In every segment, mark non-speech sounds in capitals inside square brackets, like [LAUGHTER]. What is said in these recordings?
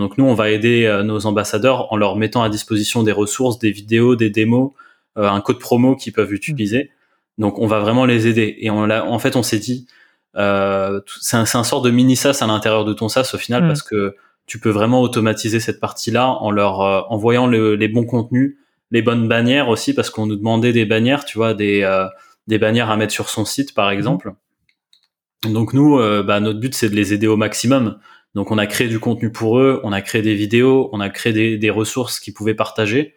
Donc nous, on va aider nos ambassadeurs en leur mettant à disposition des ressources, des vidéos, des démos, un code promo qu'ils peuvent utiliser. Donc on va vraiment les aider. Et on en fait, on s'est dit, euh, c'est un, un, sort de mini SaaS à l'intérieur de ton SaaS au final, parce que tu peux vraiment automatiser cette partie-là en leur envoyant les bons contenus, les bonnes bannières aussi, parce qu'on nous demandait des bannières, tu vois, des des bannières à mettre sur son site, par exemple. Donc nous, euh, bah, notre but, c'est de les aider au maximum. Donc on a créé du contenu pour eux, on a créé des vidéos, on a créé des, des ressources qu'ils pouvaient partager.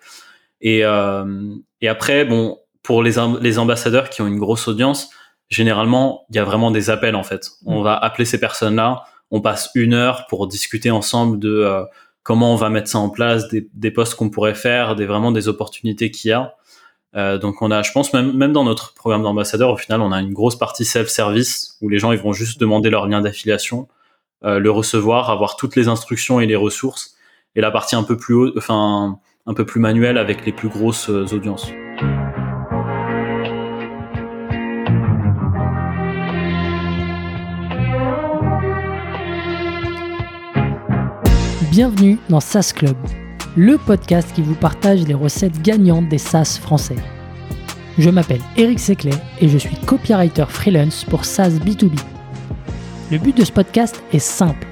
Et, euh, et après, bon, pour les, les ambassadeurs qui ont une grosse audience, généralement, il y a vraiment des appels en fait. On va appeler ces personnes-là, on passe une heure pour discuter ensemble de euh, comment on va mettre ça en place, des, des postes qu'on pourrait faire, des vraiment des opportunités qu'il y a. Euh, donc on a, je pense même, même dans notre programme d'ambassadeur, au final, on a une grosse partie self-service où les gens ils vont juste demander leur lien d'affiliation, le recevoir, avoir toutes les instructions et les ressources, et la partie un peu plus haut, un peu plus manuelle avec les plus grosses euh, audiences. Bienvenue dans SaaS Club le podcast qui vous partage les recettes gagnantes des SaaS français. Je m'appelle Eric Seclet et je suis copywriter freelance pour SaaS B2B. Le but de ce podcast est simple.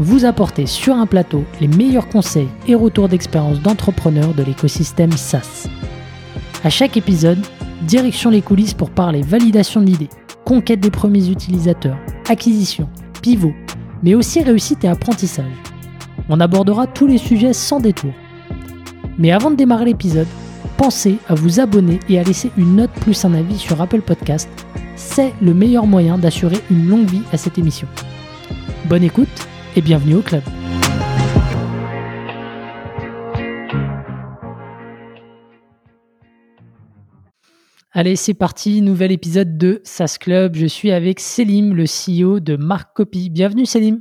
Vous apporter sur un plateau les meilleurs conseils et retours d'expérience d'entrepreneurs de l'écosystème SaaS. À chaque épisode, direction les coulisses pour parler validation de l'idée, conquête des premiers utilisateurs, acquisition, pivot, mais aussi réussite et apprentissage. On abordera tous les sujets sans détour. Mais avant de démarrer l'épisode, pensez à vous abonner et à laisser une note plus un avis sur Apple Podcast. C'est le meilleur moyen d'assurer une longue vie à cette émission. Bonne écoute et bienvenue au club. Allez, c'est parti, nouvel épisode de SAS Club. Je suis avec Selim, le CEO de Marc Copy. Bienvenue Selim.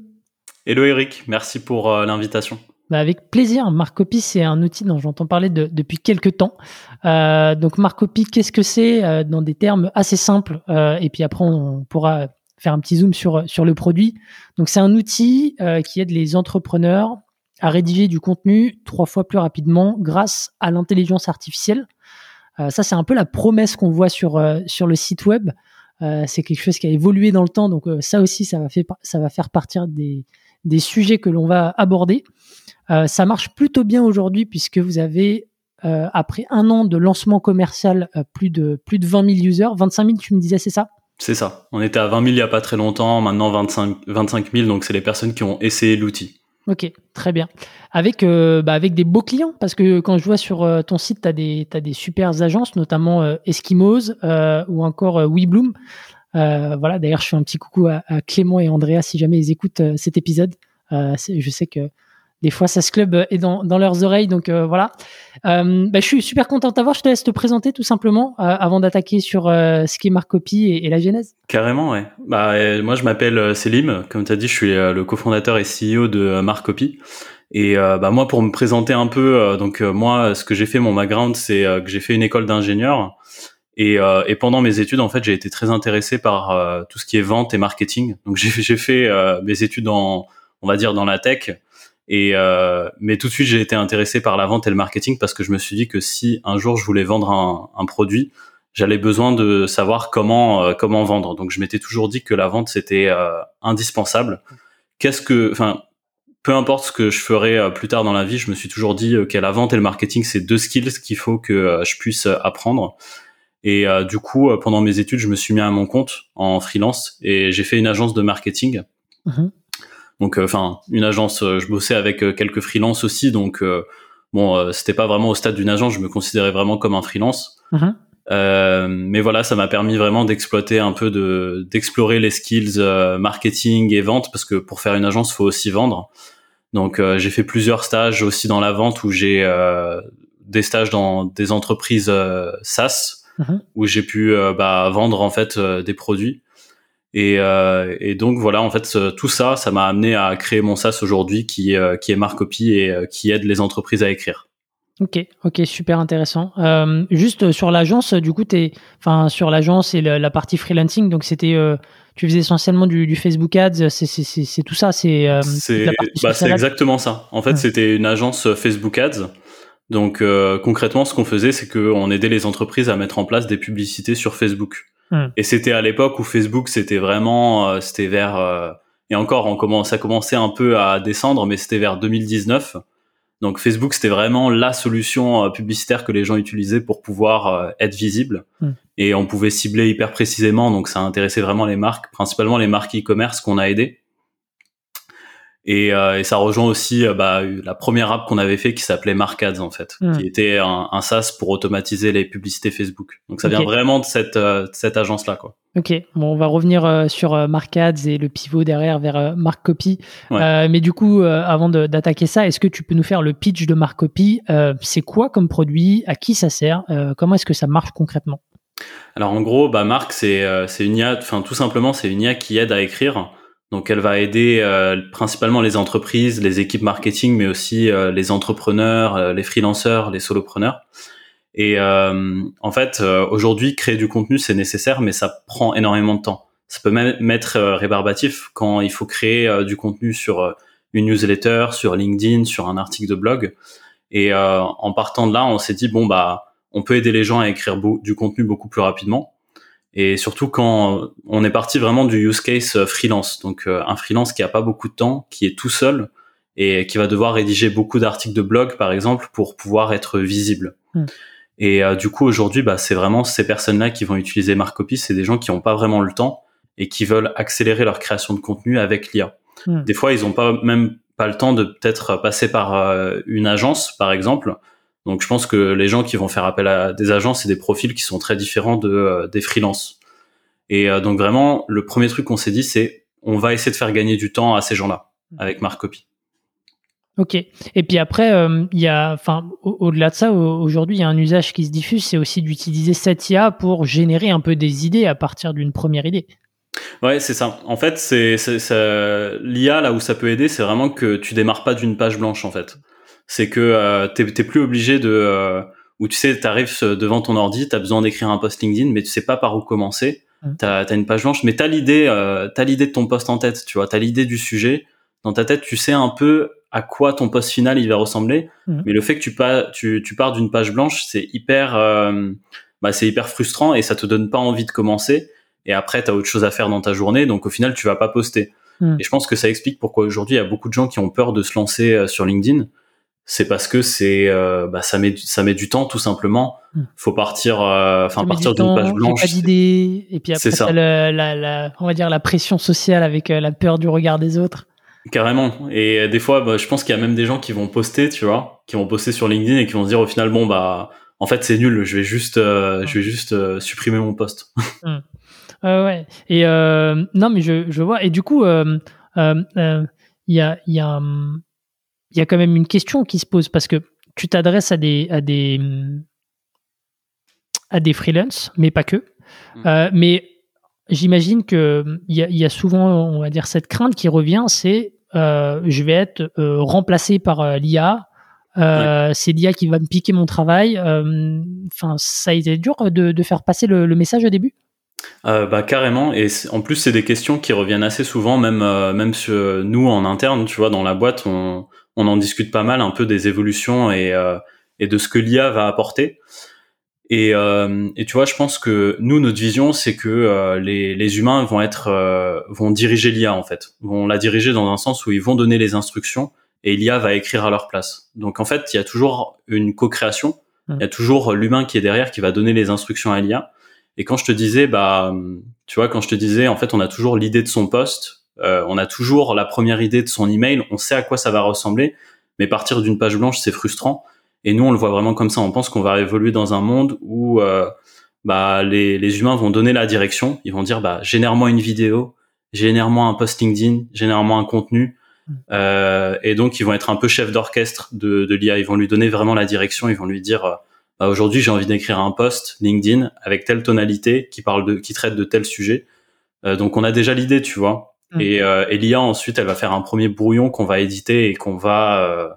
Hello Eric, merci pour euh, l'invitation. Bah avec plaisir. Marcopy, c'est un outil dont j'entends parler depuis quelques temps. Euh, donc Marcopy, qu'est-ce que c'est euh, dans des termes assez simples Et puis après, on pourra faire un petit zoom sur, sur le produit. Donc c'est un outil qui aide les entrepreneurs à rédiger du contenu trois fois plus rapidement grâce à l'intelligence artificielle. ça, c'est un peu la promesse qu'on voit sur, sur le site web. c'est quelque chose qui a évolué dans le temps. Donc ça aussi, ça va, ça va faire partir des des sujets que l'on va aborder. Euh, ça marche plutôt bien aujourd'hui puisque vous avez, euh, après un an de lancement commercial, euh, plus, de, plus de 20 000 users. 25 000, tu me disais, c'est ça? C'est ça. On était à 20 000 il n'y a pas très longtemps, maintenant 25, 25 000, donc c'est les personnes qui ont essayé l'outil. Ok, très bien. Avec, bah avec des beaux clients, parce que quand je vois sur ton site, tu as des, as des super agences, notamment Eskimos ou encore WeBloom. Voilà, d'ailleurs, je fais un petit coucou à, Clément et Andrea si jamais ils écoutent cet épisode. Je sais que des fois, ça se club est dans, dans leurs oreilles, donc voilà. Bah, je suis super content d'avoir. Je te laisse te présenter tout simplement avant d'attaquer sur ce qui est Marcopy et, et, la genèse. Carrément, ouais. Bah, moi, je m'appelle Selim. Comme tu as dit, je suis le cofondateur et CEO de Marcopy. Et bah moi, pour me présenter un peu, donc moi, ce que j'ai fait, mon background, c'est que j'ai fait une école d'ingénieur. Et, euh, et, pendant mes études, en fait, j'ai été très intéressé par euh, tout ce qui est vente et marketing. Donc, [LAUGHS] j'ai fait euh, mes études en, on va dire, dans la tech. Et mais tout de suite, j'ai été intéressé par la vente et le marketing parce que je me suis dit que si un jour je voulais vendre un, un produit, j'avais besoin de savoir comment comment vendre. Donc, je m'étais toujours dit que la vente c'était indispensable. Qu'est-ce que, enfin, peu importe ce que je ferai plus tard dans la vie, je me suis toujours dit que la vente et le marketing c'est deux skills qu'il faut que je puisse apprendre. Et euh, du coup, euh, pendant mes études, je me suis mis à mon compte en freelance et j'ai fait une agence de marketing. Mhm. Donc, euh, enfin, une agence. je bossais avec quelques freelances aussi, donc bon, c'était pas vraiment au stade d'une agence. Je me considérais vraiment comme un freelance. Mhm. mais voilà, ça m'a permis vraiment d'exploiter un peu de d'explorer les skills marketing et vente parce que pour faire une agence, faut aussi vendre. Donc j'ai fait plusieurs stages aussi dans la vente où j'ai des stages dans des entreprises SaaS Mhm. où j'ai pu euh, bah, vendre en fait euh, des produits. Et, euh, et, donc voilà, en fait, tout ça, ça m'a amené à créer mon SaaS aujourd'hui qui, qui est Marcopy et qui aide les entreprises à écrire. Ok, ok, super intéressant. Euh, juste sur l'agence, du coup, t'es, enfin, sur l'agence et la, partie freelancing, donc c'était, euh, tu faisais essentiellement du, Facebook Ads, c'est tout ça, c'est. Euh, c'est bah, exactement ça. En fait, c'était une agence Facebook Ads. Donc concrètement, ce qu'on faisait, c'est qu'on aidait les entreprises à mettre en place des publicités sur Facebook. Et c'était à l'époque où Facebook, c'était vraiment, c'était vers et encore, on commence, ça commençait un peu à descendre, mais c'était vers 2019. Donc Facebook, c'était vraiment la solution euh, publicitaire que les gens utilisaient pour pouvoir euh, être visibles. Hmm. Et on pouvait cibler hyper précisément, donc ça intéressait vraiment les marques, principalement les marques e-commerce qu'on a aidées. Et, euh, et, ça rejoint aussi euh, bah, la première app qu'on avait fait qui s'appelait Markads en fait, hmm. qui était un, un, SaaS pour automatiser les publicités Facebook. Donc ça vient vraiment de cette, euh, cette agence là quoi. Ok, bon, on va revenir sur Markads et le pivot derrière vers Markcopy. mais du coup, avant d'attaquer ça, est-ce que tu peux nous faire le pitch de Markcopy? C'est quoi comme produit? À qui ça sert? Comment est-ce que ça marche concrètement? Alors en gros, bah, Mark, c'est une IA, enfin tout simplement, c'est une IA qui aide à écrire. Donc elle va aider euh, principalement les entreprises, les équipes marketing, mais aussi euh, les entrepreneurs, euh, les freelanceurs, les solopreneurs. Et en fait, aujourd'hui, créer du contenu, c'est nécessaire, mais ça prend énormément de temps. Ça peut même être rébarbatif quand il faut créer du contenu sur une newsletter, sur LinkedIn, sur un article de blog. Et en partant de là, on s'est dit bon bah, on peut aider les gens à écrire du contenu beaucoup plus rapidement et surtout quand on est parti vraiment du use case euh, freelance, donc euh, un freelance qui a pas beaucoup de temps, qui est tout seul et qui va devoir rédiger beaucoup d'articles de blog par exemple pour pouvoir être visible. Hmm. Et euh, du coup aujourd'hui, bah, c'est vraiment ces personnes-là qui vont utiliser Markcopy, c'est des gens qui n'ont pas vraiment le temps et qui veulent accélérer leur création de contenu avec l'IA. Hmm. Des fois, ils n'ont pas même pas le temps de peut-être passer par une agence, par exemple, donc je pense que les gens qui vont faire appel à des agences, c'est des profils qui sont très différents de euh, des freelances. Et euh, donc vraiment, le premier truc qu'on s'est dit, c'est on va essayer de faire gagner du temps à ces gens-là avec Markcopy. Ok. Et puis après, euh, il y a, enfin, au-delà de ça, aujourd'hui, il y a un usage qui se diffuse, c'est aussi d'utiliser cette IA pour générer un peu des idées à partir d'une première idée. Ouais, c'est ça. En fait, c'est l'IA là où ça peut aider, c'est vraiment que tu démarres pas d'une page blanche en fait c'est que euh, t'es plus obligé de euh, où tu sais t'arrives devant ton ordi, t'as besoin d'écrire un post LinkedIn, mais tu sais pas par où commencer. Mmh. T'as as une page blanche, mais t'as l'idée, euh, t'as l'idée de ton post en tête, tu vois, t'as l'idée du sujet dans ta tête, tu sais un peu à quoi ton post final il va ressembler. Mmh. Mais le fait que tu, pas, tu, tu pars d'une page blanche, c'est hyper, euh, bah, c'est hyper frustrant et ça te donne pas envie de commencer. Et après, t'as autre chose à faire dans ta journée, donc au final, tu vas pas poster. Mmh. Et je pense que ça explique pourquoi aujourd'hui il y a beaucoup de gens qui ont peur de se lancer euh, sur LinkedIn c'est parce que c'est euh, bah, ça met ça met du temps tout simplement. Hmm. faut partir euh, enfin partir d'une page blanche pas d'idée. Et puis après ça. La, la, on va dire la pression sociale avec euh, la peur du regard des autres. Carrément. Et des fois bah, je pense qu'il y a même des gens qui vont poster tu vois qui vont poster sur LinkedIn et qui vont se dire au final bon bah en fait c'est nul je vais juste je vais juste supprimer mon post. [LAUGHS] Hmm. ouais et non mais je, je vois. Et du coup il y a il y a hum, il y a quand même une question qui se pose parce que tu t'adresses à des, à des, à des freelances, mais pas que. Mm. Euh, mais j'imagine qu'il y, a, y a souvent, on va dire, cette crainte qui revient, c'est euh, je vais être euh, remplacé par l'IA. C'est l'IA qui va me piquer mon travail. Enfin, ça a été dur de, de faire passer le, message au début? bah carrément et en plus c'est des questions qui reviennent assez souvent même même sur nous en interne tu vois dans la boîte on on en discute pas mal un peu des évolutions et, euh, et de ce que l'IA va apporter. Et, euh, et, tu vois, je pense que nous, notre vision, c'est que euh, les, les, humains vont être, vont diriger l'IA en fait, vont la diriger dans un sens où ils vont donner les instructions et l'IA va écrire à leur place. Donc en fait, il y a toujours une co-création, mmh. il y a toujours l'humain qui est derrière qui va donner les instructions à l'IA. Et quand je te disais, bah, tu vois, quand je te disais, en fait, on a toujours l'idée de son poste, euh, on a toujours la première idée de son email, on sait à quoi ça va ressembler, mais partir d'une page blanche, c'est frustrant. Et nous, on le voit vraiment comme ça. On pense qu'on va évoluer dans un monde où euh, bah, les, humains vont donner la direction. Ils vont dire, bah, génère-moi une vidéo, génère-moi un post LinkedIn, génère-moi un contenu. Mm. Euh, et donc, ils vont être un peu chef d'orchestre de, de l'IA. Ils vont lui donner vraiment la direction. Ils vont lui dire, bah, aujourd'hui, j'ai envie d'écrire un post LinkedIn avec telle tonalité qui parle de, qui traite de tel sujet. donc, on a déjà l'idée, tu vois. Mm. Et, euh, l'IA ensuite, elle va faire un premier brouillon qu'on va éditer et qu'on va euh,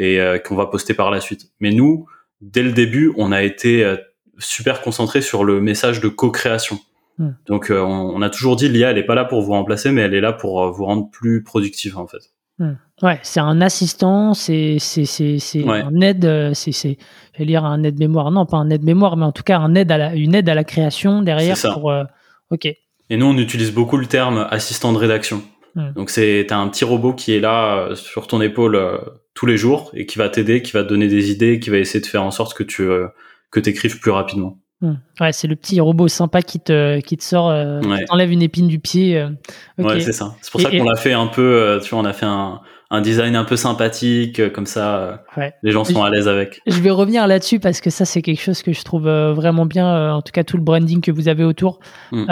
et qu'on va poster par la suite. Mais nous, dès le début, on a été super concentré sur le message de co-création. Hmm. Donc on, a toujours dit l'IA elle est pas là pour vous remplacer mais elle est là pour vous rendre plus productif en fait. Hmm. Ouais, c'est un assistant, c'est c'est c'est c'est un aide, euh, c'est c'est vais dire un aide mémoire, non pas un aide mémoire, mais en tout cas un aide à la, une aide à la création derrière pour. Euh, ok. Et nous on utilise beaucoup le terme assistant de rédaction. Hmm. Donc c'est un petit robot qui est là euh, sur ton épaule tous les jours et qui va t'aider, qui va te donner des idées, qui va essayer de faire en sorte que tu que t'écrives plus rapidement. Hmm. Ouais, c'est le petit robot sympa qui te, qui te sort, euh, qui t'enlève une épine du pied. Euh. Ouais, c'est ça. C'est pour ça qu'on l'a fait un peu, euh, tu vois, on a fait un, un design un peu sympathique, euh, comme ça, euh, les gens sont à l'aise avec. Je vais revenir là-dessus parce que ça, c'est quelque chose que je trouve euh, vraiment bien, en tout cas tout le branding que vous avez autour. Mm.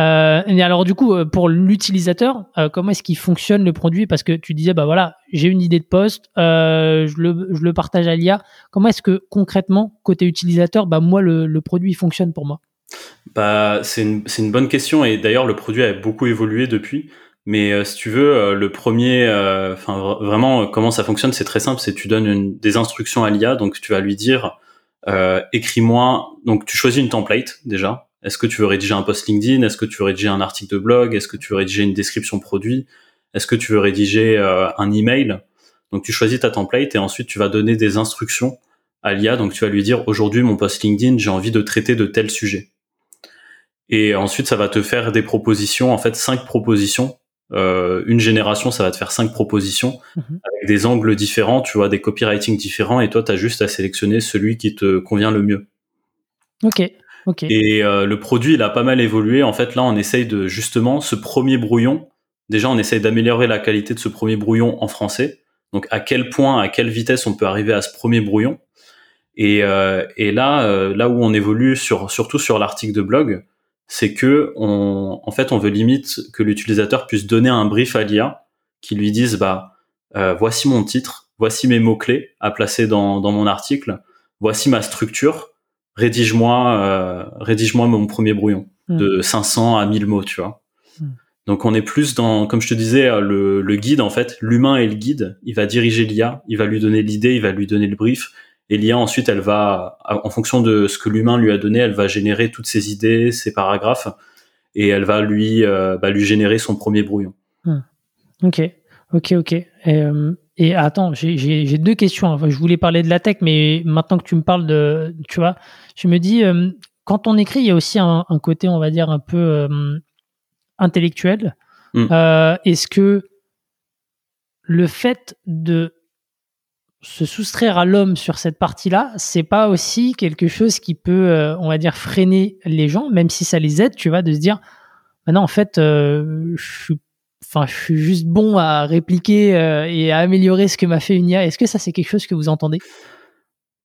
et alors, du coup, pour l'utilisateur, comment est-ce qu'il fonctionne le produit? Parce que tu disais, bah voilà, j'ai une idée de poste, je, le, je le partage à l'IA. Comment est-ce que concrètement, côté utilisateur, bah moi, le, le produit fonctionne pour moi? Bah, c'est une, une bonne question et d'ailleurs le produit a beaucoup évolué depuis. Mais euh, si tu veux, euh, le premier, euh, enfin vraiment comment ça fonctionne, c'est très simple. C'est tu donnes des instructions à l'IA, donc tu vas lui dire écris-moi. Donc tu choisis une template déjà. Est-ce que tu veux rédiger un post LinkedIn? Est-ce que tu veux rédiger un article de blog? Est-ce que tu veux rédiger une description produit? Est-ce que tu veux rédiger un email? Donc tu choisis ta template et ensuite tu vas donner des instructions à l'IA. Donc tu vas lui dire aujourd'hui mon post LinkedIn, j'ai envie de traiter de tel sujet. Et ensuite ça va te faire des propositions, en fait cinq propositions euh, une génération, ça va te faire cinq propositions mhm. avec des angles différents, tu vois, des copywriting différents, et toi, tu as juste à sélectionner celui qui te convient le mieux. Ok. ok. Et euh, le produit, il a pas mal évolué. En fait, là, on essaye de justement ce premier brouillon. Déjà, on essaye d'améliorer la qualité de ce premier brouillon en français. Donc, à quel point, à quelle vitesse on peut arriver à ce premier brouillon. Et, euh, et là, là où on évolue sur, surtout sur l'article de blog, c'est que on, en fait, on veut limite que l'utilisateur puisse donner un brief à l'IA qui lui dise bah euh, voici mon titre, voici mes mots clés à placer dans, dans mon article, voici ma structure, rédige-moi euh, rédige-moi mon premier brouillon hmm. de 500 à 1000 mots, tu vois. Hmm. Donc on est plus dans, comme je te disais, le, le guide en fait, l'humain est le guide. Il va diriger l'IA, il va lui donner l'idée, il va lui donner le brief, et l'IA ensuite, elle va, en fonction de ce que l'humain lui a donné, elle va générer toutes ses idées, ses paragraphes, et elle va lui, euh, bah, lui générer son premier brouillon. Hmm. Ok, ok, ok. Et, euh, et attends, j'ai deux questions. Enfin, je voulais parler de la tech, mais maintenant que tu me parles de, tu vois, je me dis, euh, quand on écrit, il y a aussi un, un côté, on va dire, un peu intellectuel. Hmm. Est-ce que le fait de se soustraire à l'homme sur cette partie-là, c'est pas aussi quelque chose qui peut, euh, on va dire, freiner les gens, même si ça les aide, tu vois, de se dire, maintenant en fait, euh, je suis, enfin, je suis juste bon à répliquer euh, et à améliorer ce que m'a fait une IA. Est-ce que ça, c'est quelque chose que vous entendez?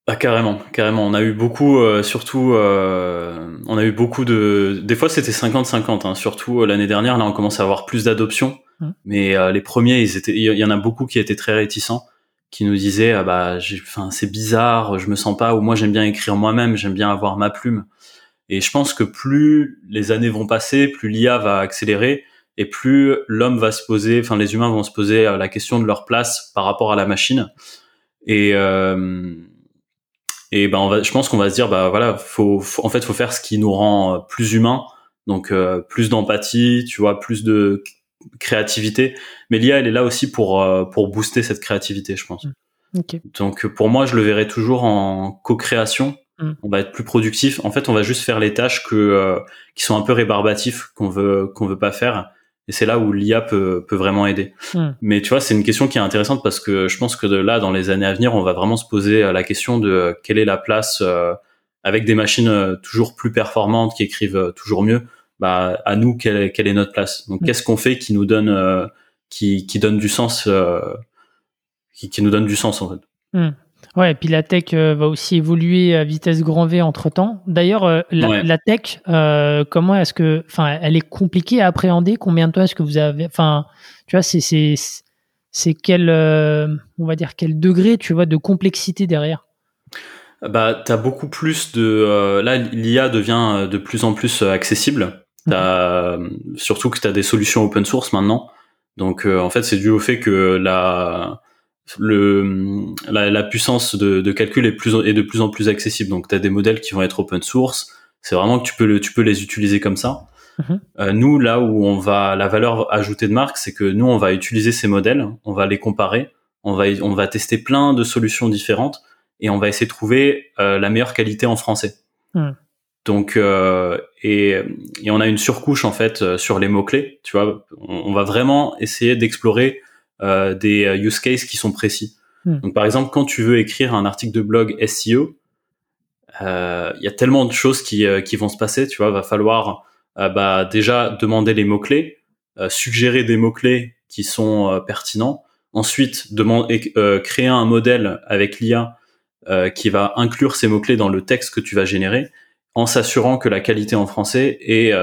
Ah, carrément, carrément. On a eu beaucoup, surtout, on a eu beaucoup de. Des fois, c'était 50-50. Hein, surtout l'année dernière, là, on commence à avoir plus d'adoption. Mmh. Mais les premiers, ils étaient, il y en a beaucoup qui étaient très réticents qui nous disait ah bah enfin c'est bizarre je me sens pas ou moi j'aime bien écrire moi-même j'aime bien avoir ma plume. Et je pense que plus les années vont passer plus l'IA va accélérer et plus l'homme va se poser enfin les humains vont se poser la question de leur place par rapport à la machine. Et euh, et ben je pense qu'on va se dire bah voilà faut, en fait faut faire ce qui nous rend plus humains. Donc euh, plus d'empathie tu vois plus de créativité. Mais l'IA, elle est là aussi pour euh, pour booster cette créativité, je pense. Mm. Donc pour moi, je le verrai toujours en co-création. Mm. On va être plus productif. En fait, on va juste faire les tâches que euh, qui sont un peu rébarbatifs qu'on veut qu'on veut pas faire. Et c'est là où l'IA peut peut vraiment aider. Mm. Mais tu vois, c'est une question qui est intéressante parce que je pense que de là, dans les années à venir, on va vraiment se poser euh, la question de quelle est la place avec des machines toujours plus performantes qui écrivent toujours mieux bah, à nous quelle est, quelle est notre place. Donc, mm. qu'est-ce qu'on fait qui nous donne, euh, qui, qui donne du sens, euh, qui, qui, nous donne du sens en fait. Mm. Ouais, et puis la tech euh, va aussi évoluer à vitesse grand V entre temps. D'ailleurs, la, la, tech, comment est-ce que, enfin, elle est compliquée à appréhender. Combien de temps est-ce que vous avez, enfin, tu vois, c'est c'est c'est quel, on va dire quel degré, tu vois, de complexité derrière? Bah, tu as beaucoup plus de... là, l'IA devient de plus en plus accessible. As, surtout que tu as des solutions open source maintenant. Donc euh, en fait, c'est dû au fait que la le la, puissance de, calcul est plus est de plus en plus accessible. Donc tu as des modèles qui vont être open source. C'est vraiment que tu peux le, tu peux les utiliser comme ça. Mhm. Euh, nous là où on va la valeur ajoutée de marque, c'est que nous on va utiliser ces modèles, on va les comparer, on va on va tester plein de solutions différentes et on va essayer de trouver euh, la meilleure qualité en français. Mhm. Donc et, et on a une surcouche en fait sur les mots clés. Tu vois, on va vraiment essayer d'explorer euh, des euh, use cases qui sont précis. Hmm. Donc par exemple, quand tu veux écrire un article de blog SEO, euh, il y a tellement de choses qui, qui vont se passer. Tu vois, va falloir bah, déjà demander les mots clés, suggérer des mots clés qui sont pertinents. Ensuite, demander, créer un modèle avec l'IA qui va inclure ces mots clés dans le texte que tu vas générer, en s'assurant que la qualité en français est,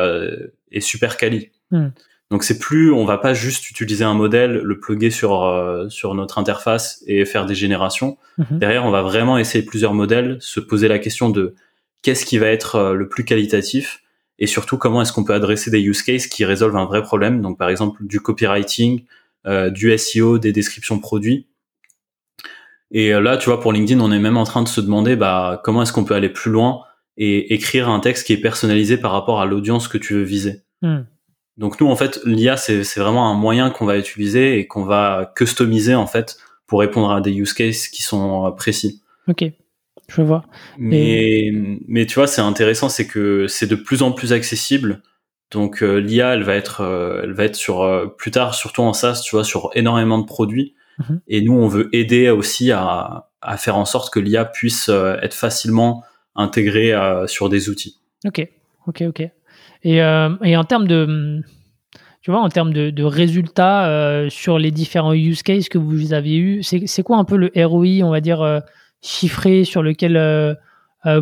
est super quali. Hmm. Donc c'est plus, on va pas juste utiliser un modèle, le plugger sur euh, sur notre interface et faire des générations. Mhm. Derrière, on va vraiment essayer plusieurs modèles, se poser la question de qu'est-ce qui va être euh, le plus qualitatif et surtout comment est-ce qu'on peut adresser des use cases qui résolvent un vrai problème. Donc par exemple du copywriting, euh, du SEO, des descriptions produits. Et là, tu vois, pour LinkedIn, on est même en train de se demander bah comment est-ce qu'on peut aller plus loin et écrire un texte qui est personnalisé par rapport à l'audience que tu veux viser. Hmm. Donc nous, en fait, l'IA, c'est vraiment un moyen qu'on va utiliser et qu'on va customiser en fait pour répondre à des use cases qui sont euh, précis. Ok, je vois. Mais, mais tu vois, c'est intéressant, c'est que c'est de plus en plus accessible. Donc euh, l'IA, elle va être, euh, elle va être sur plus tard, surtout en SaaS, tu vois, sur énormément de produits. Mhm. Et nous, on veut aider aussi à, à faire en sorte que l'IA puisse être facilement intégrée sur des outils. Ok, ok, ok. Et, euh, et en termes de, tu vois, en termes de, de résultats euh, sur les différents use cases que vous avez eu, c'est quoi un peu le ROI, on va dire, euh, chiffré sur lequel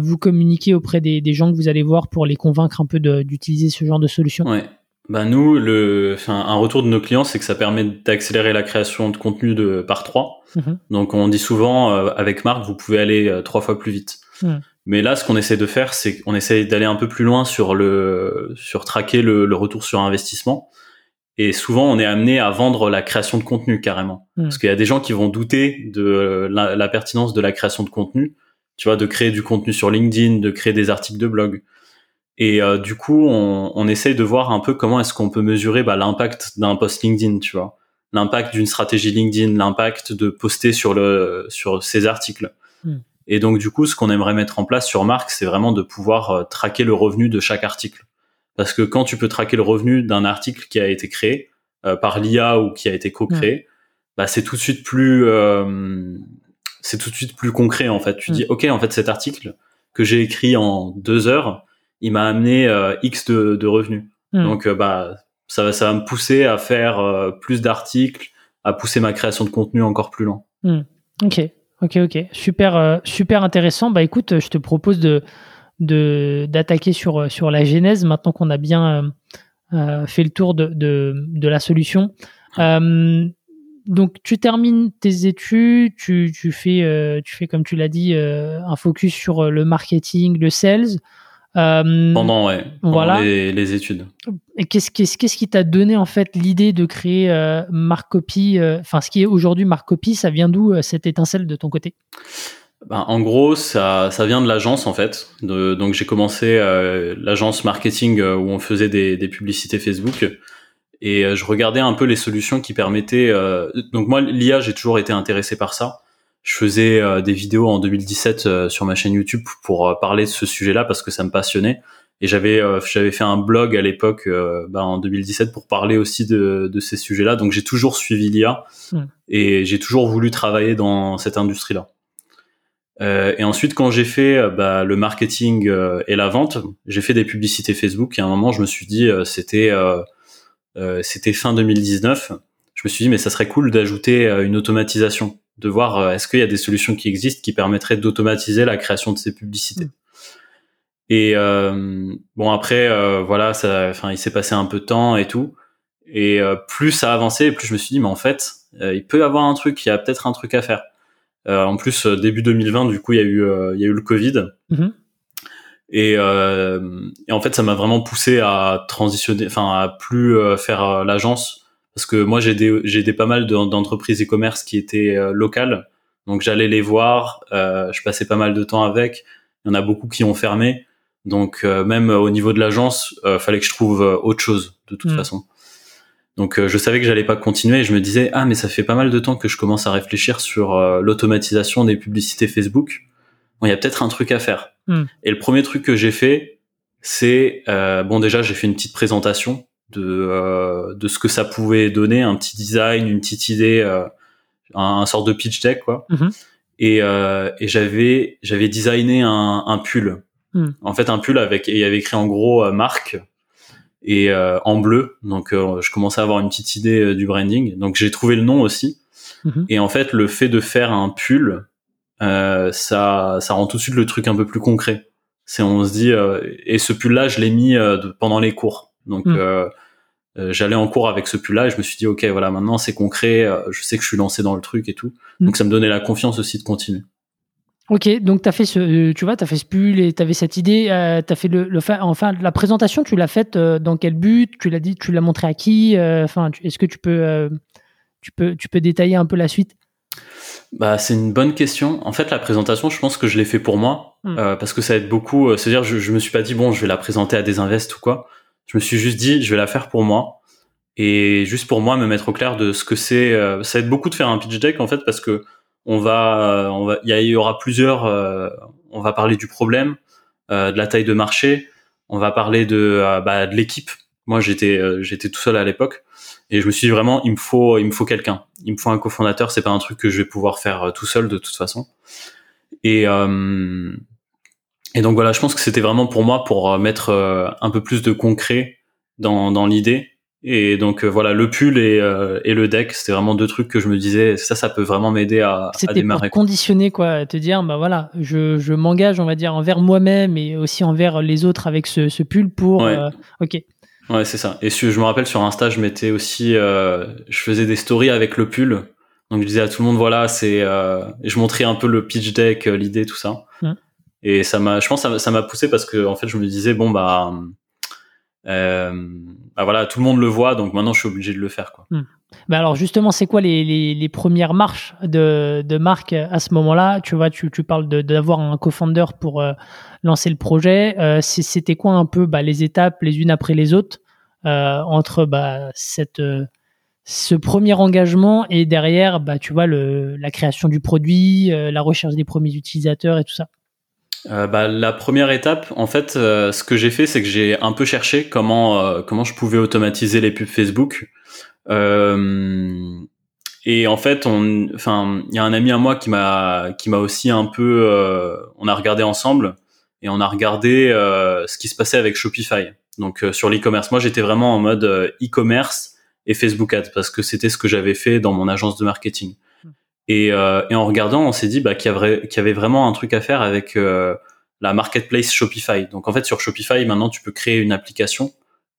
vous communiquez auprès des, des, gens que vous allez voir pour les convaincre un peu d'utiliser ce genre de solution? Ouais. Bah nous, le, un retour de nos clients, c'est que ça permet d'accélérer la création de contenu de par trois. Mhm. Donc on dit souvent avec Marc, vous pouvez aller trois fois plus vite. Mhm. Mais là, ce qu'on essaie de faire, c'est qu'on essaie d'aller un peu plus loin sur le, sur traquer le, le, retour sur investissement. Et souvent, on est amené à vendre la création de contenu carrément, hmm. parce qu'il y a des gens qui vont douter de la, la, pertinence de la création de contenu. Tu vois, de créer du contenu sur LinkedIn, de créer des articles de blog. Et euh, du coup, on, on essaye de voir un peu comment est-ce qu'on peut mesurer bah, l'impact d'un post LinkedIn, tu vois, l'impact d'une stratégie LinkedIn, l'impact de poster sur le sur ces articles. Et donc du coup, ce qu'on aimerait mettre en place sur Marque, c'est vraiment de pouvoir euh, traquer le revenu de chaque article. Parce que quand tu peux traquer le revenu d'un article qui a été créé euh, par l'IA ou qui a été co-créé, bah c'est tout de suite plus euh, c'est tout de suite plus concret en fait. Tu dis ok en fait cet article que j'ai écrit en deux heures, il m'a amené x de, de revenus. Donc bah ça va ça va me pousser à faire plus d'articles, à pousser ma création de contenu encore plus loin. Ok. Ok, ok, super, euh, super intéressant. Bah écoute, je te propose de d'attaquer sur euh, sur la genèse maintenant qu'on a bien euh, fait le tour de de, la solution. donc tu termines tes études, tu, tu fais tu fais comme tu l'as dit un focus sur le marketing, le sales. Euh, pendant, ouais, voilà. les, études. Et qu'est-ce, qui t'a donné en fait l'idée de créer euh, Marcopy euh, Enfin, ce qui est aujourd'hui Marcopy, ça vient d'où cette étincelle de ton côté? Ben, en gros, ça, ça vient de l'agence en fait. De, donc j'ai commencé l'agence marketing où on faisait des, des publicités Facebook et je regardais un peu les solutions qui permettaient. donc moi, l'IA, j'ai toujours été intéressé par ça je faisais euh, des vidéos en 2017 euh, sur ma chaîne YouTube pour euh, parler de ce sujet-là parce que ça me passionnait. Et j'avais j'avais fait un blog à l'époque bah, en 2017 pour parler aussi de, de ces sujets-là. Donc j'ai toujours suivi l'IA et j'ai toujours voulu travailler dans cette industrie-là. Euh, et ensuite, quand j'ai fait bah, le marketing et la vente, j'ai fait des publicités Facebook. Et à un moment, je me suis dit, c'était c'était fin 2019. Je me suis dit, mais ça serait cool d'ajouter une automatisation de voir euh, est-ce qu'il y a des solutions qui existent qui permettraient d'automatiser la création de ces publicités. Mm. Et euh, bon après euh, voilà ça enfin il s'est passé un peu de temps et tout et plus ça a avancé plus je me suis dit mais en fait il peut y avoir un truc il y a peut-être un truc à faire. en plus début 2020 du coup il y a eu il y a eu le Covid. Mm-hmm. Et, et, en fait, ça m'a vraiment poussé à transitionner, enfin à plus faire l'agence parce que moi j'ai des j'ai des pas mal d'entreprises e-commerce qui étaient locales, donc j'allais les voir, je passais pas mal de temps avec. Il y en a beaucoup qui ont fermé, donc même au niveau de l'agence, fallait que je trouve autre chose de toute mm. façon. Donc je savais que j'allais pas continuer et je me disais ah mais ça fait pas mal de temps que je commence à réfléchir sur l'automatisation des publicités Facebook. Bon il y a peut-être un truc à faire. Mm. Et le premier truc que j'ai fait c'est euh, bon déjà j'ai fait une petite présentation de euh, de ce que ça pouvait donner, un petit design, une petite idée, euh, un, un, sort de pitch deck quoi. Et, euh, et j'avais j'avais designé un, un pull. Mhm. En fait un pull avec et il y avait écrit en gros euh, marque et en bleu. Donc je commençais à avoir une petite idée du branding. Donc j'ai trouvé le nom aussi. Mhm. Et en fait le fait de faire un pull ça ça rend tout de suite le truc un peu plus concret. C'est on se dit euh, et ce pull là je l'ai mis euh, pendant les cours. Donc hmm. euh, j'allais en cours avec ce pull là et je me suis dit ok voilà maintenant c'est concret, je sais que je suis lancé dans le truc et tout. Hmm. Donc ça me donnait la confiance aussi de continuer. Ok, donc tu as fait ce, tu vois, tu as fait ce pull et tu avais cette idée, euh, tu as fait le, le, enfin la présentation, tu l'as faite dans quel but? Tu l'as dit, tu l'as montré à qui? Enfin, est-ce que tu peux, tu peux, tu peux détailler un peu la suite? Bah, c'est une bonne question. En fait, la présentation, je pense que je l'ai fait pour moi hmm. euh, parce que ça aide beaucoup. Euh, c'est-à-dire, je, je me suis pas dit bon, je vais la présenter à des invests ou quoi. Je me suis juste dit, je vais la faire pour moi et juste pour moi me mettre au clair de ce que c'est. Euh, ça aide beaucoup de faire un pitch deck en fait parce que on va, on va, il y, aura plusieurs. on va parler du problème, de la taille de marché. On va parler de, bah, de l'équipe. Moi, j'étais, j'étais tout seul à l'époque. Et je me suis dit vraiment, il me faut, il me faut quelqu'un. Il me faut un cofondateur. C'est pas un truc que je vais pouvoir faire euh, tout seul de toute façon. Et euh, et donc voilà, je pense que c'était vraiment pour moi pour euh, mettre un peu plus de concret dans dans l'idée. Et donc voilà, le pull et, et le deck, c'était vraiment deux trucs que je me disais, ça, ça peut vraiment m'aider à, à démarrer. C'était conditionner quoi, à te dire, bah voilà, je, je m'engage, on va dire, envers moi-même et aussi envers les autres avec ce, ce pull pour, ok. Ouais, c'est ça. Et je me rappelle sur Insta, je mettais aussi, euh, je faisais des stories avec le pull. Donc je disais à tout le monde, voilà, c'est, euh, je montrais un peu le pitch deck, euh, l'idée, tout ça. Et ça m'a, je pense, ça, ça m'a poussé parce que en fait, je me disais, bon bah, euh, bah voilà, tout le monde le voit, donc maintenant je suis obligé de le faire, quoi. Hmm. Bah alors justement, c'est quoi les, premières marches de, de Marc à ce moment-là? Tu vois, tu, parles d'avoir un co-founder pour euh, lancer le projet. Euh, C'était quoi un peu bah, les étapes les unes après les autres entre ce premier engagement et derrière, la création du produit, la recherche des premiers utilisateurs et tout ça? Euh, bah, la première étape, en fait, ce que j'ai fait, c'est que j'ai un peu cherché comment comment je pouvais automatiser les pubs Facebook. Euh, et en fait, on, enfin, il y a un ami à moi qui m'a qui m'a aussi un peu, on a regardé ensemble et on a regardé ce qui se passait avec Shopify. Donc euh, sur l'e-commerce, moi j'étais vraiment en mode euh, e-commerce et Facebook Ads parce que c'était ce que j'avais fait dans mon agence de marketing. Et, euh, et en regardant, on s'est dit bah, qu'il y, avait, qu'il y avait vraiment un truc à faire avec la marketplace Shopify. Donc en fait sur Shopify maintenant tu peux créer une application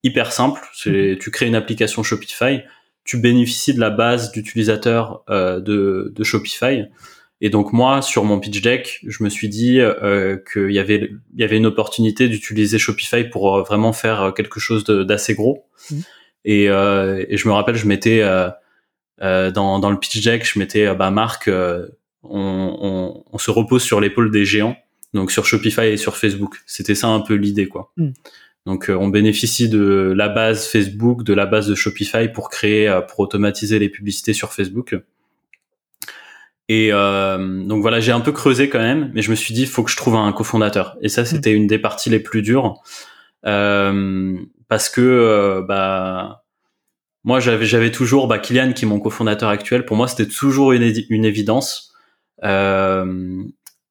hyper simple. C'est hmm. tu crées une application Shopify, tu bénéficies de la base d'utilisateurs de, de Shopify et donc moi, sur mon pitch deck, je me suis dit euh, qu'il y avait il y avait une opportunité d'utiliser Shopify pour euh, vraiment faire quelque chose d'assez gros. Mmh. Et, euh, et, je me rappelle, je euh, euh dans, dans le pitch deck, je mettais bah Marc, on, on, on, se repose sur l'épaule des géants, donc sur Shopify et sur Facebook. C'était ça un peu l'idée, quoi. Mmh. Donc on bénéficie de la base Facebook, de la base de Shopify pour créer, pour automatiser les publicités sur Facebook. Et euh, donc voilà, j'ai un peu creusé quand même, mais je me suis dit, il faut que je trouve un cofondateur. Et ça, c'était une des parties les plus dures, euh, parce que euh, bah moi, j'avais j'avais toujours bah, Kylian qui est mon cofondateur actuel. Pour moi, c'était toujours une, une évidence. Euh,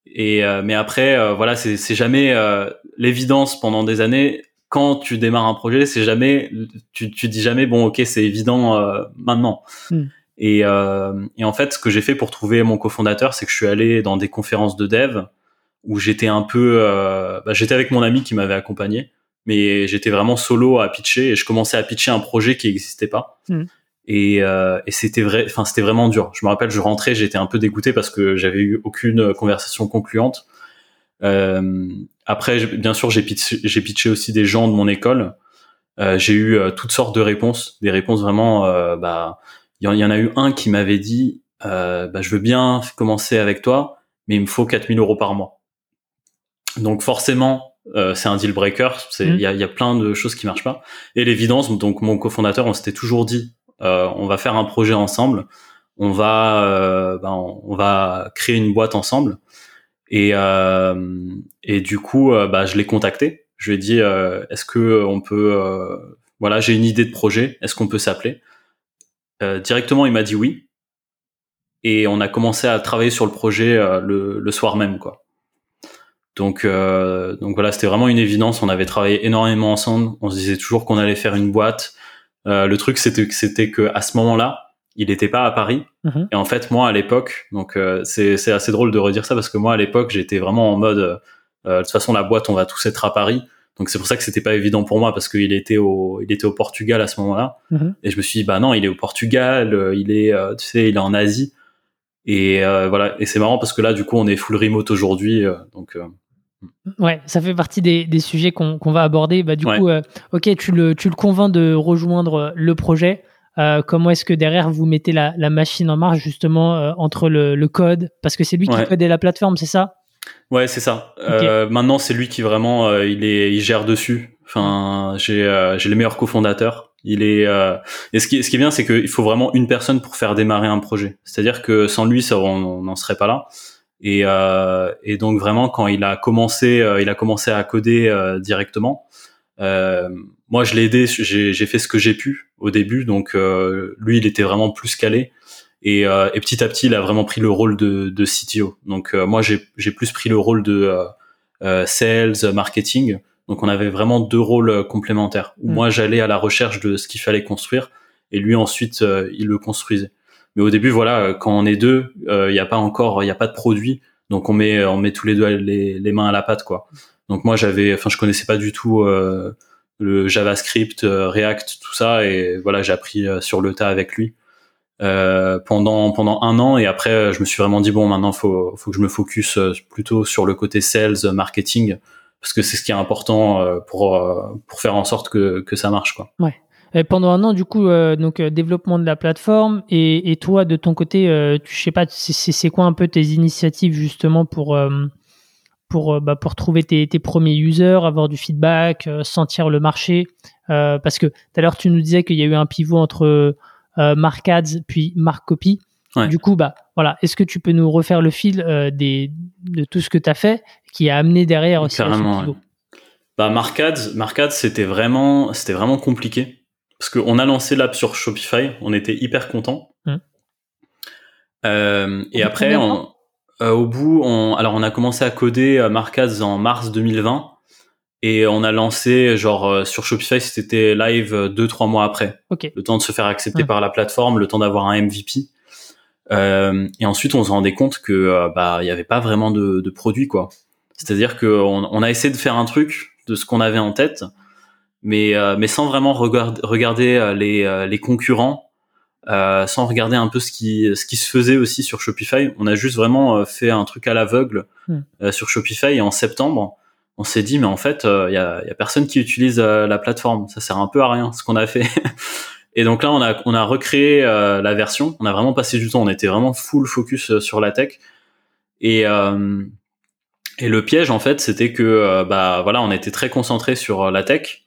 et euh, mais après, euh, voilà, c'est jamais l'évidence pendant des années. Quand tu démarres un projet, c'est jamais tu tu dis jamais bon ok c'est évident maintenant. Hmm. Et, euh, et, en fait, ce que j'ai fait pour trouver mon cofondateur, c'est que je suis allé dans des conférences de dev où j'étais un peu, euh, bah, j'étais avec mon ami qui m'avait accompagné, mais j'étais vraiment solo à pitcher et je commençais à pitcher un projet qui n'existait pas. Mmh. Et, euh, et c'était vrai, enfin c'était vraiment dur. Je me rappelle, je rentrais, j'étais un peu dégoûté parce que j'avais eu aucune conversation concluante. Euh, après, bien sûr, j'ai pitché, j'ai pitché aussi des gens de mon école j'ai eu toutes sortes de réponses, des réponses vraiment. bah, il y, en a eu un qui m'avait dit, bah, je veux bien commencer avec toi, mais il me faut 4000 euros par mois. Donc forcément, c'est un deal breaker. Il y, a, y, a, plein de choses qui marchent pas. Et l'évidence, donc mon cofondateur, on s'était toujours dit, on va faire un projet ensemble. On va euh, ben, on va créer une boîte ensemble. Et euh, et du coup euh, bah, je l'ai contacté. Je lui ai dit est-ce que on peut voilà j'ai une idée de projet. Est-ce qu'on peut s'appeler? Directement il m'a dit oui. Et on a commencé à travailler sur le projet le, le soir même quoi donc donc voilà c'était vraiment une évidence on avait travaillé énormément ensemble on se disait toujours qu'on allait faire une boîte le truc c'était c'était que à ce moment-là il n'était pas à Paris. Mhm. Et en fait, moi, à l'époque, donc euh, c'est assez drôle de redire ça parce que moi, à l'époque, j'étais vraiment en mode, euh, de toute façon, la boîte, on va tous être à Paris. Donc c'est pour ça que c'était pas évident pour moi parce qu'il était au, il était au Portugal à ce moment-là. Mhm. Et je me suis dit, bah non, il est au Portugal, euh, il est, tu sais, il est en Asie. Et voilà. Et c'est marrant parce que là, du coup, on est full remote aujourd'hui. donc Ouais, ça fait partie des, des sujets qu'on va aborder. Bah, du coup, ok, tu le, tu le convaincs de rejoindre le projet. Euh, comment est-ce que derrière vous mettez la, machine en marche justement euh, entre le, code? Parce que c'est lui qui code la plateforme, c'est ça? Ouais, c'est ça. Euh, maintenant, c'est lui qui vraiment il est il gère dessus. Enfin, j'ai j'ai les meilleurs cofondateurs. Il est et ce qui ce qui est bien, c'est qu'il faut vraiment une personne pour faire démarrer un projet. C'est-à-dire que sans lui, ça on n'en serait pas là. Et et donc vraiment quand il a commencé il a commencé à coder directement. Euh, moi, je l'ai aidé, j'ai fait ce que j'ai pu au début, donc euh, lui, il était vraiment plus calé. Et, euh, et, petit à petit, il a vraiment pris le rôle de, de CTO. Donc euh, moi, j'ai plus pris le rôle de euh, sales, marketing. Donc on avait vraiment deux rôles complémentaires. Où mm. Moi, j'allais à la recherche de ce qu'il fallait construire, et lui ensuite, il le construisait. Mais au début, voilà, quand on est deux, il n'y a pas encore, il n'y a pas de produit, donc on met, on met tous les deux les, les mains à la pâte, quoi. Donc moi, j'avais, enfin, je connaissais pas du tout le JavaScript, euh, React, tout ça. Et voilà, j'ai appris euh, sur le tas avec lui euh, pendant pendant un an. Et après, je me suis vraiment dit bon, maintenant faut faut que je me focus plutôt sur le côté sales, marketing, parce que c'est ce qui est important pour pour faire en sorte que que ça marche quoi. Ouais. Et pendant un an, du coup, donc développement de la plateforme et, et toi, de ton côté, tu, je sais pas, c'est quoi un peu tes initiatives justement pour pour, euh, bah, pour trouver tes, tes, premiers users, avoir du feedback, euh, sentir le marché? Euh, parce que tout à l'heure, tu nous disais qu'il y a eu un pivot entre Mark Ads puis Mark Copy. Du coup, bah, voilà. est-ce que tu peux nous refaire le fil des, de tout ce que tu as fait qui a amené derrière aussi Carrément, ce pivot? bah, Mark Ads, c'était vraiment, c'était vraiment compliqué. Parce qu'on a lancé l'app sur Shopify, on était hyper contents. Hum. et après, on, euh, au bout, on, alors on a commencé à coder euh, Markaz en mars 2020 et on a lancé genre euh, sur Shopify c'était live deux trois mois après. Le temps de se faire accepter par la plateforme, le temps d'avoir un MVP. Euh, et ensuite on se rendait compte que bah il y avait pas vraiment de, de produit quoi. C'est-à-dire que on, a essayé de faire un truc de ce qu'on avait en tête, mais mais sans vraiment regarder, regarder les les concurrents euh, sans regarder un peu ce qui ce qui se faisait aussi sur Shopify. On a juste vraiment euh, fait un truc à l'aveugle euh, sur Shopify. Et en septembre, on s'est dit mais en fait il y a, y, a, personne qui utilise la plateforme, ça sert un peu à rien ce qu'on a fait. [LAUGHS] et donc là on a on a recréé la version, on a vraiment passé du temps, on était vraiment full focus sur la tech. Et et le piège en fait c'était que bah voilà on était très concentré sur la tech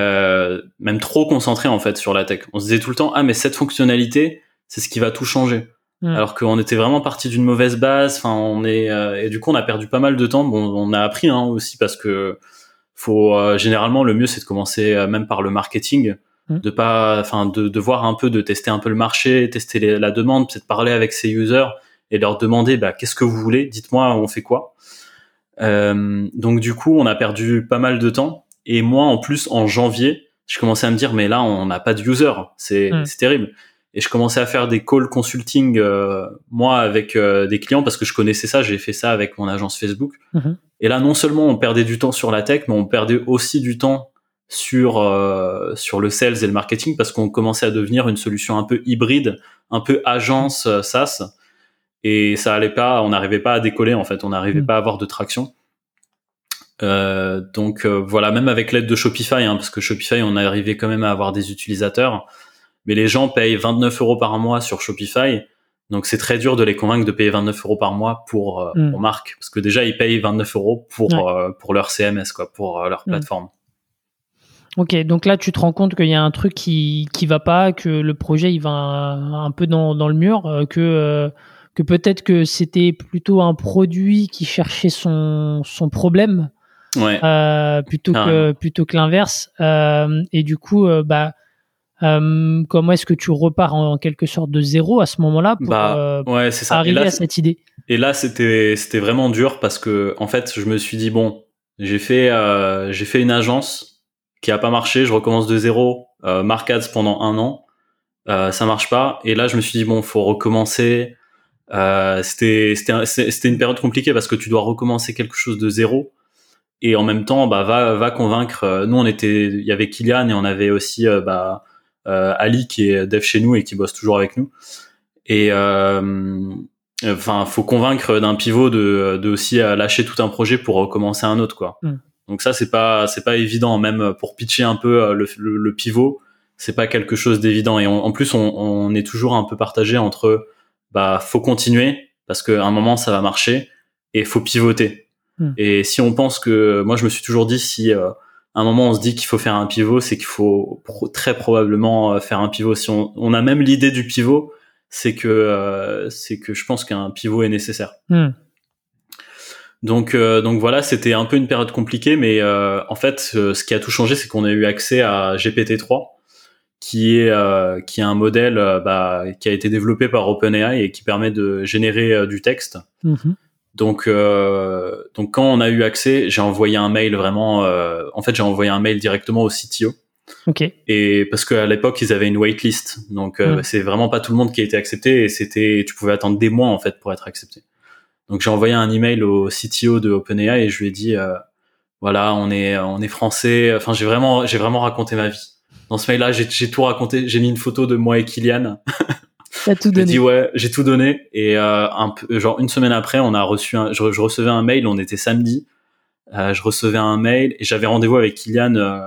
euh, même trop concentré en fait sur la tech. On se disait tout le temps ah mais cette fonctionnalité c'est ce qui va tout changer. Hmm. Alors qu'on était vraiment parti d'une mauvaise base. Enfin on est euh, et du coup on a perdu pas mal de temps. Bon on a appris hein, aussi parce que faut euh, généralement le mieux c'est de commencer même par le marketing, hmm. de pas enfin de, de, voir un peu de tester un peu le marché, tester la demande, peut-être parler avec ses users et leur demander bah qu'est-ce que vous voulez, dites-moi on fait quoi? donc du coup on a perdu pas mal de temps et moi, en plus, en janvier, je commençais à me dire, mais là, on n'a pas de user. C'est hmm. terrible. Et je commençais à faire des calls consulting, euh, moi, avec euh, des clients, parce que je connaissais ça. J'ai fait ça avec mon agence Facebook. Mhm. Et là, non seulement on perdait du temps sur la tech, mais on perdait aussi du temps sur euh, sur le sales et le marketing, parce qu'on commençait à devenir une solution un peu hybride, un peu agence SaaS. Et ça allait pas, on n'arrivait pas à décoller, en fait. On n'arrivait hmm. pas à avoir de traction. Euh, donc euh, voilà, même avec l'aide de Shopify, hein, parce que Shopify, on est arrivé quand même à avoir des utilisateurs, mais les gens payent 29 euros par mois sur Shopify, donc c'est très dur de les convaincre de payer 29 euros par mois pour, euh, Mm. pour marque, parce que déjà ils payent 29 euros pour Ouais. euh, pour leur CMS, quoi, pour euh, leur Mm. plateforme. Ok, donc là tu te rends compte qu'il y a un truc qui qui va pas, que le projet il va un, un peu dans, dans le mur, que euh, que peut-être que c'était plutôt un produit qui cherchait son son problème Ouais. euh, plutôt que plutôt que l'inverse. Euh, et du coup, euh, bah euh, comment est-ce que tu repars en, en quelque sorte de zéro à ce moment-là pour Bah, euh, ouais, ça. Arriver là, à cette idée? Et là, c'était c'était vraiment dur parce que en fait, je me suis dit bon, j'ai fait euh, j'ai fait une agence qui a pas marché, je recommence de zéro, euh, Mark Ads pendant un an, euh, ça marche pas. Et là, je me suis dit bon, faut recommencer. Euh, c'était une période compliquée parce que tu dois recommencer quelque chose de zéro. Et en même temps, bah va va convaincre. euh, Nous, on était, il y avait Kylian et on avait aussi euh, bah euh, Ali qui est dev chez nous et qui bosse toujours avec nous. Et euh, enfin faut convaincre d'un pivot de, de aussi lâcher tout un projet pour recommencer un autre quoi Mm. donc ça c'est pas c'est pas évident même pour pitcher un peu le, le, le pivot c'est pas quelque chose d'évident et on- en plus on, on est toujours un peu partagé entre bah faut continuer parce qu'à un moment ça va marcher et faut pivoter Mm. et si on pense que moi je me suis toujours dit si euh, à un moment on se dit qu'il faut faire un pivot c'est qu'il faut pro- très probablement euh, faire un pivot si on, on a même l'idée du pivot c'est que euh, c'est que je pense qu'un pivot est nécessaire. Hmm. Donc euh, donc voilà, c'était un peu une période compliquée, mais euh, en fait, ce qui a tout changé, c'est qu'on a eu accès à GPT-3, qui est euh, qui est un modèle euh, bah, qui a été développé par OpenAI et qui permet de générer du texte. Mhm. Donc euh, donc quand on a eu accès, j'ai envoyé un mail vraiment. euh, en fait, j'ai envoyé un mail directement au CTO Ok. et parce qu'à l'époque ils avaient une waitlist donc euh, Mm. c'est vraiment pas tout le monde qui a été accepté et c'était tu pouvais attendre des mois en fait pour être accepté donc j'ai envoyé un email au CTO de OpenAI et je lui ai dit euh, voilà on est on est français enfin j'ai vraiment j'ai vraiment raconté ma vie dans ce mail là j'ai j'ai tout raconté j'ai mis une photo de moi et Kylian [LAUGHS] T'as tout j'ai donné. dit ouais j'ai tout donné. Et euh, un peu genre une semaine après on a reçu un, je, je recevais un mail. On était samedi. Euh, je recevais un mail et j'avais rendez-vous avec Kylian euh,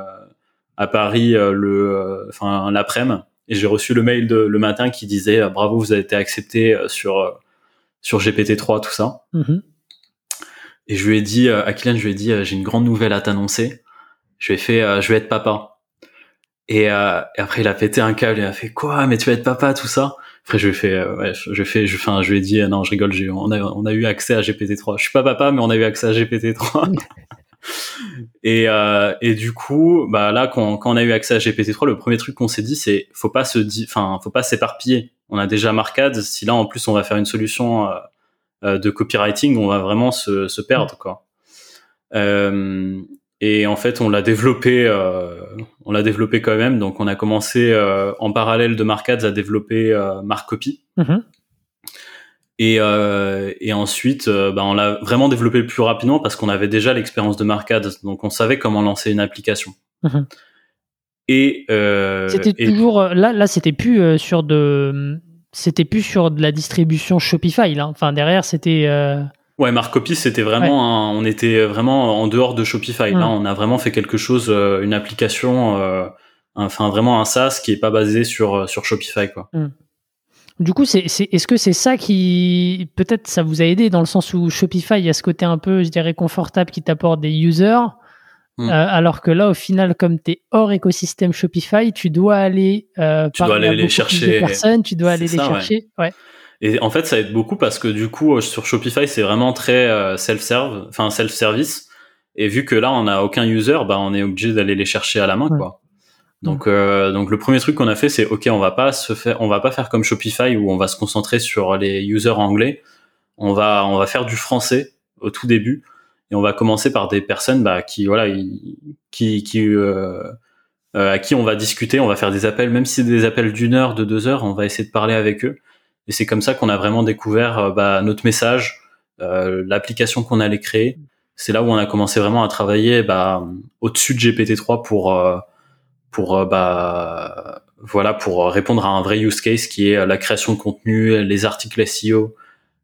à Paris euh, le euh, enfin l'après-midi. Et j'ai reçu le mail de, le matin qui disait euh, bravo vous avez été accepté euh, sur euh, sur GPT-3 tout ça. Mhm. et je lui ai dit euh, à Kylian je lui ai dit j'ai une grande nouvelle à t'annoncer. Je lui ai fait euh, je vais être papa. Et, euh, et après il a pété un câble. Il a fait quoi? Mais tu vas être papa tout ça? Après je lui ai fait euh, ouais je, fais je enfin je lui ai dit euh, non je rigole j'ai on a on a eu accès à GPT-3 je suis pas papa mais on a eu accès à GPT-3 [LAUGHS] et euh, et du coup bah là quand quand on a eu accès à GPT-3 le premier truc qu'on s'est dit c'est faut pas se enfin faut pas s'éparpiller. On a déjà Marcad. Si là en plus on va faire une solution euh, de copywriting on va vraiment se se perdre quoi et en fait, on l'a développé, euh, on l'a développé quand même. Donc, on a commencé euh, en parallèle de Markads à développer euh, Marcopy. Mhm. Et, euh, et ensuite, bah, on l'a vraiment développé le plus rapidement parce qu'on avait déjà l'expérience de Markads. Donc, on savait comment lancer une application. Mhm. Et, C'était et- toujours là, là c'était plus sur de, c'était plus sur de la distribution Shopify là. Enfin derrière c'était. Ouais, Marcopy, c'était vraiment, un- on était vraiment en dehors de Shopify. Là, Mm. on a vraiment fait quelque chose, euh, une application, euh, enfin vraiment un SaaS qui est pas basé sur euh, sur Shopify, quoi. Du coup, c'est, c'est- est-ce que c'est ça qui peut-être ça vous a aidé dans le sens où Shopify il y a ce côté un peu, je dirais, confortable qui t'apporte des users, Mm. euh, alors que là, au final, comme tu es hors écosystème Shopify, tu dois aller euh, Tu dois à aller les de chercher. personnes, tu dois aller les ouais. chercher. Ouais. Et en fait, ça aide beaucoup parce que du coup, euh, sur Shopify, c'est vraiment très euh, self-serve, enfin self-service. Et vu que là, on n'a aucun user, bah, on est obligé d'aller les chercher à la main, Ouais. quoi. Donc, euh, donc le premier truc qu'on a fait, c'est ok, on va pas se faire, on va pas faire comme Shopify où on va se concentrer sur les users anglais. On va, on va faire du français au tout début et on va commencer par des personnes bah, qui, voilà, qui, qui, euh, euh, à qui on va discuter, on va faire des appels, même si c'est des appels d'une heure, de deux heures, on va essayer de parler avec eux. Et c'est comme ça qu'on a vraiment découvert euh, bah, notre message, euh, l'application qu'on allait créer. C'est là où on a commencé vraiment à travailler bah, au-dessus de GPT-3 pour euh, pour euh, bah voilà pour répondre à un vrai use case qui est la création de contenu, les articles SEO,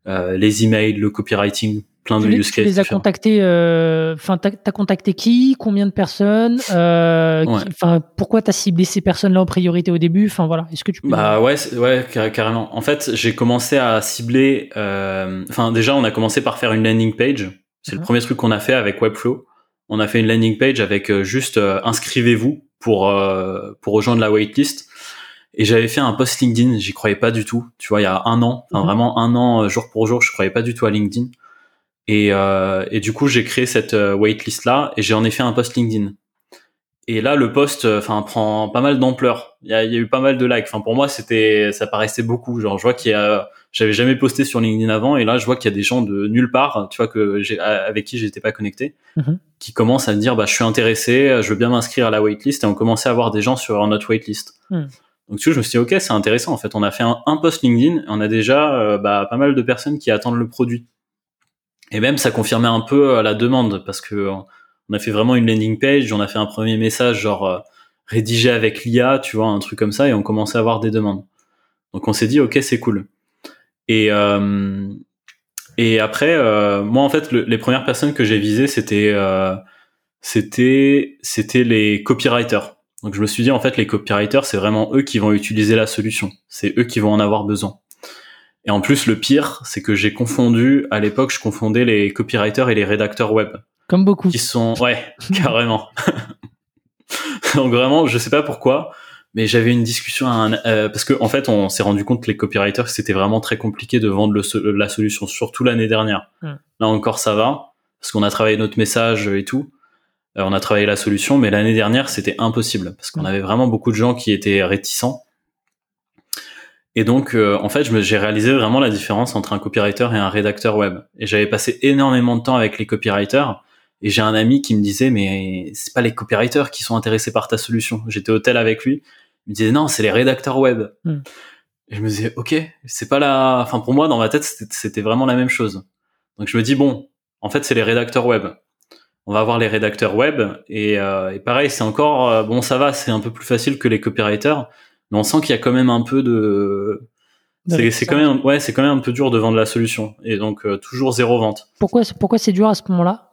euh, les emails, le copywriting, plein de tu les, tu as différents. contactés, euh, enfin, t'as as contacté qui Combien de personnes euh, Ouais. Enfin, pourquoi t'as ciblé ces personnes-là en priorité au début? Enfin, voilà, est-ce que tu peux. Bah ouais, ouais, car- carrément. En fait, j'ai commencé à cibler. euh, Enfin, déjà, on a commencé par faire une landing page. C'est le Mhm. premier truc qu'on a fait avec Webflow. On a fait une landing page avec euh, juste euh, inscrivez-vous pour euh, pour rejoindre la waitlist. Et j'avais fait un post LinkedIn. J'y croyais pas du tout. Tu vois, il y a un an, enfin Mhm. vraiment un an, euh, jour pour jour, je croyais pas du tout à LinkedIn. Et, euh, et du coup, j'ai créé cette euh, waitlist là et j'en ai fait un post LinkedIn. Et là, le post, euh, enfin, prend pas mal d'ampleur. Il y a, il y a eu pas mal de likes. Enfin, pour moi, c'était, ça paraissait beaucoup. Genre, je vois qu'il y a, j'avais jamais posté sur LinkedIn avant, et là, je vois qu'il y a des gens de nulle part, tu vois, que j'ai, avec qui j'étais pas connecté, Mhm. qui commencent à me dire, bah, je suis intéressé, je veux bien m'inscrire à la waitlist, et on commençait à avoir des gens sur notre waitlist. Mhm. Donc, tu vois, je me suis dit, ok, c'est intéressant. En fait, on a fait un, un post LinkedIn, et on a déjà, euh, bah, pas mal de personnes qui attendent le produit. Et même, ça confirmait un peu euh, la demande, parce que euh, on a fait vraiment une landing page, on a fait un premier message genre euh, rédigé avec l'IA, tu vois, un truc comme ça, et on commençait à avoir des demandes. Donc on s'est dit ok c'est cool. Et euh, et après euh, moi en fait le- les premières personnes que j'ai visées c'était c'était c'était les copywriters. Donc je me suis dit en fait les copywriters c'est vraiment eux qui vont utiliser la solution, c'est eux qui vont en avoir besoin. Et en plus le pire c'est que j'ai confondu à l'époque je confondais les copywriters et les rédacteurs web Comme beaucoup. qui sont ouais [LAUGHS] carrément [LAUGHS] donc vraiment je sais pas pourquoi mais j'avais une discussion à un- euh, parce que en fait on s'est rendu compte que les copywriters c'était vraiment très compliqué de vendre le so- la solution surtout l'année dernière Hmm. là encore ça va parce qu'on a travaillé notre message et tout Euh, on a travaillé la solution mais l'année dernière c'était impossible parce qu'on Hmm. avait vraiment beaucoup de gens qui étaient réticents et donc, euh, en fait, j'ai réalisé vraiment la différence entre un copywriter et un rédacteur web. Et j'avais passé énormément de temps avec les copywriters. Et j'ai un ami qui me disait, mais c'est pas les copywriters qui sont intéressés par ta solution. J'étais au tel avec lui. Il me disait, non, c'est les rédacteurs web. Hmm. Et je me disais, ok, c'est pas la, enfin, pour moi, dans ma tête, c'était c'était vraiment la même chose. Donc, je me dis, bon, en fait, c'est les rédacteurs web. On va avoir les rédacteurs web. Et, euh, et pareil, c'est encore, euh, bon, ça va, c'est un peu plus facile que les copywriters. Mais on sent qu'il y a quand même un peu de, c'est quand même, ouais, c'est quand même un peu dur de vendre la solution. Et donc, euh, toujours zéro vente. Pourquoi, pourquoi c'est dur à ce moment-là?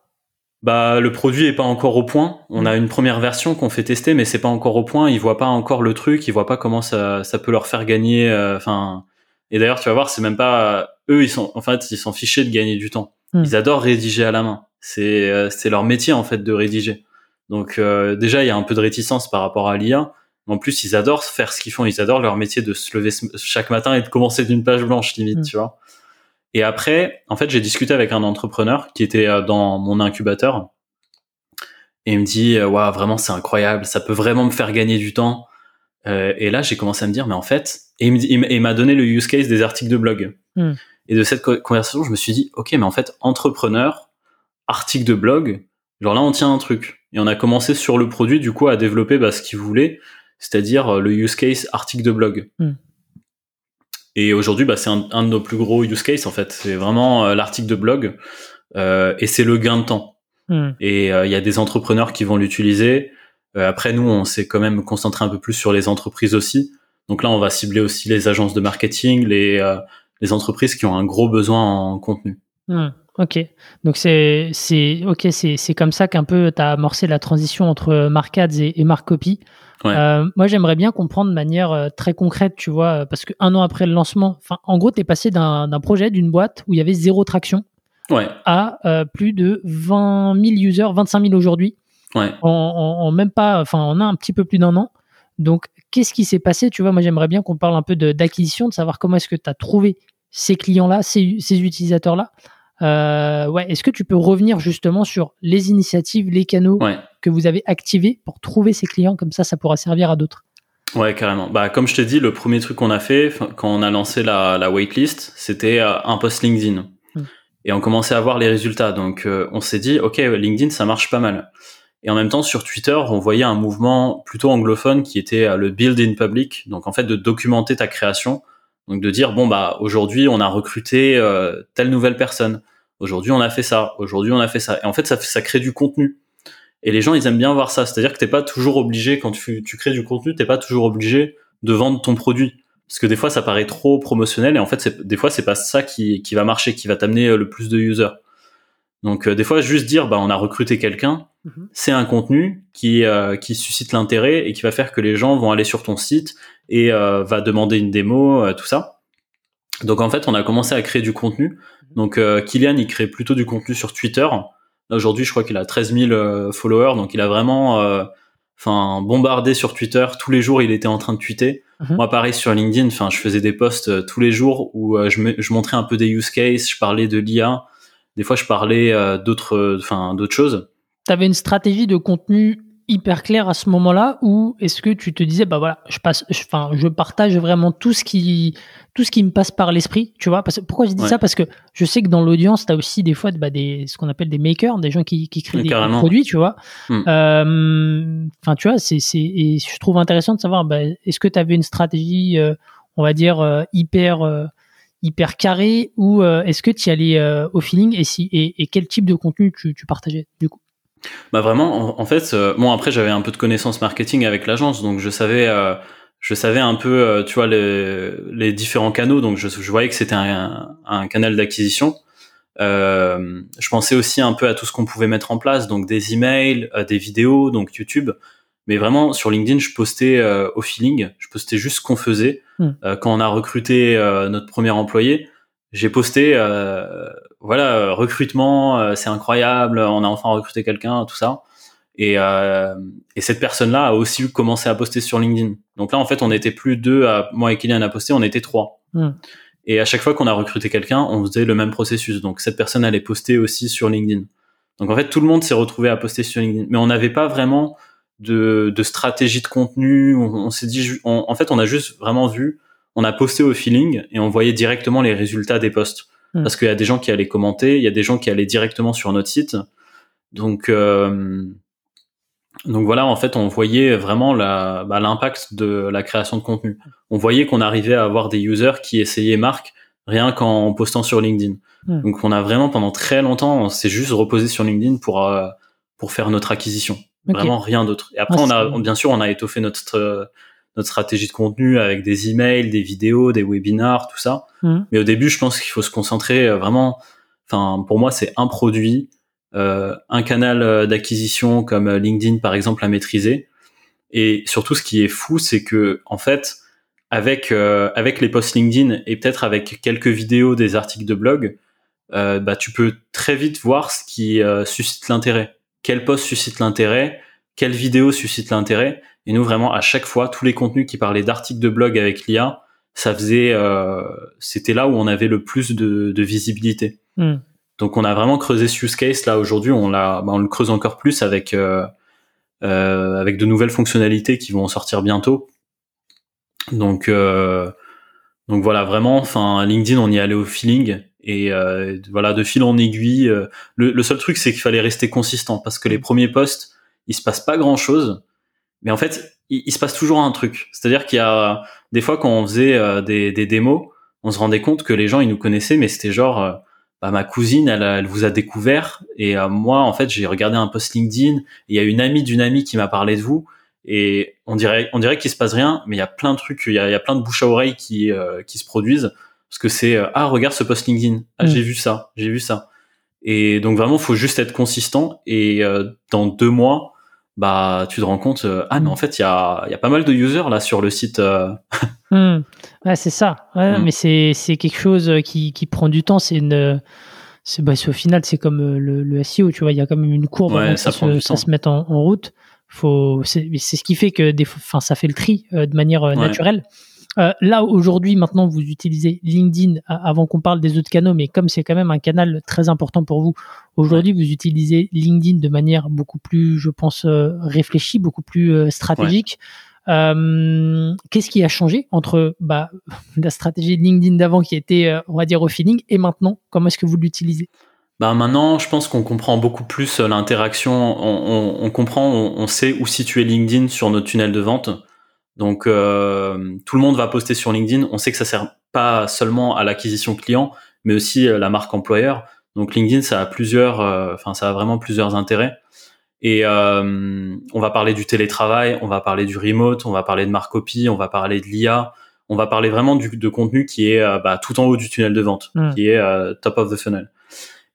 Bah, le produit est pas encore au point. On a une première version qu'on fait tester, mais c'est pas encore au point. Ils voient pas encore le truc. Ils voient pas comment ça, ça peut leur faire gagner. euh, Enfin, et d'ailleurs, tu vas voir, c'est même pas eux. Ils sont, en fait, ils sont fichés de gagner du temps. Hmm. Ils adorent rédiger à la main. C'est, euh, c'est leur métier en fait de rédiger. Donc euh, déjà, il y a un peu de réticence par rapport à l'IA. En plus, ils adorent faire ce qu'ils font. Ils adorent leur métier de se lever chaque matin et de commencer d'une page blanche limite, Hmm. tu vois. Et après, en fait, j'ai discuté avec un entrepreneur qui était euh, dans mon incubateur et il me dit euh, waouh vraiment c'est incroyable ça peut vraiment me faire gagner du temps Euh, et là j'ai commencé à me dire mais en fait et il m'a donné le use case des articles de blog Hmm. et de cette co- conversation je me suis dit ok mais en fait entrepreneur article de blog genre là on tient un truc et on a commencé sur le produit du coup à développer bah, ce qu'il voulait c'est-à-dire euh, le use case article de blog Hmm. et aujourd'hui bah, c'est un, un de nos plus gros use case en fait c'est vraiment euh, l'article de blog euh, et c'est le gain de temps Hmm. et euh, il y a des entrepreneurs qui vont l'utiliser. Après, nous, on s'est quand même concentré un peu plus sur les entreprises aussi. Donc là, on va cibler aussi les agences de marketing, les, les entreprises qui ont un gros besoin en contenu. Hmm, ok. Donc c'est c'est ok c'est c'est comme ça qu'un peu tu as amorcé la transition entre Markads et, et Marcopy. Ouais. Euh, moi j'aimerais bien comprendre de manière euh, très concrète, tu vois, euh, parce que un an après le lancement, en gros tu es passé d'un projet d'une boîte où il y avait zéro traction Ouais, à euh, plus de 20 000 users, 25 000 aujourd'hui, ouais. en, en- en même pas, enfin en un petit peu plus d'un an. Donc qu'est-ce qui s'est passé Tu vois, moi j'aimerais bien qu'on parle un peu de- d'acquisition, de savoir comment est-ce que tu as trouvé ces clients-là, ces, ces utilisateurs-là. Euh, ouais, est-ce que tu peux revenir justement sur les initiatives, les canaux Ouais. Que vous avez activés pour trouver ces clients Comme ça, ça pourra servir à d'autres. Ouais, carrément. Bah, comme je t'ai dit, le premier truc qu'on a fait quand on a lancé la, la waitlist, c'était euh, un post LinkedIn. Mm. Et on commençait à voir les résultats. Donc, euh, on s'est dit, OK, LinkedIn, ça marche pas mal. Et en même temps, sur Twitter, on voyait un mouvement plutôt anglophone qui était euh, le build in public. Donc, en fait, de documenter ta création. Donc, de dire, bon, bah, aujourd'hui, on a recruté euh, telle nouvelle personne. Aujourd'hui, on a fait ça. Aujourd'hui, on a fait ça. Et en fait, ça, ça crée du contenu. Et les gens, ils aiment bien voir ça. C'est-à-dire que t'es pas toujours obligé, quand tu, tu crées du contenu, t'es pas toujours obligé de vendre ton produit. Parce que des fois, ça paraît trop promotionnel et en fait, des fois, c'est pas ça qui, qui va marcher, qui va t'amener euh, le plus de users. Donc des fois juste dire bah on a recruté quelqu'un, Mhm. c'est un contenu qui qui suscite l'intérêt et qui va faire que les gens vont aller sur ton site et va demander une démo, tout ça. Donc en fait, on a commencé à créer du contenu. Donc Kylian, il crée plutôt du contenu sur Twitter. Aujourd'hui, je crois qu'il a 13 000 followers, donc il a vraiment enfin bombardé sur Twitter. Tous les jours il était en train de tweeter. Mhm. moi pareil sur LinkedIn enfin je faisais des posts euh, tous les jours où euh, je, me- je montrais un peu des use cases je parlais de l'IA des fois je parlais euh, d'autres euh, enfin d'autres choses. Tu avais une stratégie de contenu hyper claire à ce moment-là ou est-ce que tu te disais bah voilà je passe je- enfin je partage vraiment tout ce qui tout ce qui me passe par l'esprit tu vois? Parce que pourquoi je dis Ouais. ça? Parce que je sais que dans l'audience tu as aussi des fois bah, des ce qu'on appelle des makers des gens qui, qui créent des, produits tu vois? Hmm. Euh, enfin tu vois c'est c'est et je trouve intéressant de savoir bah, est-ce que tu avais une stratégie euh, on va dire euh, hyper hyper carrée ou euh, est-ce que tu y allais euh, au feeling et si et, et quel type de contenu tu, tu partageais du coup? Bah vraiment en, en fait euh, bon après j'avais un peu de connaissances marketing avec l'agence donc je savais euh, je savais un peu euh, tu vois les, les différents canaux donc je, je voyais que c'était un, un canal d'acquisition Euh, je pensais aussi un peu à tout ce qu'on pouvait mettre en place, donc des emails, euh, des vidéos, donc YouTube. Mais vraiment sur LinkedIn, je postais euh, au feeling, je postais juste ce qu'on faisait. Euh, quand on a recruté euh, notre premier employé, j'ai posté, euh, voilà, euh, recrutement, euh, c'est incroyable, on a enfin recruté quelqu'un, tout ça. Et, euh, et cette personne-là a aussi commencé à poster sur LinkedIn. Donc là, en fait, on n'était plus deux, à, moi et Kylian à poster, on était trois. Hmm. Et à chaque fois qu'on a recruté quelqu'un, on faisait le même processus. Donc cette personne allait poster aussi sur LinkedIn. Donc en fait, tout le monde s'est retrouvé à poster sur LinkedIn. Mais on n'avait pas vraiment de, de stratégie de contenu. On, on s'est dit, on- en fait, on a juste vraiment vu, on a posté au feeling et on voyait directement les résultats des posts. Hmm. Parce qu'il y a des gens qui allaient commenter, il y a des gens qui allaient directement sur notre site. Donc, euh, donc voilà, en fait, on voyait vraiment bah, l'impact de la création de contenu. On voyait qu'on arrivait à avoir des users qui essayaient marque rien qu'en postant sur LinkedIn. Hmm. Donc on a vraiment pendant très longtemps, on s'est juste reposé sur LinkedIn pour euh, pour faire notre acquisition. Vraiment rien d'autre. Et après Ah, on a bien sûr on a étoffé notre euh, notre stratégie de contenu avec des emails, des vidéos, des webinars, tout ça. Hmm. Mais au début, je pense qu'il faut se concentrer euh, vraiment. Enfin, pour moi, c'est un produit, euh, un canal euh, d'acquisition comme euh, LinkedIn par exemple à maîtriser. Et surtout, ce qui est fou, c'est que en fait, avec euh, avec les posts LinkedIn et peut-être avec quelques vidéos, des articles de blog, euh, bah tu peux très vite voir ce qui suscite l'intérêt. Quel post suscite l'intérêt, quelle vidéo suscite l'intérêt. Et nous vraiment à chaque fois, tous les contenus qui parlaient d'articles de blog avec l'IA, ça faisait, euh, c'était là où on avait le plus de, de visibilité. Hmm. Donc on a vraiment creusé ce use case là aujourd'hui, on l'a, bah, on le creuse encore plus avec euh, euh, avec de nouvelles fonctionnalités qui vont sortir bientôt. Donc euh, donc voilà vraiment, enfin LinkedIn on y allait au feeling et euh, voilà de fil en aiguille. euh, le, le seul truc c'est qu'il fallait rester consistant parce que les premiers posts il se passe pas grand chose, mais en fait il, il se passe toujours un truc. C'est-à-dire qu'il y a des fois quand on faisait euh, des, des démos, on se rendait compte que les gens ils nous connaissaient, mais c'était genre euh, bah, ma cousine elle, a- elle vous a découvert et euh, moi en fait j'ai regardé un post LinkedIn, et il y a une amie d'une amie qui m'a parlé de vous et on dirait on dirait qu'il se passe rien, mais il y a plein de trucs, il y a, il y a plein de bouche à oreille qui euh, qui se produisent parce que c'est euh, ah regarde ce post LinkedIn, ah Mm. j'ai vu ça, j'ai vu ça. Et donc vraiment, faut juste être consistant. Et dans deux mois, bah tu te rends compte, euh, ah mais en fait il y a, y a pas mal de users là sur le site. euh. [LAUGHS] Hmm. Ouais, c'est ça. Ouais, Hmm. Mais c'est c'est quelque chose euh, qui, qui prend du temps. C'est une c'est bah, c'est- au final c'est comme euh, le, le SEO. Tu vois, il y a quand même une courbe Ouais, avant ça se, ça se mette en, en route. Faut c'est c'est ce qui fait que des enfin ça fait le tri euh, de manière naturelle. Euh, là aujourd'hui maintenant vous utilisez LinkedIn a- avant qu'on parle des autres canaux, mais comme c'est quand même un canal très important pour vous, aujourd'hui vous utilisez LinkedIn de manière beaucoup plus, je pense, euh, réfléchie, beaucoup plus euh, stratégique. Euh, Qu'est-ce qui a changé entre bah, [LAUGHS] la stratégie de LinkedIn d'avant qui était, euh, on va dire, au feeling et maintenant Comment est-ce que vous l'utilisez? Bah maintenant, je pense qu'on comprend beaucoup plus euh, l'interaction. On, on, on comprend, on, on sait où situer LinkedIn sur notre tunnel de vente. Donc euh, tout le monde va poster sur LinkedIn. On sait que ça sert pas seulement à l'acquisition client, mais aussi euh, la marque employeur. Donc LinkedIn, ça a plusieurs, euh, enfin ça a vraiment plusieurs intérêts. Et euh, on va parler du télétravail, on va parler du remote, on va parler de marque copy, on va parler de l'IA, on va parler vraiment du, de contenu qui est euh, bah, tout en haut du tunnel de vente, Mm. qui est top of the funnel.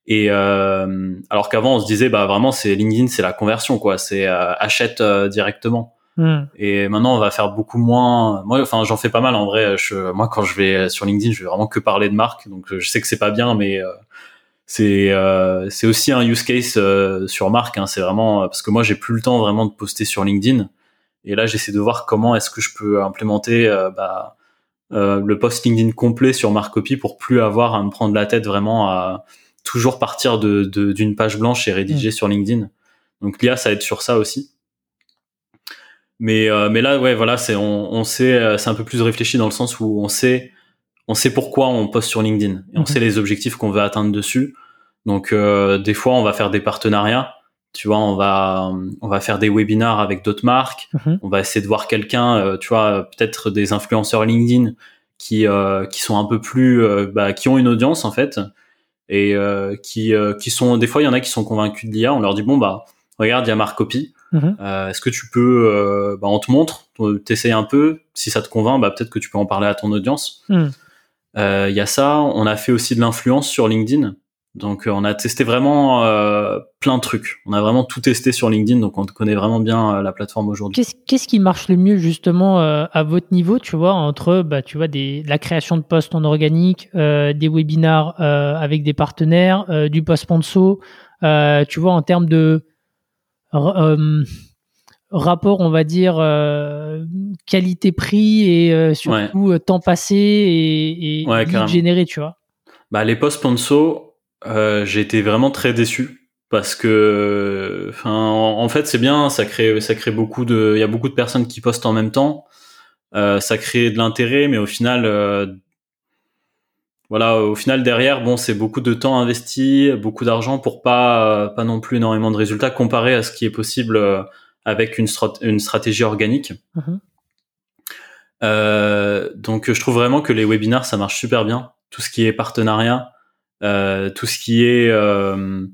Et alors qu'avant on se disait bah vraiment c'est LinkedIn c'est la conversion quoi, c'est achète directement. Hmm. Et maintenant, on va faire beaucoup moins. Moi, enfin, j'en fais pas mal en vrai. Je, moi, quand je vais sur LinkedIn, je vais vraiment que parler de marque. Donc, je sais que c'est pas bien, mais euh, c'est euh, c'est aussi un use case euh, sur marque. Hein. C'est vraiment parce que moi, j'ai plus le temps vraiment de poster sur LinkedIn. Et là, j'essaie de voir comment est-ce que je peux implémenter bah, le post LinkedIn complet sur marque copy pour plus avoir à me prendre la tête vraiment à toujours partir de d'une page blanche et rédiger hmm. sur LinkedIn. Donc l'IA, ça aide sur ça aussi. Mais euh, mais là ouais voilà c'est on, on sait euh, c'est un peu plus réfléchi dans le sens où on sait on sait pourquoi on poste sur LinkedIn et on mhm. sait les objectifs qu'on veut atteindre dessus. Donc euh, des fois on va faire des partenariats. Tu vois, on va on va faire des webinars avec d'autres marques. Mhm. On va essayer de voir quelqu'un, tu vois, peut-être des influenceurs LinkedIn qui qui sont un peu plus bah, qui ont une audience en fait et qui qui sont des fois il y en a qui sont convaincus de l'IA. On leur dit bon bah regarde il y a Marc Copy Mhm. Euh, est-ce que tu peux, euh, bah, on te montre, t'essayes un peu, si ça te convainc, bah, peut-être que tu peux en parler à ton audience. Mhm. Euh, il y a ça, on a fait aussi de l'influence sur LinkedIn. Donc on a testé vraiment plein de trucs. On a vraiment tout testé sur LinkedIn, donc on connaît vraiment bien la plateforme aujourd'hui. Qu'est-ce qui marche le mieux justement à votre niveau, tu vois, entre bah, tu vois des, la création de posts en organique, des webinars avec des partenaires, du post sponsor, tu vois, en termes de euh, rapport, on va dire, euh, qualité-prix et euh, surtout temps passé et, et généré, tu vois. Bah, les posts sponsor, j'ai été vraiment très déçu parce que, enfin, en, fait, c'est bien, ça crée, ça crée beaucoup de, il y a beaucoup de personnes qui postent en même temps, ça crée de l'intérêt, mais au final, voilà, au final derrière, bon, c'est beaucoup de temps investi, beaucoup d'argent pour pas pas non plus énormément de résultats comparé à ce qui est possible euh, avec une, une stratégie organique. Mhm. Euh, donc, je trouve vraiment que les webinars ça marche super bien. Tout ce qui est partenariat, euh, tout ce qui est euh,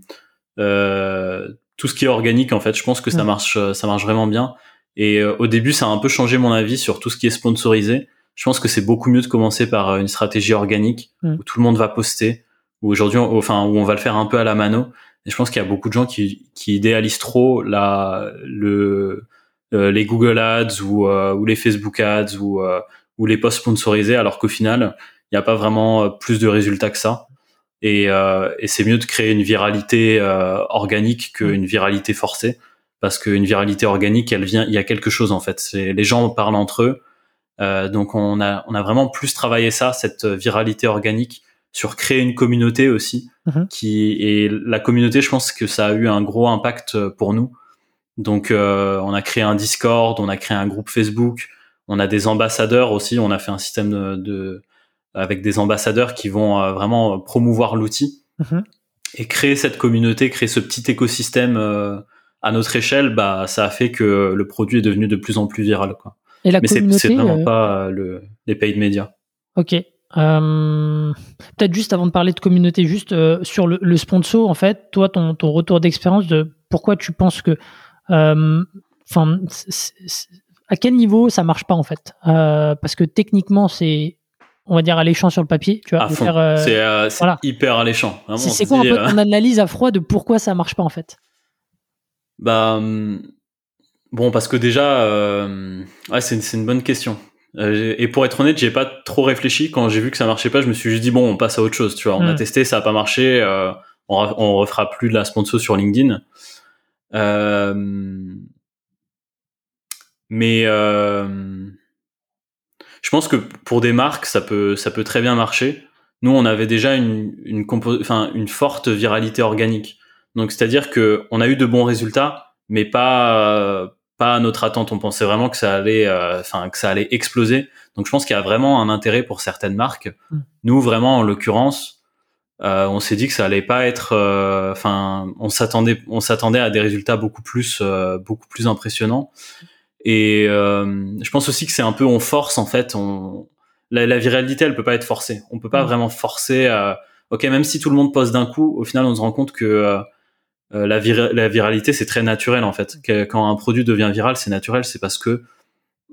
euh tout ce qui est organique en fait, je pense que ça marche ça marche vraiment bien. Et au début, ça a un peu changé mon avis sur tout ce qui est sponsorisé je pense que c'est beaucoup mieux de commencer par euh, une stratégie organique mm. où tout le monde va poster, où aujourd'hui, enfin, où on va le faire un peu à la mano. Et je pense qu'il y a beaucoup de gens qui, qui idéalisent trop la, le, euh, les Google Ads ou, euh, ou les Facebook Ads ou, ou les posts sponsorisés, alors qu'au final, il n'y a pas vraiment plus de résultats que ça. Et, et c'est mieux de créer une viralité organique qu'une mm. viralité forcée, parce qu'une viralité organique, elle vient, il y a quelque chose en fait. C'est les gens parlent entre eux euh, donc on a, on a vraiment plus travaillé ça, cette viralité organique, sur créer une communauté aussi. Mhm. Qui et la communauté, je pense que ça a eu un gros impact pour nous. Donc euh, on a créé un Discord, on a créé un groupe Facebook, on a des ambassadeurs aussi. On a fait un système de, de avec des ambassadeurs qui vont euh, vraiment promouvoir l'outil mhm. et créer cette communauté, créer ce petit écosystème euh, à notre échelle. Bah ça a fait que le produit est devenu de plus en plus viral. Quoi. Et la Mais c'est vraiment euh, pas euh, le, les paid médias. Ok. Euh, peut-être juste avant de parler de communauté, juste sur le, sponsor, en fait, toi, ton, ton retour d'expérience de pourquoi tu penses que, enfin, à quel niveau ça marche pas en fait? Parce que techniquement, c'est, on va dire, alléchant sur le papier. Tu vois, c'est hyper alléchant. C'est quoi un peu ton analyse à froid de pourquoi ça marche pas en fait? Bah, hum, Bon, parce que déjà, euh, ouais, c'est une, une, bonne question. Euh, et pour être honnête, j'ai pas trop réfléchi quand j'ai vu que ça marchait pas. Je me suis juste dit bon, on passe à autre chose. Tu vois, on a hmm. testé, ça a pas marché. Euh, on, on refera plus de la sponsor sur LinkedIn. Mais je pense que pour des marques, ça peut, ça peut très bien marcher. Nous, on avait déjà une, une, enfin, une forte viralité organique. Donc, c'est-à-dire que on a eu de bons résultats, mais pas pas à notre attente. On pensait vraiment que ça allait, euh, enfin que ça allait exploser. Donc je pense qu'il y a vraiment un intérêt pour certaines marques. Mm. Nous vraiment en l'occurrence, euh, on s'est dit que ça allait pas être, euh, enfin on s'attendait, on s'attendait à des résultats beaucoup plus, beaucoup plus impressionnants. Et je pense aussi que c'est un peu on force en fait. On, la, viralité elle peut pas être forcée. On peut pas mm. vraiment forcer. ok même si tout le monde poste d'un coup, au final on se rend compte que euh, la, la, viralité c'est très naturel en fait. quand un produit devient viral, c'est naturel, c'est parce que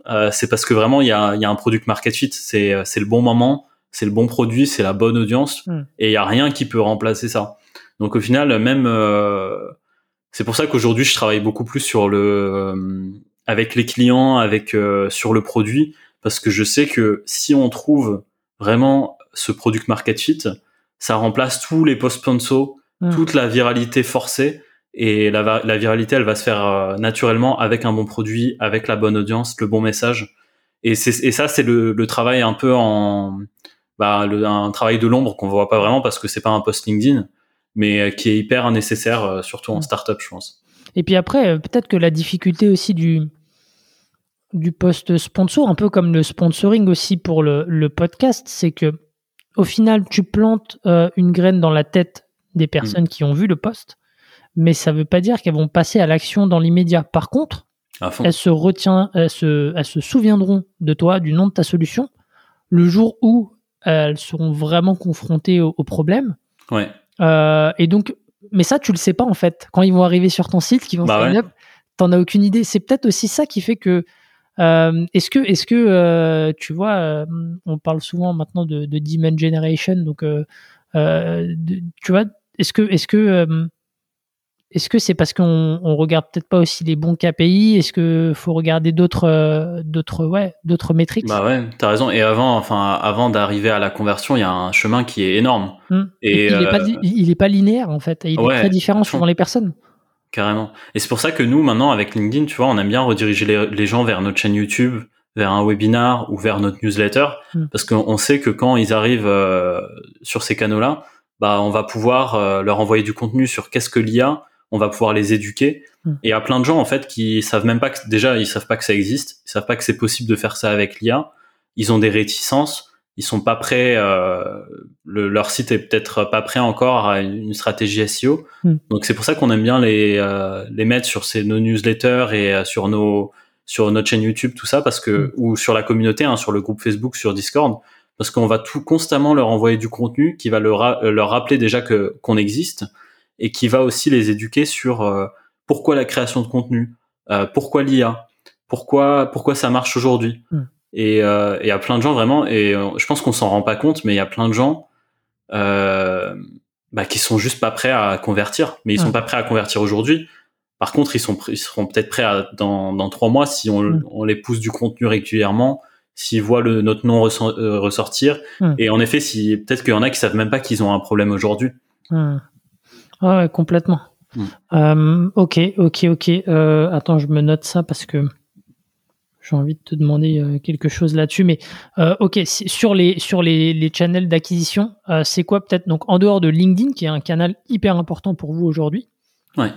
euh, c'est parce que vraiment il y a, y a un product market fit. C'est c'est le bon moment, c'est le bon produit, c'est la bonne audience, hmm. et il y a rien qui peut remplacer ça. Donc au final, même c'est pour ça qu'aujourd'hui je travaille beaucoup plus sur le avec les clients, avec sur le produit, parce que je sais que si on trouve vraiment ce product market fit, ça remplace tous les post-sponsors, hmm. toute la viralité forcée. Et la, la, viralité, elle va se faire euh, naturellement avec un bon produit, avec la bonne audience, le bon message. Et, et ça, c'est le, le, travail un peu en, bah, le, un travail de l'ombre qu'on voit pas vraiment parce que c'est pas un post LinkedIn, mais euh, qui est hyper nécessaire, euh, surtout en hmm. startup, je pense. Et puis après, peut-être que la difficulté aussi du, du post sponsor, un peu comme le sponsoring aussi pour le, le podcast, c'est que au final, tu plantes euh, une graine dans la tête des personnes mm. qui ont vu le post, mais ça ne veut pas dire qu'elles vont passer à l'action dans l'immédiat. Par contre, elles se retient, elles se, elles se souviendront de toi, du nom de ta solution, le jour où elles seront vraiment confrontées au, problème. Ouais. Euh, et donc, mais ça, tu le sais pas en fait. Quand ils vont arriver sur ton site, qu'ils vont bah sign up, t'en as aucune idée. C'est peut-être aussi ça qui fait que euh, est-ce que, est-ce que euh, tu vois, euh, on parle souvent maintenant de, de demand generation, donc tu vois, est-ce que, est-ce que, est-ce que c'est parce qu'on on regarde peut-être pas aussi les bons KPI Est-ce que faut regarder d'autres, d'autres, ouais, d'autres métriques? Bah ouais, t'as raison. Et avant, enfin, avant d'arriver à la conversion, il y a un chemin qui est énorme. Hum. Et, il, est pas, il est pas linéaire en fait. Il est très différent suivant les personnes. Carrément. Et c'est pour ça que nous, maintenant, avec LinkedIn, tu vois, on aime bien rediriger les, gens vers notre chaîne YouTube, vers un webinar ou vers notre newsletter, hmm. parce qu'on sait que quand ils arrivent euh, sur ces canaux-là, bah, on va pouvoir euh, leur envoyer du contenu sur qu'est-ce que l'IA, on va pouvoir les éduquer. Hmm. Et il y a plein de gens, en fait, qui savent même pas que, déjà, ils savent pas que ça existe, ils savent pas que c'est possible de faire ça avec l'IA, ils ont des réticences, ils sont pas prêts. Euh, le, leur site est peut-être pas prêt encore à une stratégie SEO. Hmm. Donc c'est pour ça qu'on aime bien les euh, les mettre sur ces, nos newsletters et euh, sur nos sur notre chaîne YouTube tout ça parce que hmm. ou sur la communauté, hein, sur le groupe Facebook, sur Discord, parce qu'on va tout constamment leur envoyer du contenu qui va leur leur rappeler déjà que qu'on existe et qui va aussi les éduquer sur euh, pourquoi la création de contenu, pourquoi l'IA, pourquoi pourquoi ça marche aujourd'hui. Hmm. Et euh, il y a plein de gens vraiment, et euh, je pense qu'on s'en rend pas compte, mais il y a plein de gens euh, bah, qui sont juste pas prêts à convertir. Mais ils sont pas prêts à convertir aujourd'hui. Par contre, ils sont ils seront peut-être prêts à, dans dans trois mois si on, mm. on les pousse du contenu régulièrement, s'ils voient le notre nom euh, ressortir. Mm. Et en effet, si peut-être qu'il y en a qui savent même pas qu'ils ont un problème aujourd'hui. Mm. ouais, complètement. Euh, ok, ok, ok. Euh, attends, je me note ça parce que j'ai envie de te demander quelque chose là-dessus. Mais euh, ok, sur les sur les, les channels d'acquisition, c'est quoi peut-être donc en dehors de LinkedIn, qui est un canal hyper important pour vous aujourd'hui. Ouais.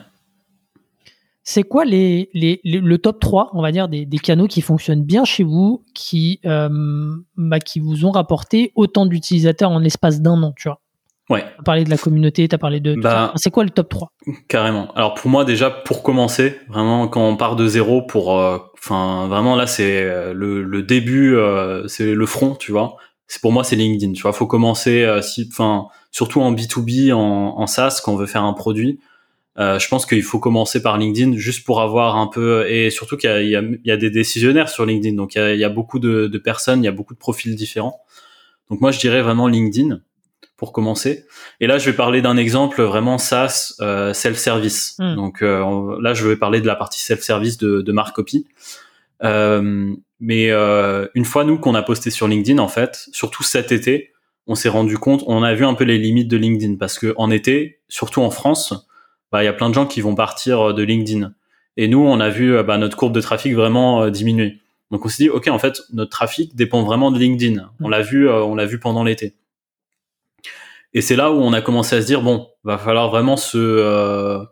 C'est quoi les, les, le top 3, on va dire, des, des canaux qui fonctionnent bien chez vous, qui, bah, qui vous ont rapporté autant d'utilisateurs en l'espace d'un an, tu vois? Ouais. Tu as parlé de la communauté, tu as parlé de... Bah, c'est quoi le top 3 Carrément. Alors pour moi déjà, pour commencer, vraiment quand on part de zéro, pour... Euh, enfin vraiment là c'est euh, le, le début, euh, c'est le front, tu vois. C'est pour moi c'est LinkedIn, tu vois. Faut commencer, si, enfin surtout en B2B, en, en SaaS, quand on veut faire un produit. Euh, je pense qu'il faut commencer par LinkedIn juste pour avoir un peu et surtout qu'il y, y, y a, des décisionnaires sur LinkedIn donc il y a, il y a beaucoup de, de, personnes il y a beaucoup de profils différents donc moi je dirais vraiment LinkedIn pour commencer. Et là, je vais parler d'un exemple vraiment SaaS euh, self-service. Hmm. Donc euh, là, je vais parler de la partie self-service de, de Marcopy. Euh, mais euh, une fois nous qu'on a posté sur LinkedIn, en fait, surtout cet été, on s'est rendu compte, on a vu un peu les limites de LinkedIn parce que en été, surtout en France, bah, il y a plein de gens qui vont partir de LinkedIn. Et nous, on a vu bah, notre courbe de trafic vraiment diminuer. Donc on s'est dit, ok, en fait, notre trafic dépend vraiment de LinkedIn. On l'a vu, on l'a vu pendant l'été. Et c'est là où on a commencé à se dire bon, va falloir vraiment se euh,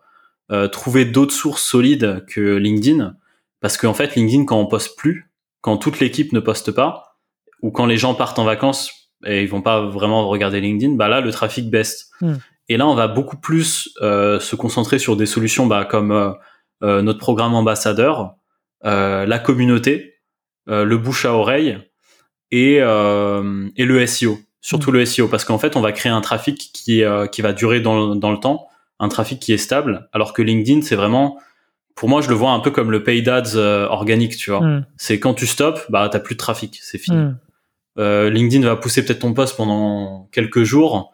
euh, trouver d'autres sources solides que LinkedIn, parce qu'en fait LinkedIn quand on poste plus, quand toute l'équipe ne poste pas, ou quand les gens partent en vacances et ils vont pas vraiment regarder LinkedIn, bah là le trafic baisse. Hmm. Et là on va beaucoup plus euh, se concentrer sur des solutions bah, comme notre programme ambassadeur, la communauté, le bouche à oreille et, et le SEO surtout le SEO, parce qu'en fait, on va créer un trafic qui, euh, qui va durer dans, dans le temps, un trafic qui est stable, alors que LinkedIn, c'est vraiment, pour moi, je le vois un peu comme le paid ads euh, organique, tu vois. Hmm. C'est quand tu stops, bah, t'as plus de trafic, c'est fini. Hmm. Euh, LinkedIn va pousser peut-être ton poste pendant quelques jours,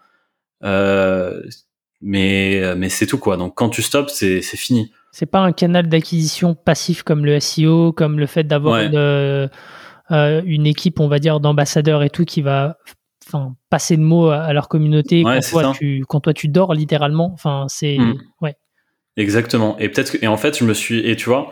mais mais c'est tout quoi. Donc quand tu stops, c'est c'est fini. C'est pas un canal d'acquisition passif comme le SEO, comme le fait d'avoir une, euh, une équipe, on va dire, d'ambassadeurs et tout qui va enfin passer le mot à, leur communauté quand, toi, tu, quand toi tu dors littéralement. Enfin, c'est mm. ouais. Exactement. Et peut-être et en fait, je me suis et tu vois,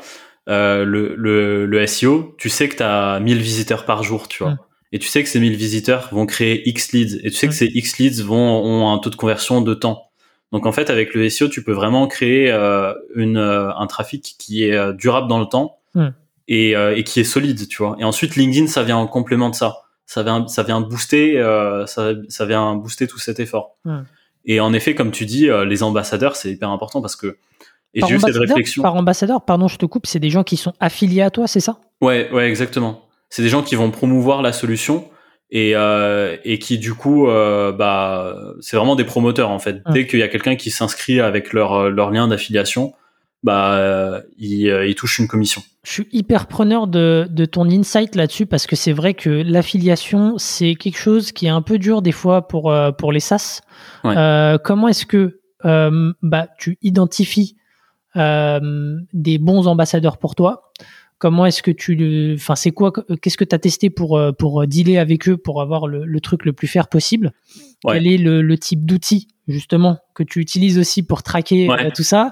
euh, le, le, le SEO, tu sais que tu as 1000 visiteurs par jour, tu vois. Mm. Et tu sais que ces 1000 visiteurs vont créer X leads. Et tu sais que ces X leads vont, ont un taux de conversion de temps. Donc en fait, avec le SEO, tu peux vraiment créer euh, une, euh, un trafic qui est euh, durable dans le temps et, et, qui est solide, tu vois. Et ensuite, LinkedIn, ça vient en complément de ça. Ça vient, ça vient booster, ça, ça vient booster tout cet effort. Et en effet, comme tu dis, les ambassadeurs, c'est hyper important parce que et j'ai eu cette réflexion. Par ambassadeur, pardon, je te coupe, c'est des gens qui sont affiliés à toi, c'est ça? Ouais, ouais, exactement. C'est des gens qui vont promouvoir la solution et, euh, et qui du coup, euh, bah, c'est vraiment des promoteurs en fait. Dès qu'il y a quelqu'un qui s'inscrit avec leur leur lien d'affiliation, bah, euh, il, il touche une commission. Je suis hyper preneur de, de ton insight là-dessus parce que c'est vrai que l'affiliation c'est quelque chose qui est un peu dur des fois pour pour les SaaS. comment est-ce que bah tu identifies euh, des bons ambassadeurs pour toi? Comment est-ce que tu le, enfin c'est quoi, qu'est-ce que tu as testé pour euh, pour dealer avec eux pour avoir le, truc le plus fair possible? Quel est le, type d'outil justement que tu utilises aussi pour traquer euh, tout ça?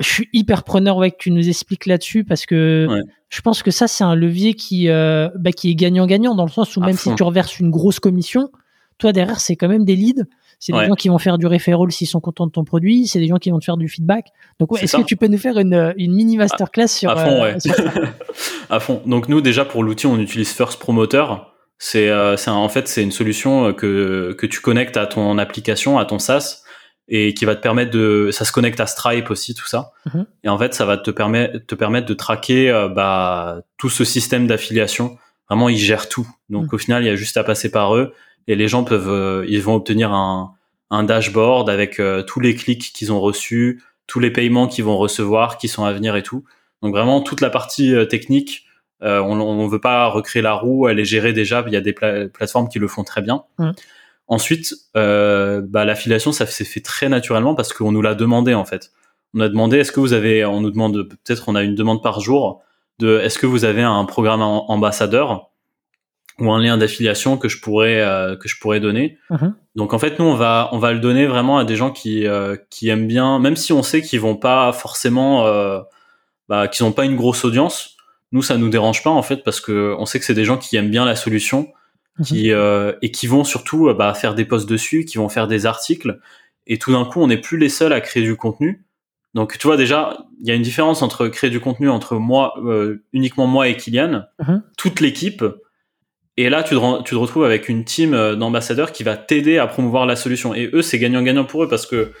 Je suis hyper preneur ouais que tu nous expliques là-dessus parce que je pense que ça c'est un levier qui bah, qui est gagnant-gagnant dans le sens où même si tu reverses une grosse commission, toi derrière c'est quand même des leads c'est des gens qui vont faire du referral s'ils sont contents de ton produit, c'est des gens qui vont te faire du feedback. Donc, est-ce que tu peux nous faire une, une mini masterclass sur, à fond, euh, [LAUGHS] à fond. Donc, nous, déjà, pour l'outil, on utilise First Promoter. C'est, euh, en fait, c'est une solution euh, que, que tu connectes à ton application, à ton SaaS et qui va te permettre de ça se connecte à Stripe aussi tout ça mhm. et en fait ça va te permettre te permettre de traquer bah tout ce système d'affiliation vraiment ils gèrent tout donc mhm. au final il y a juste à passer par eux et les gens peuvent, euh, ils vont obtenir un, un dashboard avec euh, tous les clics qu'ils ont reçus, tous les paiements qu'ils vont recevoir, qui sont à venir et tout. Donc vraiment toute la partie euh, technique, on ne veut pas recréer la roue, elle est gérée déjà. Il y a des plateformes qui le font très bien. Mmh. Ensuite, bah, l'affiliation, ça s'est fait très naturellement parce qu'on nous l'a demandé en fait. On a demandé, est-ce que vous avez, on nous demande peut-être, on a une demande par jour de, est-ce que vous avez un programme ambassadeur? Ou un lien d'affiliation que je pourrais euh, que je pourrais donner. Mhm. Donc en fait nous on va on va le donner vraiment à des gens qui euh, qui aiment bien même si on sait qu'ils vont pas forcément euh, bah, qu'ils ont pas une grosse audience. Nous ça nous dérange pas en fait parce que on sait que c'est des gens qui aiment bien la solution mhm. qui et qui vont surtout bah, faire des posts dessus, qui vont faire des articles et tout d'un coup on n'est plus les seuls à créer du contenu. Donc tu vois déjà, il y a une différence entre créer du contenu entre moi, uniquement moi et Kylian, mhm. toute l'équipe, et là, tu te, tu te retrouves avec une team euh, d'ambassadeurs qui va t'aider à promouvoir la solution. Et eux, c'est gagnant-gagnant pour eux parce que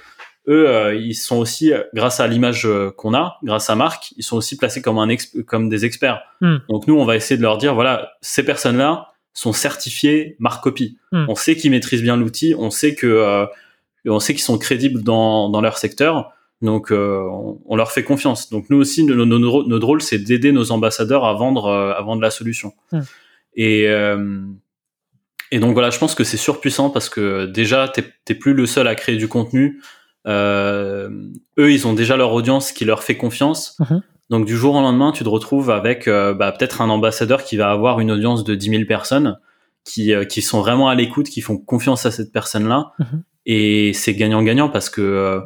eux, euh, ils sont aussi, grâce à l'image euh, qu'on a, grâce à Marc, ils sont aussi placés comme, un comme des experts. Hmm. Donc nous, on va essayer de leur dire, voilà, ces personnes-là sont certifiées Marc Copy. Hmm. On sait qu'ils maîtrisent bien l'outil, on sait que, on sait qu'ils sont crédibles dans, dans leur secteur. Donc, on, leur fait confiance. Donc, nous aussi, notre rôle, c'est d'aider nos ambassadeurs à vendre, à vendre la solution. Hmm. Et, euh, et donc voilà, je pense que c'est surpuissant parce que déjà, t'es plus le seul à créer du contenu. Euh, eux, ils ont déjà leur audience qui leur fait confiance. Mhm. Donc du jour au lendemain, tu te retrouves avec euh, bah, peut-être un ambassadeur qui va avoir une audience de 10 000 personnes qui, euh, qui sont vraiment à l'écoute, qui font confiance à cette personne-là. Mhm. Et c'est gagnant-gagnant parce que euh,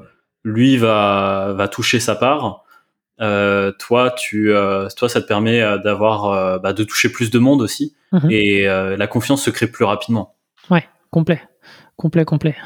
lui va, va toucher sa part euh, toi, tu, euh, toi, ça te permet euh, d'avoir, bah, de toucher plus de monde aussi, mhm. et la confiance se crée plus rapidement. Ouais, complet, complet, complet.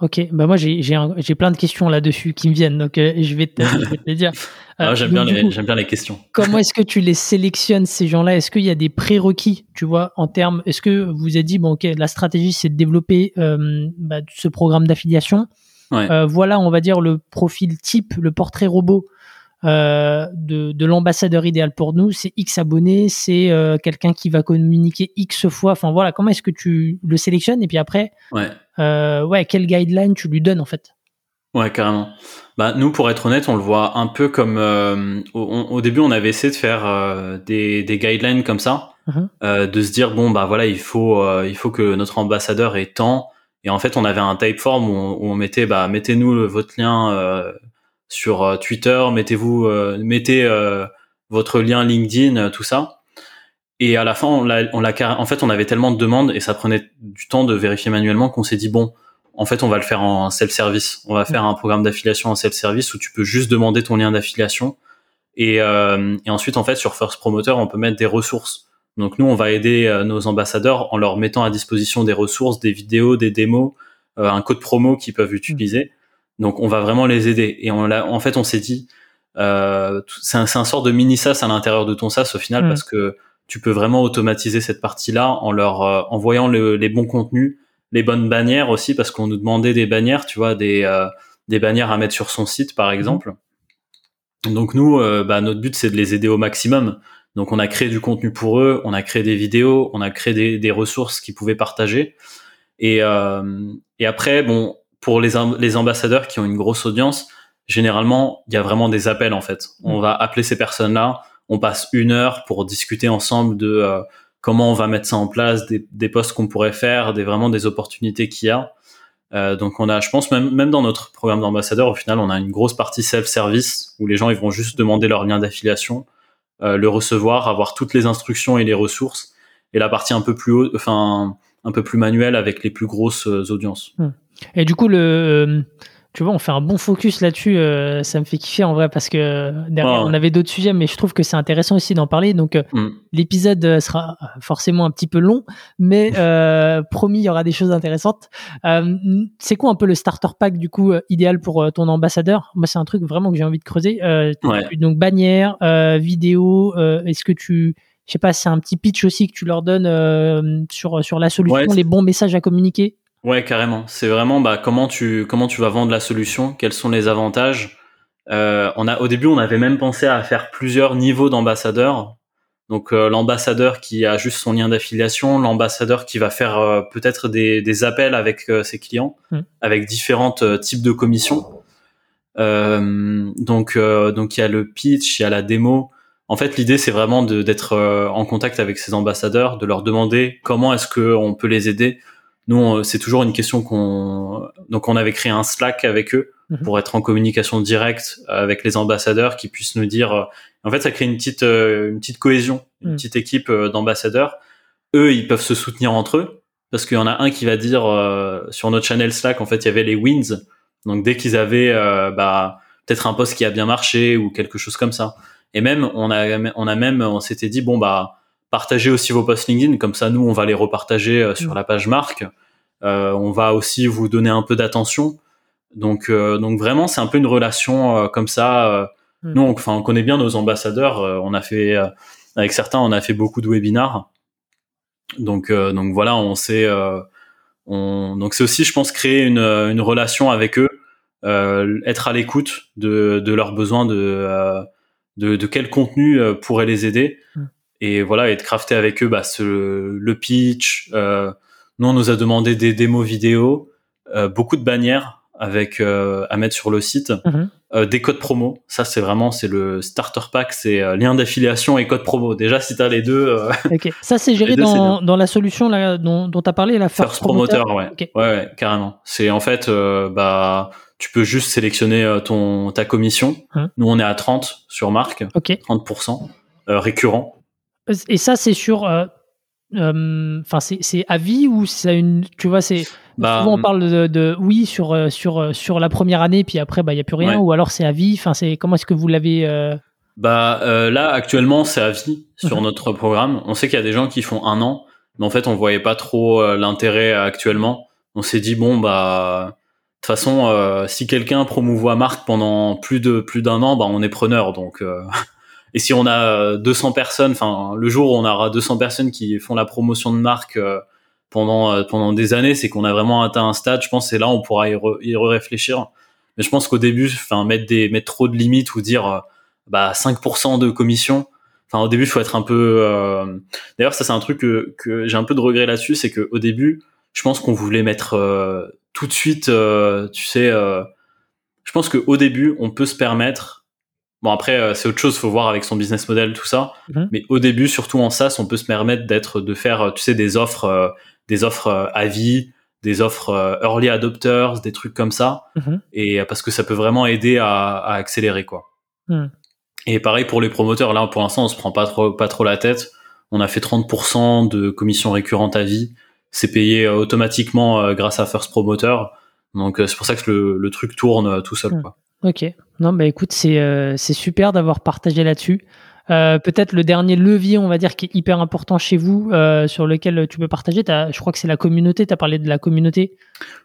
ok, bah moi j'ai j'ai plein de questions là-dessus qui me viennent, donc je vais te, je vais te les dire. [LAUGHS] Ah, j'aime bien, les, bien les questions. Comment est-ce que [LAUGHS] tu les sélectionnes ces gens-là? Est-ce qu'il y a des prérequis, tu vois, en termes? Est-ce que vous avez dit bon, ok, la stratégie c'est de développer bah, ce programme d'affiliation? Euh, voilà, on va dire le profil type, le portrait robot euh, de, l'ambassadeur idéal pour nous. C'est X abonnés, c'est euh, quelqu'un qui va communiquer X fois. Enfin voilà, comment est-ce que tu le sélectionnes et puis après, ouais, ouais quel guideline tu lui donnes en fait? Ouais, carrément. Bah, nous, pour être honnête, on le voit un peu comme au, début, on avait essayé de faire des, guidelines comme ça, uh-huh. de se dire bon bah voilà, il faut il faut que notre ambassadeur ait tant Et en fait, on avait un typeform où où on mettait, bah, mettez-nous votre lien euh, sur euh, Twitter, mettez-vous, euh, mettez euh, votre lien LinkedIn, tout ça. Et à la fin, on l'a, en fait, on avait tellement de demandes et ça prenait du temps de vérifier manuellement qu'on s'est dit bon, en fait, on va le faire en self-service. On va faire un programme d'affiliation en self-service où tu peux juste demander ton lien d'affiliation. Et, euh, et ensuite, en fait, sur First Promoter, on peut mettre des ressources. Donc nous, on va aider euh, nos ambassadeurs en leur mettant à disposition des ressources, des vidéos, des démos, euh, un code promo qu'ils peuvent utiliser. Donc on va vraiment les aider. Et on en fait, on s'est dit, euh, c'est un, un sort de mini SaaS à l'intérieur de ton SaaS au final Mm. parce que tu peux vraiment automatiser cette partie-là en leur euh, envoyant le- les bons contenus, les bonnes bannières aussi parce qu'on nous demandait des bannières, tu vois, des euh, des bannières à mettre sur son site par exemple. Donc nous, bah, notre but c'est de les aider au maximum. Donc on a créé du contenu pour eux, on a créé des vidéos, on a créé des, des ressources qu'ils pouvaient partager. Et, euh, et après, bon, pour les, am- les ambassadeurs qui ont une grosse audience, généralement, il y a vraiment des appels en fait. On va appeler ces personnes-là, on passe une heure pour discuter ensemble de euh, comment on va mettre ça en place, des, des posts qu'on pourrait faire, des vraiment des opportunités qu'il y a. Euh, donc on a, je pense même même dans notre programme d'ambassadeur, au final, on a une grosse partie self-service où les gens ils vont juste demander leur lien d'affiliation, le recevoir, avoir toutes les instructions et les ressources, et la partie un peu plus haut, enfin un peu plus manuelle avec les plus grosses euh, audiences. Et du coup, le, euh, tu vois, on fait un bon focus là-dessus. euh, ça me fait kiffer en vrai parce que derrière, Ouais. on avait d'autres sujets, mais je trouve que c'est intéressant aussi d'en parler. Donc, euh, Mm. l'épisode euh, sera forcément un petit peu long, mais [LAUGHS] euh, promis, il y aura des choses intéressantes. Euh, c'est quoi un peu le starter pack du coup idéal pour ton ambassadeur? Moi, c'est un truc vraiment que j'ai envie de creuser. Ouais. Donc, bannière, euh, vidéo. euh, Est-ce que tu je sais pas, c'est un petit pitch aussi que tu leur donnes euh, sur sur la solution, Ouais, les bons messages à communiquer? Ouais, carrément. C'est vraiment bah, comment tu comment tu vas vendre la solution, quels sont les avantages? Euh, on a au début, on avait même pensé à faire plusieurs niveaux d'ambassadeurs. Donc euh, l'ambassadeur qui a juste son lien d'affiliation, l'ambassadeur qui va faire euh, peut-être des, des appels avec euh, ses clients, Mm. avec différents euh, types de commissions. Euh, donc euh, donc il y a le pitch, il y a la démo. En fait, l'idée c'est vraiment de- d'être euh, en contact avec ces ambassadeurs, de leur demander comment est-ce que on peut les aider. Nous, c'est toujours une question qu'on donc on avait créé un Slack avec eux Mhm. pour être en communication directe avec les ambassadeurs qui puissent nous dire. euh, En fait, ça crée une petite euh, une petite cohésion, une Mhm. petite équipe euh, d'ambassadeurs. Eux, ils peuvent se soutenir entre eux parce qu'il y en a un qui va dire euh, sur notre channel Slack. En fait, il y avait les wins. Donc dès qu'ils avaient euh, bah, peut-être un post qui a bien marché ou quelque chose comme ça. Et même on a on a même on s'était dit bon bah partagez aussi vos posts LinkedIn comme ça nous on va les repartager euh, sur Mm. la page marque. Euh, on va aussi vous donner un peu d'attention. Donc euh, donc vraiment c'est un peu une relation euh, comme ça. euh, Mm. Nous on, enfin on connaît bien nos ambassadeurs. euh, on a fait euh, avec certains on a fait beaucoup de webinars. Donc euh, donc voilà on sait euh, on, donc c'est aussi, je pense, créer une, une relation avec eux, euh, être à l'écoute de, de leurs besoins, de, euh, de, de quel contenu pourrait les aider, Mm. Et voilà, et de crafter avec eux bah, ce, le pitch. Euh, nous, on nous a demandé des démos vidéo, euh, beaucoup de bannières avec euh, à mettre sur le site, Mhm. des codes promo. Ça, c'est vraiment c'est le starter pack, c'est lien d'affiliation et code promo. Déjà, si t'as les deux. [LAUGHS] Ça, c'est géré deux, dans, dans la solution là, dont, dont tu as parlé, la First, First promoter, ouais. Ok. ouais, ouais, carrément. C'est en fait, bah, tu peux juste sélectionner ton ta commission. Hein. Nous, on est à 30 sur marque, Ok. 30% euh, récurrent. Et ça, c'est sur. euh, euh, Enfin, c'est à vie ou c'est une. Tu vois, c'est. Bah, souvent, on parle de, de oui sur, euh, sur, euh, sur la première année, puis après, bah, il n'y a plus rien, Ouais. ou alors c'est à vie. Enfin, c'est comment est-ce que vous l'avez. euh, bah euh, là, actuellement, c'est à vie sur Mhm. notre programme. On sait qu'il y a des gens qui font un an, mais en fait, on voyait pas trop euh, l'intérêt euh, actuellement. On s'est dit bon bah. De toute façon, euh, si quelqu'un promouvoit marque pendant plus de plus d'un an, bah on est preneur. Donc, euh, [LAUGHS] et si on a euh, 200 personnes, enfin le jour où on aura 200 personnes qui font la promotion de marque euh, pendant euh, pendant des années, c'est qu'on a vraiment atteint un stade. Je pense c'est là on pourra y, re- y réfléchir. Mais je pense qu'au début, enfin mettre des mettre trop de limites ou dire euh, bah 5% de commission. Enfin au début, faut être un peu. euh, D'ailleurs, ça c'est un truc que, que j'ai un peu de regret là-dessus, c'est qu'au début, je pense qu'on voulait mettre euh, tout de suite, euh, tu sais. euh, je pense qu'au début, on peut se permettre. Bon après, euh, c'est autre chose, faut voir avec son business model tout ça. Mhm. Mais au début, surtout en SaaS, on peut se permettre d'être, de faire, euh, tu sais, des offres, euh, des offres euh, à vie, des offres early adopters, des trucs comme ça, Mhm. et parce que ça peut vraiment aider à, à accélérer quoi. Mhm. Et pareil pour les promoteurs, là pour l'instant on se prend pas trop pas trop la tête. On a fait 30% de commissions récurrentes à vie. C'est payé automatiquement grâce à First Promoter. Donc c'est pour ça que le, le truc tourne tout seul. Quoi. Ok. Non, bah écoute, c'est euh, super d'avoir partagé là-dessus. Euh, Peut-être le dernier levier, on va dire, qui est hyper important chez vous, euh, sur lequel tu peux partager. Je crois que c'est la communauté. Tu as parlé de la communauté.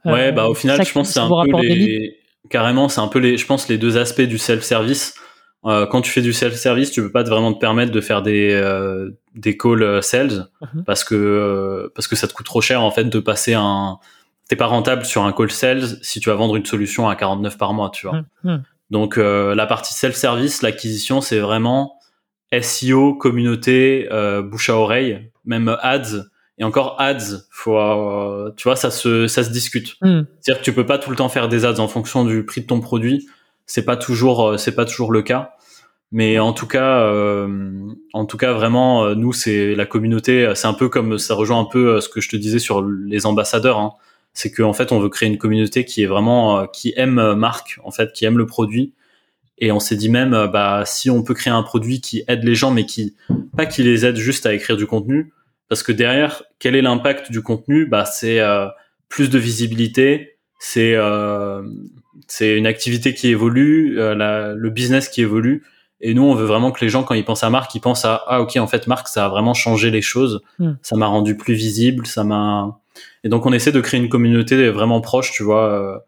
Euh, Ouais, bah au final, je pense que c'est un peu les carrément, c'est un peu les, je pense les deux aspects du self-service. Quand tu fais du self-service, tu peux pas te vraiment te permettre de faire des des calls sales Mhm. parce que parce que ça te coûte trop cher en fait de passer un t'es pas rentable sur un call sales si tu vas vendre une solution à 49 par mois, tu vois. Hum, hum. Donc euh, la partie self-service, l'acquisition, c'est vraiment SEO, communauté, euh, bouche à oreille, même ads. Et encore ads, faut, euh, tu vois, ça se, ça se discute. Hum, C'est-à-dire que tu peux pas tout le temps faire des ads en fonction du prix de ton produit. C'est pas toujours, euh, c'est pas toujours le cas. Mais en tout cas, en tout cas, vraiment, nous, c'est la communauté. C'est un peu comme ça rejoint un peu ce que je te disais sur les ambassadeurs. Hein. C'est qu'en fait, on veut créer une communauté qui est vraiment, euh, qui aime euh, marque, en fait, qui aime le produit. Et on s'est dit même, euh, bah, si on peut créer un produit qui aide les gens, mais qui pas qui les aide juste à écrire du contenu, parce que derrière, quel est l'impact du contenu? Bah, c'est euh, plus de visibilité, c'est euh, c'est une activité qui évolue, euh, la- le business qui évolue. Et nous, on veut vraiment que les gens, quand ils pensent à marque, ils pensent à ah ok, en fait, marque, ça a vraiment changé les choses. Mm. Ça m'a rendu plus visible, ça m'a. Et donc, on essaie de créer une communauté vraiment proche, tu vois, euh,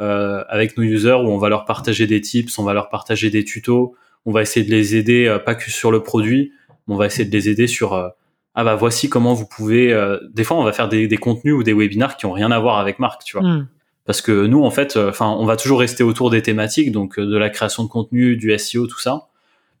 euh, avec nos users, où on va leur partager des tips, on va leur partager des tutos, on va essayer de les aider, euh, pas que sur le produit, mais on va essayer de les aider sur euh, ah bah voici comment vous pouvez. euh, Des fois, on va faire des, des contenus ou des webinars qui ont rien à voir avec marque, tu vois hum. parce que nous en fait enfin on va toujours rester autour des thématiques donc de la création de contenu du SEO tout ça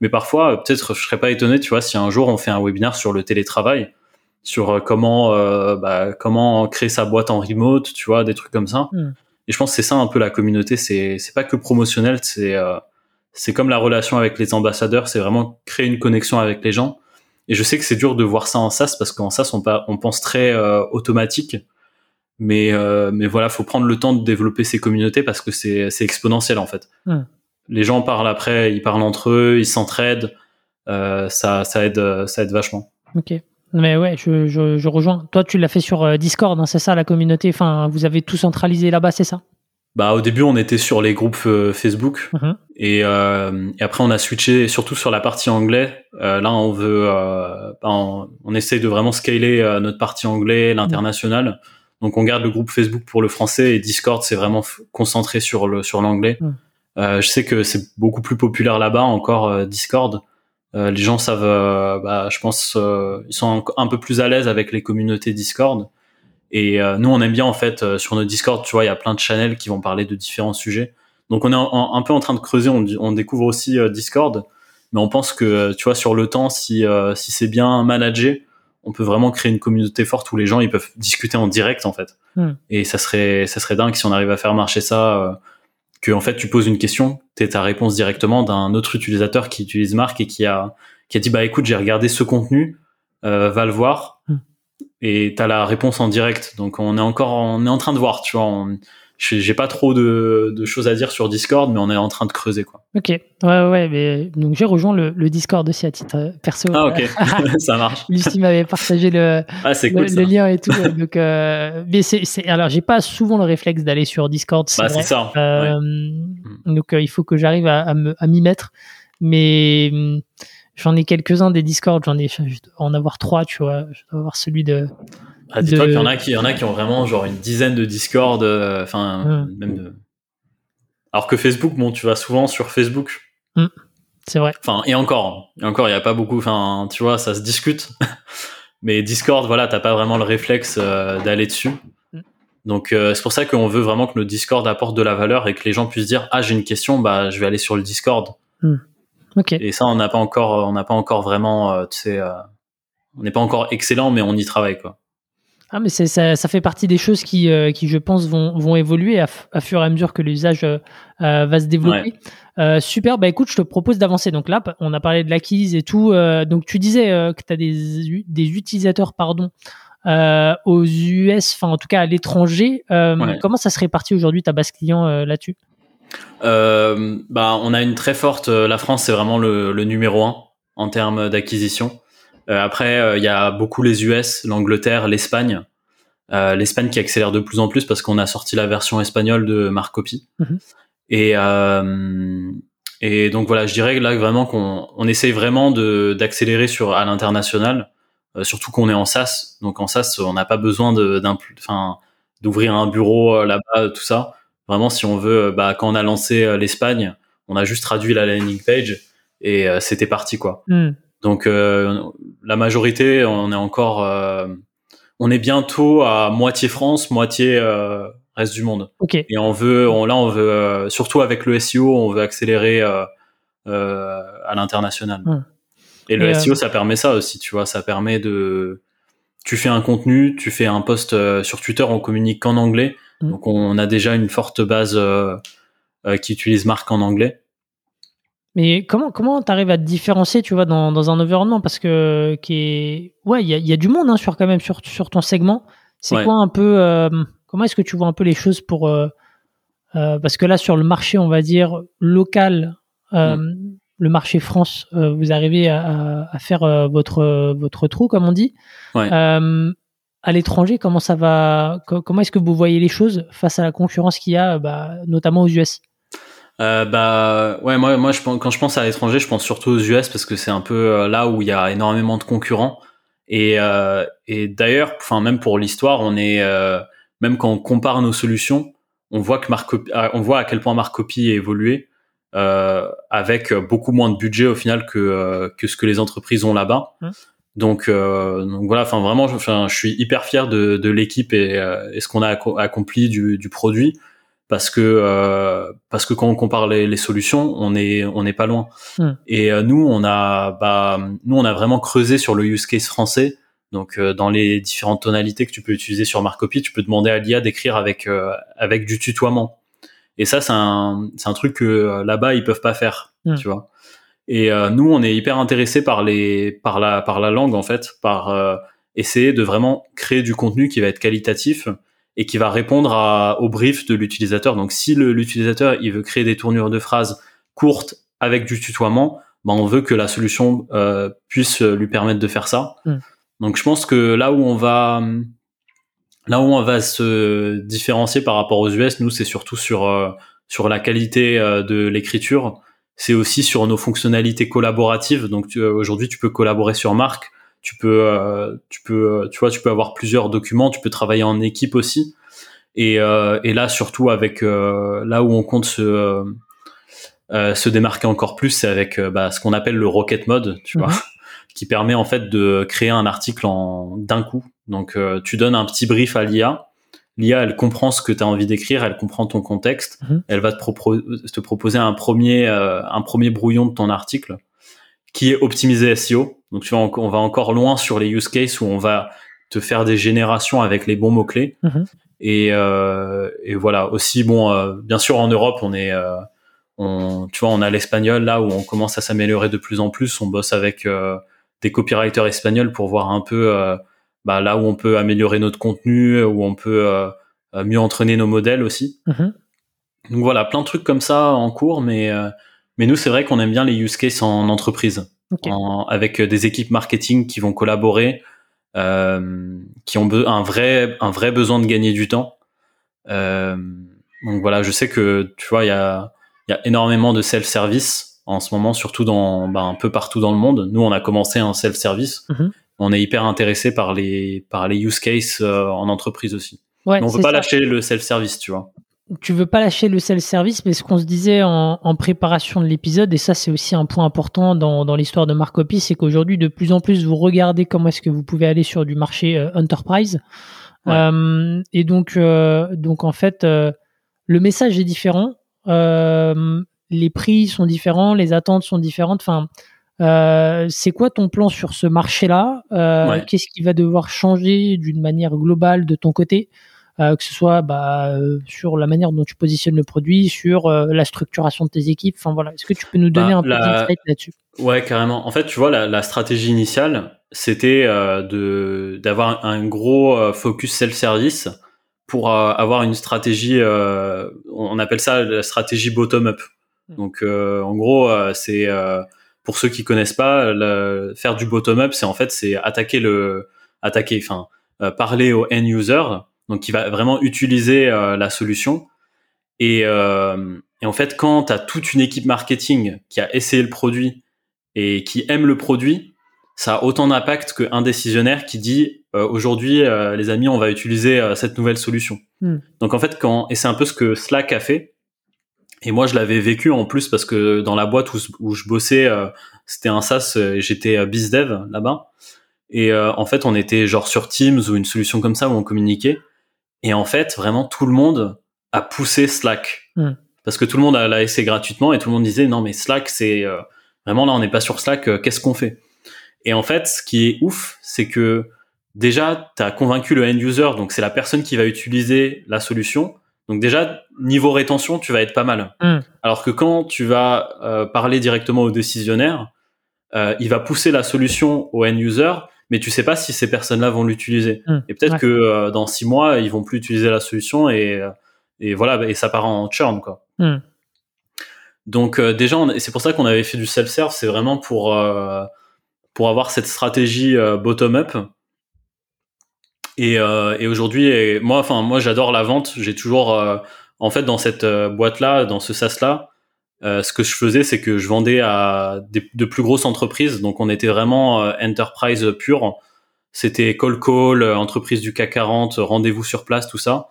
mais parfois peut-être je serais pas étonné tu vois si un jour on fait un webinaire sur le télétravail sur euh, comment euh, bah, comment créer sa boîte en remote tu vois des trucs comme ça Mm. et je pense que c'est ça un peu la communauté c'est c'est pas que promotionnel c'est euh, c'est comme la relation avec les ambassadeurs c'est vraiment créer une connexion avec les gens et je sais que c'est dur de voir ça en SaaS parce qu'en SaaS on, on pense très euh, automatique mais mais voilà faut prendre le temps de développer ces communautés parce que c'est c'est exponentiel en fait Hmm. les gens parlent après ils parlent entre eux ils s'entraident ça ça aide ça aide vachement Ok. Mais ouais, je, je, je rejoins. Toi, tu l'as fait sur euh, Discord, hein, c'est ça la communauté? Enfin, vous avez tout centralisé là-bas, c'est ça? Bah au début on était sur les groupes euh, Facebook Mhm. et, euh, et après on a switché surtout sur la partie anglais Euh, là on veut euh, bah, on, on essaye de vraiment scaler euh, notre partie anglais l'international donc on garde le groupe Facebook pour le français et Discord c'est vraiment concentré sur le sur l'anglais Mm. Euh, je sais que c'est beaucoup plus populaire là-bas encore Discord les gens savent euh, bah, je pense euh, ils sont un, un peu plus à l'aise avec les communautés Discord. Et euh, nous on aime bien en fait euh, sur notre Discord tu vois il y a plein de channels qui vont parler de différents sujets. Donc on est en- en- un peu en train de creuser on, on découvre aussi euh, Discord. Mais on pense que euh, tu vois sur le temps si euh, si c'est bien managé on peut vraiment créer une communauté forte où les gens ils peuvent discuter en direct en fait. Hmm. et ça serait ça serait dingue si on arrive à faire marcher ça euh, que en fait tu poses une question t'es ta réponse directement d'un autre utilisateur qui utilise Marc et qui a qui a dit bah écoute j'ai regardé ce contenu euh, va le voir Hmm. et t'as la réponse en direct donc on est encore on est en train de voir tu vois on- j'ai pas trop de, de choses à dire sur Discord mais on est en train de creuser quoi Ok. Ouais, ouais. Mais, donc, j'ai rejoint le, le Discord aussi à titre euh, perso. ah ok [LAUGHS] [LAUGHS] ça marche Lucie m'avait partagé le, ah c'est le, cool le ça lien et tout. [LAUGHS] donc, euh, mais c'est, alors, j'ai pas souvent le réflexe d'aller sur Discord. C'est bah c'est ça ouais. Euh, Donc euh, il faut que j'arrive à, m'y mettre. Mais hum, j'en ai quelques-uns des Discord, j'en ai, je dois en avoir trois, tu vois. Je dois avoir celui de. Ah, dis-toi de- qu'il y en a qui, y en a qui ont vraiment genre une dizaine de Discord, euh, enfin même de. Alors que Facebook, bon, tu vas souvent sur Facebook. C'est vrai. Enfin et encore, et encore, il y a pas beaucoup. Enfin, tu vois, ça se discute. [LAUGHS] Mais Discord, voilà, t'as pas vraiment le réflexe euh, d'aller dessus. Hmm. Donc euh, c'est pour ça qu'on veut vraiment que notre Discord apporte de la valeur et que les gens puissent dire ah j'ai une question, bah je vais aller sur le Discord. Ok. Et ça, on n'a pas encore, on n'a pas encore vraiment, euh, tu sais, euh, on n'est pas encore excellent, mais on y travaille quoi. Ah, mais c'est, ça, ça fait partie des choses qui, euh, qui je pense, vont, vont évoluer à, à fur et à mesure que l'usage euh, euh, va se développer. Euh, super, bah écoute, je te propose d'avancer. Donc là, on a parlé de l'acquise et tout. donc tu disais que tu as des, des utilisateurs pardon, aux US, enfin en tout cas à l'étranger. Comment ça se répartit aujourd'hui ta base client là-dessus? Bah, on a une très forte. la France, c'est vraiment le, le, numéro un en termes d'acquisition. Après, il y a beaucoup les US, l'Angleterre, l'Espagne. Euh, L'Espagne qui accélère de plus en plus parce qu'on a sorti la version espagnole de Marc Copy. Mhm. Et, euh, et donc voilà, je dirais là vraiment qu'on on essaye vraiment de d'accélérer sur à l'international, euh, surtout qu'on est en SaaS. Donc en SaaS, on n'a pas besoin de enfin d'ouvrir un bureau euh, là-bas, tout ça. Vraiment, si on veut, bah, quand on a lancé l'Espagne, on a juste traduit la landing page et c'était parti quoi. Hmm. Donc la majorité, on est encore on est bientôt à moitié France, moitié euh, reste du monde. Okay. Et on veut, on, là, on veut, euh, surtout avec le SEO, on veut accélérer euh, euh à l'international. Et le SEO, ça permet ça aussi, tu vois, ça permet de, tu fais un contenu, tu fais un post sur Twitter, on communique qu'en anglais, donc on a déjà une forte base qui utilise marque en anglais. Mais comment comment t'arrives à te différencier, tu vois, dans, dans un environnement? Parce que qui est ouais, il y a, y a, du monde hein, sur quand même sur sur ton segment. C'est quoi un peu euh, comment est-ce que tu vois un peu les choses pour euh, euh, parce que là sur le marché, on va dire local, mm. le marché France, vous arrivez à, à faire votre votre trou comme on dit. à l'étranger, comment ça va Comment est-ce que vous voyez les choses face à la concurrence qu'il y a, bah, notamment aux US euh, bah ouais moi moi je quand je pense à l'étranger je pense surtout aux US parce que c'est un peu euh, là où il y a énormément de concurrents. Et euh, et d'ailleurs enfin même pour l'histoire on est euh, même quand on compare nos solutions on voit que Marcopy, ah, on voit à quel point Marcopy a évolué euh, avec beaucoup moins de budget au final que que ce que les entreprises ont là-bas. Mmh. donc donc voilà enfin vraiment je, je suis hyper fier de de l'équipe et, et ce qu'on a accompli du du produit parce que euh, parce que quand on compare les, les, solutions, on est on n'est pas loin. Hmm. Et euh, nous, on a bah nous on a vraiment creusé sur le use case français. Donc euh, dans les différentes tonalités que tu peux utiliser sur Marcopy, tu peux demander à l'IA d'écrire avec avec du tutoiement. Et ça c'est un c'est un truc que là-bas ils peuvent pas faire, hmm. tu vois. Et nous on est hyper intéressés par les par la par la langue en fait, par essayer de vraiment créer du contenu qui va être qualitatif et qui va répondre à, au brief de l'utilisateur. Donc si l'utilisateur il veut créer des tournures de phrases courtes avec du tutoiement, ben on veut que la solution euh, puisse lui permettre de faire ça. Hmm. Donc je pense que là où on va là où on va se différencier par rapport aux US, nous c'est surtout sur euh, sur la qualité euh, de l'écriture. C'est aussi sur nos fonctionnalités collaboratives. Donc aujourd'hui tu peux collaborer sur marque tu peux euh, tu peux euh, tu vois tu peux avoir plusieurs documents tu peux travailler en équipe aussi. Et, euh, et là surtout avec là où on compte se se démarquer encore plus c'est avec bah, ce qu'on appelle le rocket mode tu vois mhm. [LAUGHS] qui permet en fait de créer un article en d'un coup. Donc tu donnes un petit brief à l'IA l'IA elle comprend ce que tu as envie d'écrire elle comprend ton contexte. Mhm. elle va te, te proposer un premier un premier brouillon de ton article qui est optimisé SEO donc tu vois, on, va encore loin sur les use cases où on va te faire des générations avec les bons mots clés. Mhm. Et, euh, et, voilà. Aussi, bon, euh, bien sûr, en Europe, on est, euh, on, tu vois, on a l'espagnol là où on commence à s'améliorer de plus en plus. On bosse avec euh, des copywriters espagnols pour voir un peu euh, bah, là où on peut améliorer notre contenu, où on peut mieux entraîner nos modèles aussi. Mhm. Donc voilà, plein de trucs comme ça en cours, mais mais nous, c'est vrai qu'on aime bien les use cases en entreprise avec des équipes marketing qui vont collaborer, euh, qui ont un vrai, un vrai besoin de gagner du temps. Euh, donc voilà, je sais que tu vois, il y a, y a énormément de self-service en ce moment, surtout dans bah, un peu partout dans le monde. Nous, on a commencé un self-service. Mhm. On est hyper intéressé par les par les use cases euh, en entreprise aussi. Ouais, on veut pas lâcher le self-service, tu vois tu veux pas lâcher le self-service, mais ce qu'on se disait en, en préparation de l'épisode, et ça c'est aussi un point important dans, dans l'histoire de Marcopy, c'est qu'aujourd'hui de plus en plus vous regardez comment est-ce que vous pouvez aller sur du marché euh, enterprise. Euh, et donc, euh, donc en fait, euh, le message est différent, les prix sont différents, les attentes sont différentes. Enfin, c'est quoi ton plan sur ce marché-là? Qu'est-ce qui va devoir changer d'une manière globale de ton côté? Euh, que ce soit bah, euh, sur la manière dont tu positionnes le produit, sur euh, la structuration de tes équipes. Enfin voilà, est-ce que tu peux nous donner bah, un peu d'insight là-dessus? Ouais, carrément. En fait, tu vois, la, la stratégie initiale, c'était de d'avoir un gros focus self-service pour avoir une stratégie, on appelle ça la stratégie bottom-up. Hmm. Donc en gros, c'est pour ceux qui connaissent pas, faire du bottom-up, c'est en fait c'est attaquer le attaquer, enfin parler au end user, donc qui va vraiment utiliser la solution et, euh, et en fait, quand tu as toute une équipe marketing qui a essayé le produit et qui aime le produit, ça a autant d'impact qu'un décisionnaire qui dit euh, aujourd'hui, euh, les amis, on va utiliser euh, cette nouvelle solution. Hmm. Donc en fait, quand et c'est un peu ce que Slack a fait. Et moi, je l'avais vécu en plus parce que dans la boîte où, où je bossais, c'était un SaaS, j'étais bizdev là-bas. Et en fait, on était genre sur Teams ou une solution comme ça où on communiquait. Et en fait, vraiment tout le monde à pousser Slack. Hmm. Parce que tout le monde l'a essayé gratuitement et tout le monde disait non mais Slack c'est euh, vraiment là on n'est pas sur Slack, euh, qu'est-ce qu'on fait? Et en fait ce qui est ouf c'est que déjà tu as convaincu le end user, donc c'est la personne qui va utiliser la solution. Donc déjà niveau rétention tu vas être pas mal. Hmm. Alors que quand tu vas euh, parler directement au décisionnaire, il va pousser la solution au end user mais tu sais pas si ces personnes-là vont l'utiliser. Hmm. Et peut-être que dans six mois, ils vont plus utiliser la solution et et voilà et ça part en churn quoi. Hmm. Donc euh, déjà c'est pour ça qu'on avait fait du self serve, c'est vraiment pour euh, pour avoir cette stratégie euh, bottom up. Et, et aujourd'hui moi enfin moi j'adore la vente, j'ai toujours en fait dans cette boîte là, dans ce SaaS là, ce que je faisais c'est que je vendais à des, de plus grosses entreprises, donc on était vraiment enterprise pure. C'était call call, entreprise du CAC 40, rendez-vous sur place, tout ça.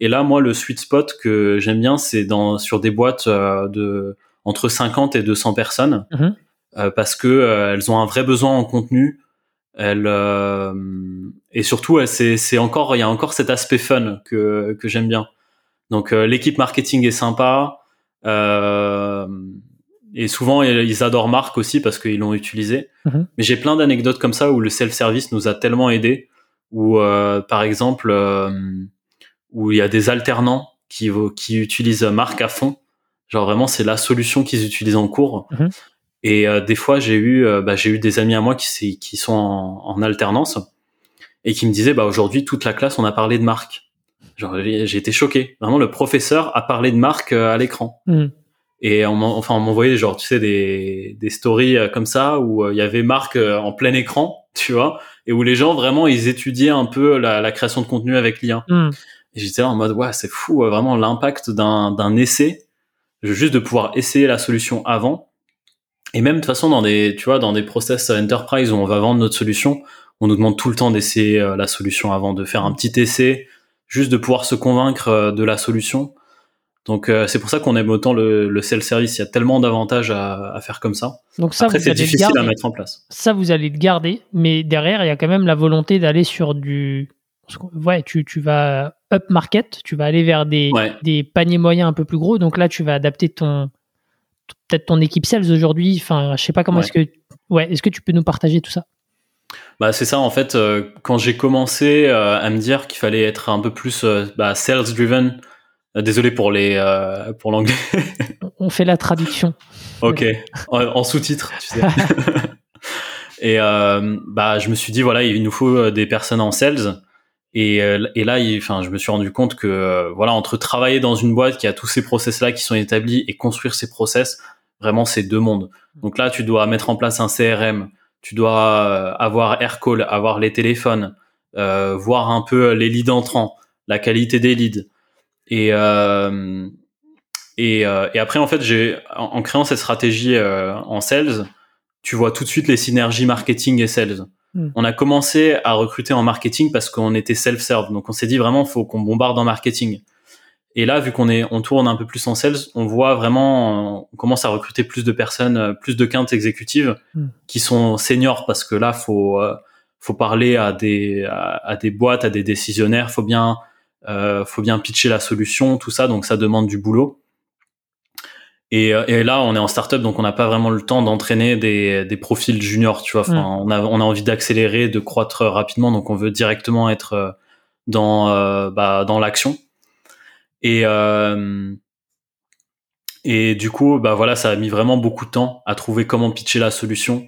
Et là, moi, le sweet spot que j'aime bien, c'est dans sur des boîtes euh, de entre 50 et 200 personnes, mhm. euh, parce que euh, elles ont un vrai besoin en contenu. Elles et surtout, c'est c'est encore il y a encore cet aspect fun que que j'aime bien. Donc l'équipe marketing est sympa. Et souvent ils adorent Marc aussi parce qu'ils l'ont utilisé. Mhm. Mais j'ai plein d'anecdotes comme ça où le self-service nous a tellement aidé. Où par exemple où il y a des alternants qui, qui utilisent Marc à fond. Genre vraiment, c'est la solution qu'ils utilisent en cours. Mhm. Et euh, des fois, j'ai eu, euh, bah, j'ai eu des amis à moi qui, qui sont en, en, alternance et qui me disaient, bah aujourd'hui, toute la classe, on a parlé de Marc. Genre, j'ai été choqué. Vraiment, le professeur a parlé de Marc euh, à l'écran. Mhm. Et on enfin, on m'envoyait genre, tu sais, des, des stories comme ça où il y avait Marc en plein écran, [LAUGHS] tu vois, et où les gens vraiment ils étudiaient un peu la, la création de contenu avec l'IA. Mhm. Et j'étais en mode, ouais, c'est fou, euh, vraiment l'impact d'un, d'un essai, juste de pouvoir essayer la solution avant. Et même de toute façon, dans des, tu vois, dans des process enterprise où on va vendre notre solution, on nous demande tout le temps d'essayer euh, la solution avant, de faire un petit essai, juste de pouvoir se convaincre euh, de la solution. Donc c'est pour ça qu'on aime autant le, le self-service. Il y a tellement d'avantages à, à, faire comme ça. Donc ça, Après, c'est difficile à mettre en place. Ça, vous allez le garder, mais derrière, il y a quand même la volonté d'aller sur du ouais, tu, tu vas up market, tu vas aller vers des, des paniers moyens un peu plus gros. Donc là, tu vas adapter ton peut-être ton équipe sales aujourd'hui. Enfin, je sais pas comment est-ce que ouais, est-ce que tu peux nous partager tout ça? Bah, c'est ça en fait. Euh, quand j'ai commencé euh, à me dire qu'il fallait être un peu plus euh, bah, sales driven. Désolé pour les pour l'anglais. [LAUGHS] On fait la traduction. ok, en, en sous-titres, tu sais. [LAUGHS] Et bah, je me suis dit voilà, il nous faut des personnes en sales. Et, euh, et là, enfin, je me suis rendu compte que euh, voilà, entre travailler dans une boîte qui a tous ces process là qui sont établis et construire ces process, vraiment, c'est deux mondes. Donc là, tu dois mettre en place un CRM, tu dois euh, avoir Aircall, avoir les téléphones, euh, voir un peu les leads entrants, la qualité des leads. Et euh, et, et après, en fait, j'ai en, en, créant cette stratégie en sales, tu vois tout de suite les synergies marketing et sales. Hmm. On a commencé à recruter en marketing parce qu'on était self-serve. Donc on s'est dit vraiment, faut qu'on bombarde en marketing. Et là, vu qu'on est, on tourne un peu plus en sales, on voit vraiment, on commence à recruter plus de personnes, plus de quintes exécutives hmm. qui sont seniors parce que là, faut, euh, faut parler à des, à, des boîtes, à des décisionnaires, faut bien, euh, faut bien pitcher la solution, tout ça. Donc ça demande du boulot. Et, euh, et, là, on est en startup, donc on n'a pas vraiment le temps d'entraîner des, des, profils juniors, tu vois. Enfin, mm. on, a, on a envie d'accélérer, de croître rapidement, donc on veut directement être euh, dans, euh, bah, dans l'action. Et, euh, et du coup, bah voilà, ça a mis vraiment beaucoup de temps à trouver comment pitcher la solution.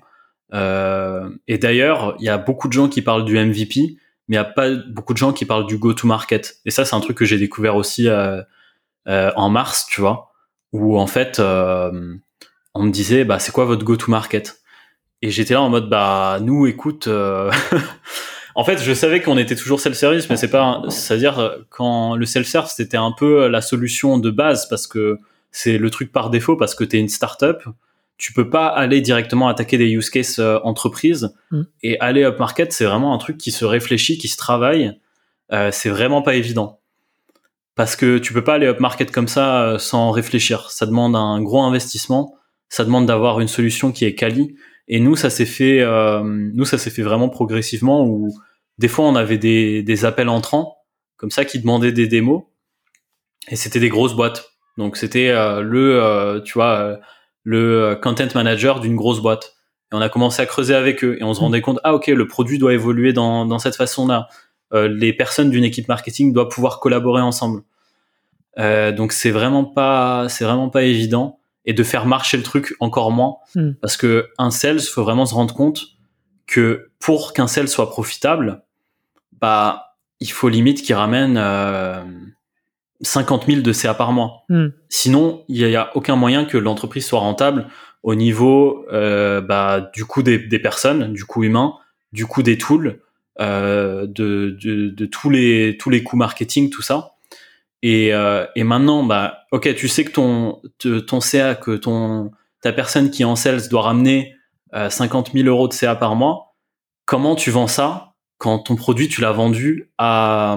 Euh, et d'ailleurs, il y a beaucoup de gens qui parlent du MVP, mais il n'y a pas beaucoup de gens qui parlent du go-to-market. Et ça, c'est un truc que j'ai découvert aussi euh, euh, en mars, tu vois, où en fait, euh, on me disait, bah, c'est quoi votre go-to-market? Et j'étais là en mode, bah, nous, écoute. [LAUGHS] en fait, je savais qu'on était toujours self-service, mais c'est pas, c'est-à-dire quand le self-service c'était un peu la solution de base parce que c'est le truc par défaut parce que tu es une startup tu peux pas aller directement attaquer des use cases euh, entreprises. Mm. et aller up market c'est vraiment un truc qui se réfléchit qui se travaille. Euh, c'est vraiment pas évident. Parce que tu peux pas aller up market comme ça euh, sans réfléchir. Ça demande un gros investissement. Ça demande d'avoir une solution qui est quali. Et nous ça s'est fait nous ça s'est fait vraiment progressivement où des fois on avait des, des appels entrants comme ça qui demandaient des démos. Et c'était des grosses boîtes. Donc c'était le tu vois le euh, content manager d'une grosse boîte. Et on a commencé à creuser avec eux et on se rendait compte, ah ok, le produit doit évoluer dans, dans cette façon-là. Euh, les personnes d'une équipe marketing doivent pouvoir collaborer ensemble. Euh, donc c'est vraiment pas, c'est vraiment pas évident. Et de faire marcher le truc encore moins, Mm. parce que un sales, faut vraiment se rendre compte que pour qu'un sales soit profitable, bah il faut limite qu'il ramène euh, 50 000 de CA par mois. Hmm. Sinon, il n'y a, aucun moyen que l'entreprise soit rentable au niveau euh, bah, du coût des, des personnes, du coût humain, du coût des tools, euh, de, de, de tous les tous les coûts marketing, tout ça. Et, euh, et maintenant, bah, ok, tu sais que ton te- ton CA, que ton ta personne qui est en sales doit ramener euh, 50 000 euros de CA par mois. Comment tu vends ça quand ton produit tu l'as vendu à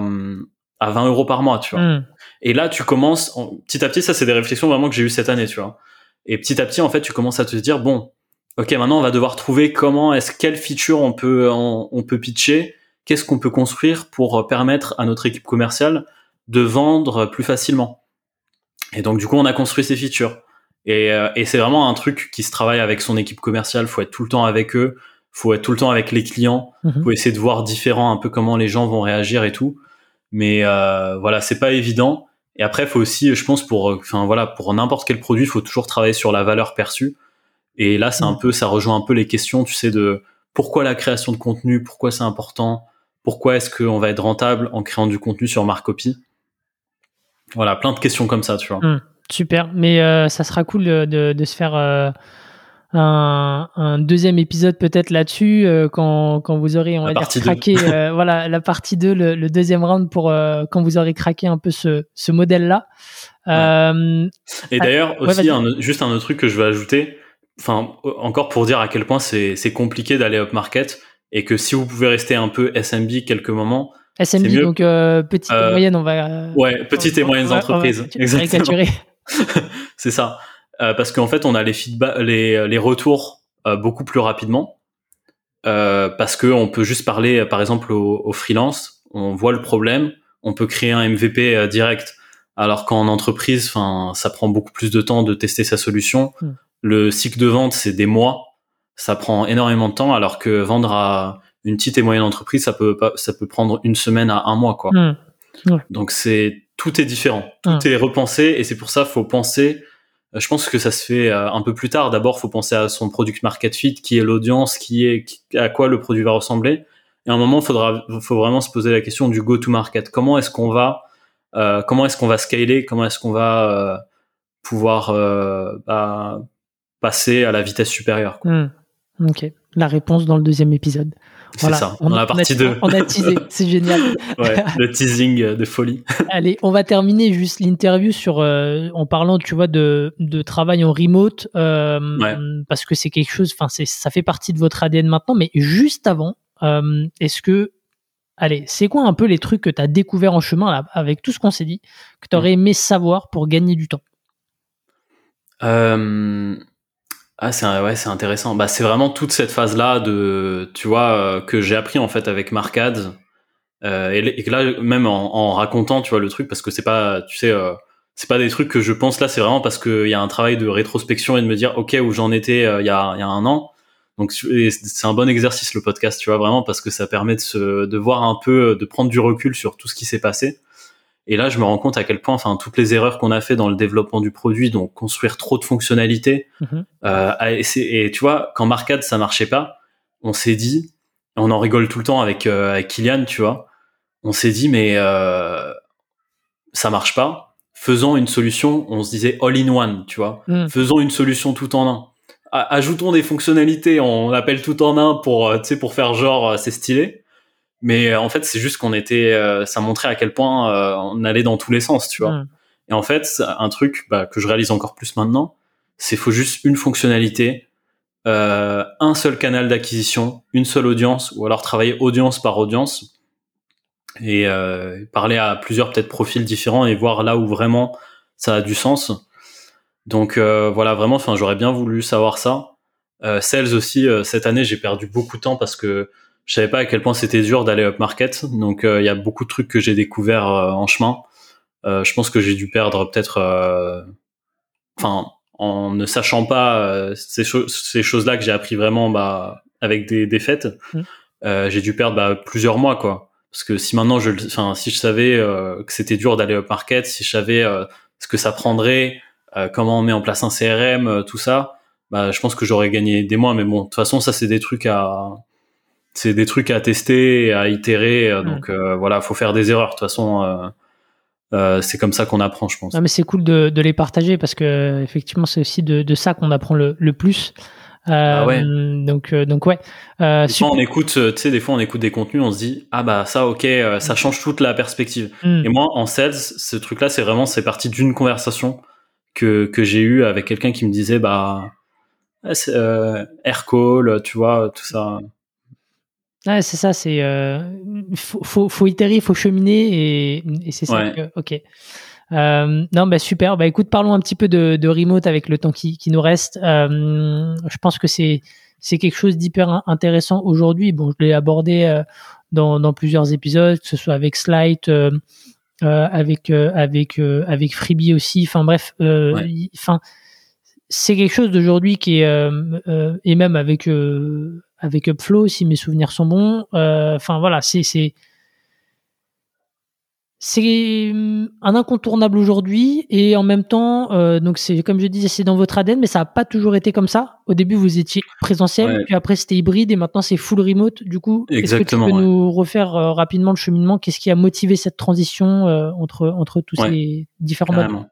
à 20 euros par mois, tu vois? Hmm. Et là, tu commences, en- petit à petit, ça c'est des réflexions vraiment que j'ai eues cette année, tu vois. Et petit à petit, en fait, tu commences à te dire, bon, ok, maintenant on va devoir trouver comment est-ce, quelle feature on peut, on, on peut pitcher, qu'est-ce qu'on peut construire pour permettre à notre équipe commerciale de vendre plus facilement. Et donc, du coup, on a construit ces features. Et, euh, et c'est vraiment un truc qui se travaille avec son équipe commerciale. Faut être tout le temps avec eux. Faut être tout le temps avec les clients. Mhm. Faut essayer de voir différent un peu comment les gens vont réagir et tout. Mais euh, voilà, c'est pas évident. Et après, il faut aussi, je pense, pour, euh, enfin voilà, pour n'importe quel produit, il faut toujours travailler sur la valeur perçue. Et là, c'est un Mm. peu, ça rejoint un peu les questions, tu sais, de pourquoi la création de contenu, pourquoi c'est important, pourquoi est-ce qu'on va être rentable en créant du contenu sur Marcopy. Voilà, plein de questions comme ça, tu vois. Mm. Super, mais euh, ça sera cool de se faire euh, un, un deuxième épisode peut-être là-dessus euh, quand, quand vous aurez, on La va dire, craqué, euh, [LAUGHS] voilà, la partie 2, le, le deuxième round pour euh, quand vous aurez craqué un peu ce, ce modèle-là. Euh, Et Ah, d'ailleurs, ouais, aussi, un- juste un autre truc que je veux ajouter, enfin, encore pour dire à quel point c'est c'est compliqué d'aller up market et que si vous pouvez rester un peu SMB quelques moments, SMB, mieux. donc euh, petite et moyenne, on va. ouais, petites et on- on va exactement. [LAUGHS] c'est ça. Euh, parce qu'en fait, on a les feedbacks, les, les retours euh, beaucoup plus rapidement. Euh, parce que on peut juste parler, euh, par exemple, au, au freelance, on voit le problème, on peut créer un MVP euh, direct. Alors qu'en entreprise, enfin, ça prend beaucoup plus de temps de tester sa solution. Hmm. Le cycle de vente, c'est des mois. Ça prend énormément de temps, alors que vendre à une petite et moyenne entreprise, ça peut pas, ça peut prendre une semaine à un mois, quoi. Hmm. Donc c'est tout est différent, tout Mm. est repensé et c'est pour ça faut penser. Euh, Je pense que ça se fait euh, un peu plus tard. D'abord, faut penser à son product market fit, qui est l'audience, qui est à quoi le produit va ressembler. Et à un moment, faudra, faut vraiment se poser la question du go to market. Comment est-ce qu'on va, euh, comment est-ce qu'on va scaler, comment est-ce qu'on va pouvoir bah, passer à la vitesse supérieure. Hmm. Ok, la réponse dans le deuxième épisode. C'est ça, on dans a- la partie on a, 2. On a teasé, [LAUGHS] c'est génial. Ouais, le teasing de folie. [LAUGHS] Allez, on va terminer juste l'interview sur euh, en parlant, tu vois, de, de travail en remote, euh, Ouais. parce que c'est quelque chose, enfin, ça fait partie de votre ADN maintenant. Mais juste avant, euh, est-ce que, allez, c'est quoi un peu les trucs que tu as découvert en chemin là, avec tout ce qu'on s'est dit, que tu aurais aimé savoir pour gagner du temps? Ah, c'est ouais, c'est intéressant. Bah, c'est vraiment toute cette phase-là de, tu vois, euh, que j'ai appris en fait avec Marcade. Euh, et, là, même en, racontant, tu vois, le truc, parce que c'est pas, tu sais, euh, c'est pas des trucs que je pense là, c'est vraiment parce qu'il y a un travail de rétrospection et de me dire, ok, où j'en étais euh, il y, a, il y a un an. Donc c'est un bon exercice le podcast, tu vois, vraiment parce que ça permet de se, de voir un peu, de prendre du recul sur tout ce qui s'est passé. Et là, je me rends compte à quel point, enfin, toutes les erreurs qu'on a fait dans le développement du produit, donc construire trop de fonctionnalités, essayer- et tu vois, quand Marcade ça marchait pas, on s'est dit, on en rigole tout le temps avec, euh, avec Kylian, tu vois. On s'est dit, mais euh, ça marche pas. Faisons une solution. On se disait all in one, tu vois. Mm. Faisons une solution tout en un. A- ajoutons des fonctionnalités. On appelle tout en un pour, euh, tu sais, pour faire genre c'est stylé. Mais euh, en fait, c'est juste qu'on était, euh, ça montrait à quel point euh, on allait dans tous les sens, tu vois. Et en fait, un truc bah, que je réalise encore plus maintenant, c'est faut juste une fonctionnalité, euh, un seul canal d'acquisition, une seule audience, ou alors travailler audience par audience et euh, parler à plusieurs peut-être profils différents et voir là où vraiment ça a du sens. Donc euh, voilà, vraiment, enfin, j'aurais bien voulu savoir ça. Sales aussi, cette année, j'ai perdu beaucoup de temps parce que je savais pas à quel point c'était dur d'aller up market. Donc euh, il y a beaucoup de trucs que j'ai découvert euh, en chemin. Euh, je pense que j'ai dû perdre peut-être, euh, enfin, en ne sachant pas euh, ces, cho- ces choses-là que j'ai appris vraiment bah, avec des défaites, Mm. euh, j'ai dû perdre bah, plusieurs mois, quoi. Parce que si maintenant je, enfin, si je savais euh, que c'était dur d'aller up market, si je savais euh, ce que ça prendrait, euh, comment on met en place un CRM, euh, tout ça, bah, je pense que j'aurais gagné des mois. Mais bon, de toute façon, ça c'est des trucs à, c'est des trucs à tester, à itérer. euh, Mm. Donc euh, voilà, faut faire des erreurs. De toute façon, euh, euh, c'est comme ça qu'on apprend, je pense. Non, mais c'est cool de, de les partager parce que effectivement, c'est aussi de, de ça qu'on apprend le, le plus. Ah ouais. Donc, donc ouais. Des fois, on écoute, tu sais, des fois, on écoute des contenus, on se dit, ah bah ça, ok, ça change toute la perspective. Hmm. Et moi, en sales, ce truc-là, c'est vraiment, c'est parti d'une conversation que que j'ai eue avec quelqu'un qui me disait, bah, air call, tu vois, tout ça. Ouais, c'est ça, c'est euh, faut, faut, faut itérer, faut cheminer et, et c'est ça Ouais. que, ok. Euh, non, bah super. Bah écoute, parlons un petit peu de, de remote avec le temps qui, qui nous reste. Euh, je pense que c'est c'est quelque chose d'hyper in- intéressant aujourd'hui. Bon, je l'ai abordé euh, dans, dans plusieurs épisodes, que ce soit avec Slide, euh, euh, avec euh, avec euh, avec Freebie aussi. Enfin bref, euh, Ouais. C'est quelque chose d'aujourd'hui qui est euh, euh, et même avec euh, avec Upflow si mes souvenirs sont bons. euh, Enfin voilà, c'est c'est c'est un incontournable aujourd'hui et en même temps, euh, donc c'est comme je disais, c'est dans votre ADN, mais ça n'a pas toujours été comme ça. Au début, vous étiez présentiel, Ouais. puis après c'était hybride et maintenant c'est full remote. Du coup, est-ce que tu peux ouais. nous refaire rapidement le cheminement? Qu'est-ce qui a motivé cette transition euh, entre entre tous Ouais. ces différents modes?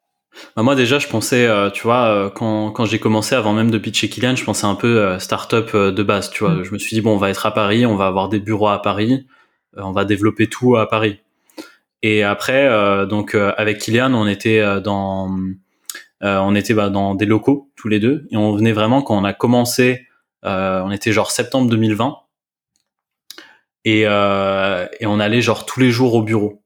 Bah, moi déjà, je pensais, euh, tu vois, euh, quand, quand j'ai commencé, avant même de pitcher Kylian, je pensais un peu euh, start-up euh, de base, tu vois. Mm. Je me suis dit, bon, on va être à Paris, on va avoir des bureaux à Paris, on va développer tout à Paris. Et après, donc avec Kylian, on était dans, on était bah, dans des locaux tous les deux, et on venait vraiment quand on a commencé, on était genre septembre 2020, et et on allait genre tous les jours au bureau.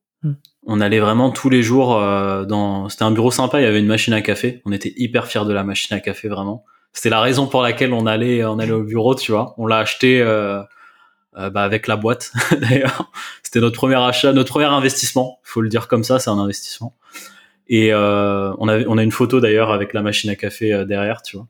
On allait vraiment tous les jours euh, dans. C'était un bureau sympa. Il y avait une machine à café. On était hyper fiers de la machine à café vraiment. C'était la raison pour laquelle on allait on allait au bureau, tu vois. On l'a acheté euh, euh, bah, avec la boîte [LAUGHS] d'ailleurs. C'était notre premier achat, notre premier investissement. Faut le dire comme ça, c'est un investissement. Et euh, on avait on a une photo d'ailleurs avec la machine à café euh, derrière, tu vois.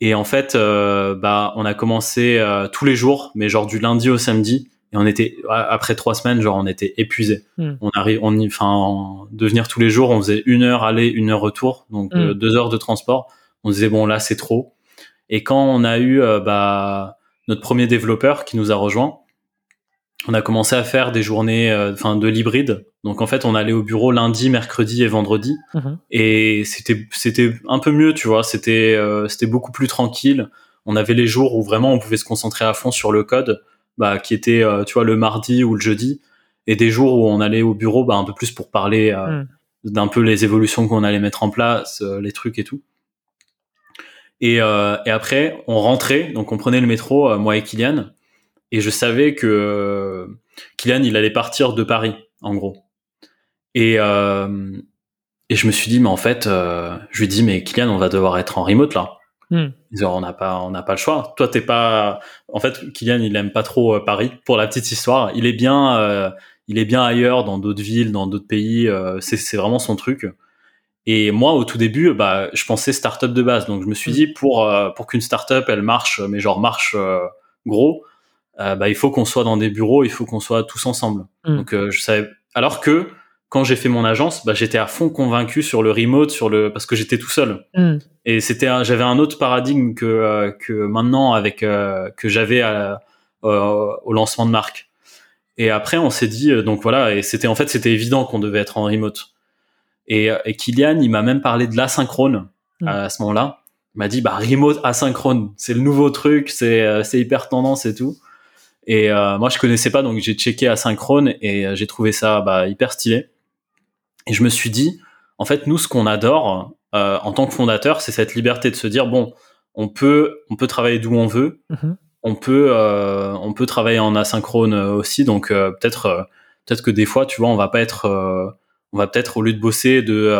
Et en fait, bah on a commencé tous les jours, mais genre du lundi au samedi. Et on était après trois semaines, genre on était épuisé. Hmm. On arrive, on y, enfin, en- de venir tous les jours, on faisait une heure aller, une heure retour, donc euh, Hmm. deux heures de transport. On disait bon là c'est trop. Et quand on a eu euh, bah, notre premier développeur qui nous a rejoint, on a commencé à faire des journées, euh, enfin de l'hybride. Donc en fait, on allait au bureau lundi, mercredi et vendredi Mhm. et c'était c'était un peu mieux tu vois c'était euh, c'était beaucoup plus tranquille on avait les jours où vraiment on pouvait se concentrer à fond sur le code bah qui était euh, tu vois le mardi ou le jeudi et des jours où on allait au bureau bah un peu plus pour parler euh, Mm. d'un peu les évolutions qu'on allait mettre en place euh, les trucs et tout et euh, et après on rentrait donc on prenait le métro euh, moi et Kylian et je savais que euh, Kylian il allait partir de Paris en gros et et je me suis dit, mais en fait, je lui dis, mais Kylian, on va devoir être en remote là. Hmm. On n'a pas, on n'a pas le choix. Toi, t'es pas. En fait, Kylian, il aime pas trop euh, Paris. Pour la petite histoire, il est bien, euh, il est bien ailleurs, dans d'autres villes, dans d'autres pays. euh, c'est, vraiment son truc. Et moi, au tout début, bah, je pensais startup de base. Donc, je me suis Mm. dit, pour euh, pour qu'une startup, elle marche, mais genre marche gros, bah, il faut qu'on soit dans des bureaux, il faut qu'on soit tous ensemble. Mm. Donc, je savais. Alors que quand j'ai fait mon agence, bah, j'étais à fond convaincu sur le remote, sur le parce que j'étais tout seul. Hmm. Et c'était, un- j'avais un autre paradigme que euh, que maintenant avec euh, que j'avais à- au lancement de marque. Et après, on s'est dit, donc voilà, et c'était en fait, c'était évident qu'on devait être en remote. Et, et Kylian, il m'a même parlé de l'asynchrone mm. à ce moment-là. Il m'a dit, bah, remote asynchrone, c'est le nouveau truc, c'est, c'est hyper tendance et tout. Et moi, je connaissais pas, donc j'ai checké asynchrone et j'ai trouvé ça bah, hyper stylé. Et je me suis dit, en fait, nous, ce qu'on adore euh, en tant que fondateur, c'est cette liberté de se dire bon, on peut, on peut travailler d'où on veut, mhm. on peut, euh, on peut travailler en asynchrone aussi. Donc euh, peut-être, peut-être que des fois, tu vois, on va pas être, on va peut-être au lieu de bosser de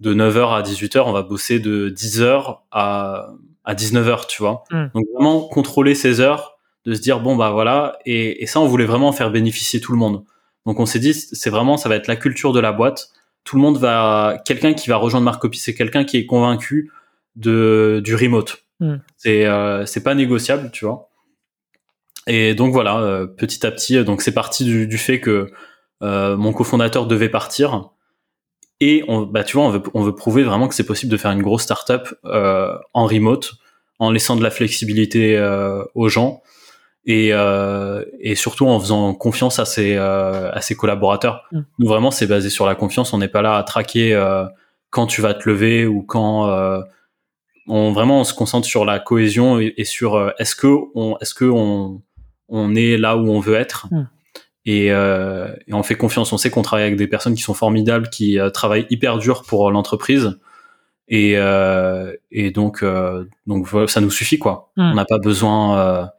de 9h à 18h, on va bosser de 10h à à 19h, tu vois. Mm. Donc vraiment contrôler ces heures, de se dire bon bah voilà, et, et ça, on voulait vraiment faire bénéficier tout le monde. Donc on s'est dit, c'est vraiment, ça va être la culture de la boîte tout le monde va, quelqu'un qui va rejoindre Marcopy, c'est quelqu'un qui est convaincu de du remote. Hmm. C'est euh, c'est pas négociable, tu vois. Et donc voilà, euh, petit à petit, donc c'est parti du, du, fait que euh, mon cofondateur devait partir. Et on, bah tu vois, on veut, on veut prouver vraiment que c'est possible de faire une grosse startup en remote, en laissant de la flexibilité aux gens et, euh, et surtout en faisant confiance à ses, euh, à ses collaborateurs. Mm. Nous vraiment c'est basé sur la confiance. On n'est pas là à traquer euh, quand tu vas te lever ou quand on vraiment on se concentre sur la cohésion et, sur est-ce que on que on, on est là où on veut être. Mm. Et, et, on fait confiance. On sait qu'on travaille avec des personnes qui sont formidables, qui travaillent hyper dur pour l'entreprise. Et, et donc, donc ça nous suffit quoi. Mm. On n'a pas besoin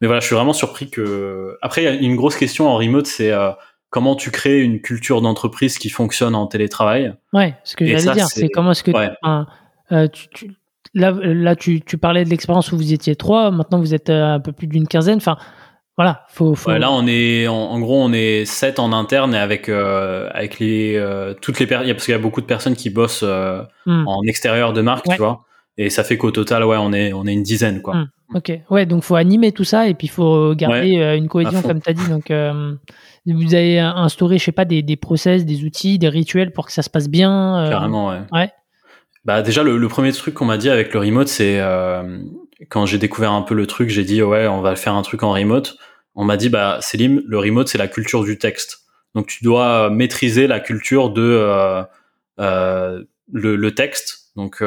mais voilà, je suis vraiment surpris que. Après, il y a une grosse question en remote, c'est euh, comment tu crées une culture d'entreprise qui fonctionne en télétravail? Ouais, ce que j'allais dire, c'est comment est-ce que euh, tu, tu, là, là, tu, tu parlais de l'expérience où vous étiez trois, maintenant vous êtes euh, un peu plus d'une quinzaine. Enfin, voilà, faut. faut... là, on est en, gros, on est sept en interne et avec avec les toutes les personnes, parce qu'il y a beaucoup de personnes qui bossent hmm. en extérieur de marque, tu vois. Et ça fait qu'au total, ouais, on est on est une dizaine, quoi. Hmm. Ok, ouais, donc faut animer tout ça et puis il faut garder euh, une cohésion comme tu as dit. Donc euh, vous avez instauré, je sais pas, des, des process, des outils, des rituels pour que ça se passe bien. Euh, Carrément, ouais. ouais. Bah déjà le, premier truc qu'on m'a dit avec le remote, c'est quand j'ai découvert un peu le truc, j'ai dit ouais, on va faire un truc en remote. On m'a dit bah Célim, le remote c'est la culture du texte. Donc tu dois maîtriser la culture de le, le, texte. Donc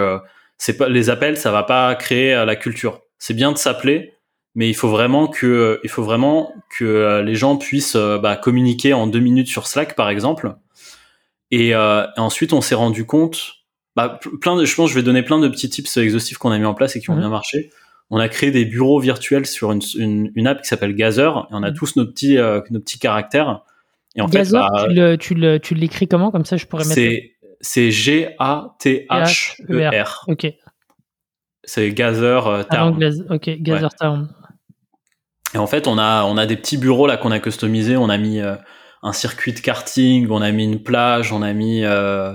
c'est pas les appels, ça va pas créer la culture c'est bien de s'appeler, mais il faut vraiment que, il faut vraiment que euh, les gens puissent euh, bah, communiquer en deux minutes sur Slack, par exemple. Et, euh, ensuite, on s'est rendu compte, bah, plein de, je pense, je vais donner plein de petits tips exhaustifs qu'on a mis en place et qui ont mhm. bien marché. On a créé des bureaux virtuels sur une, une, app qui s'appelle Gather et on a mhm. tous nos petits, nos petits caractères. Et en fait, bah, tu, le, tu l'écris comment? Comme ça, je pourrais mettre. C'est G-A-T-H-E-R. Ok. C'est Gather euh, Town. ok, Gather Town. Et en fait, on a, on a des petits bureaux là qu'on a customisés. On a mis euh, un circuit de karting, on a mis une plage, on a mis, euh,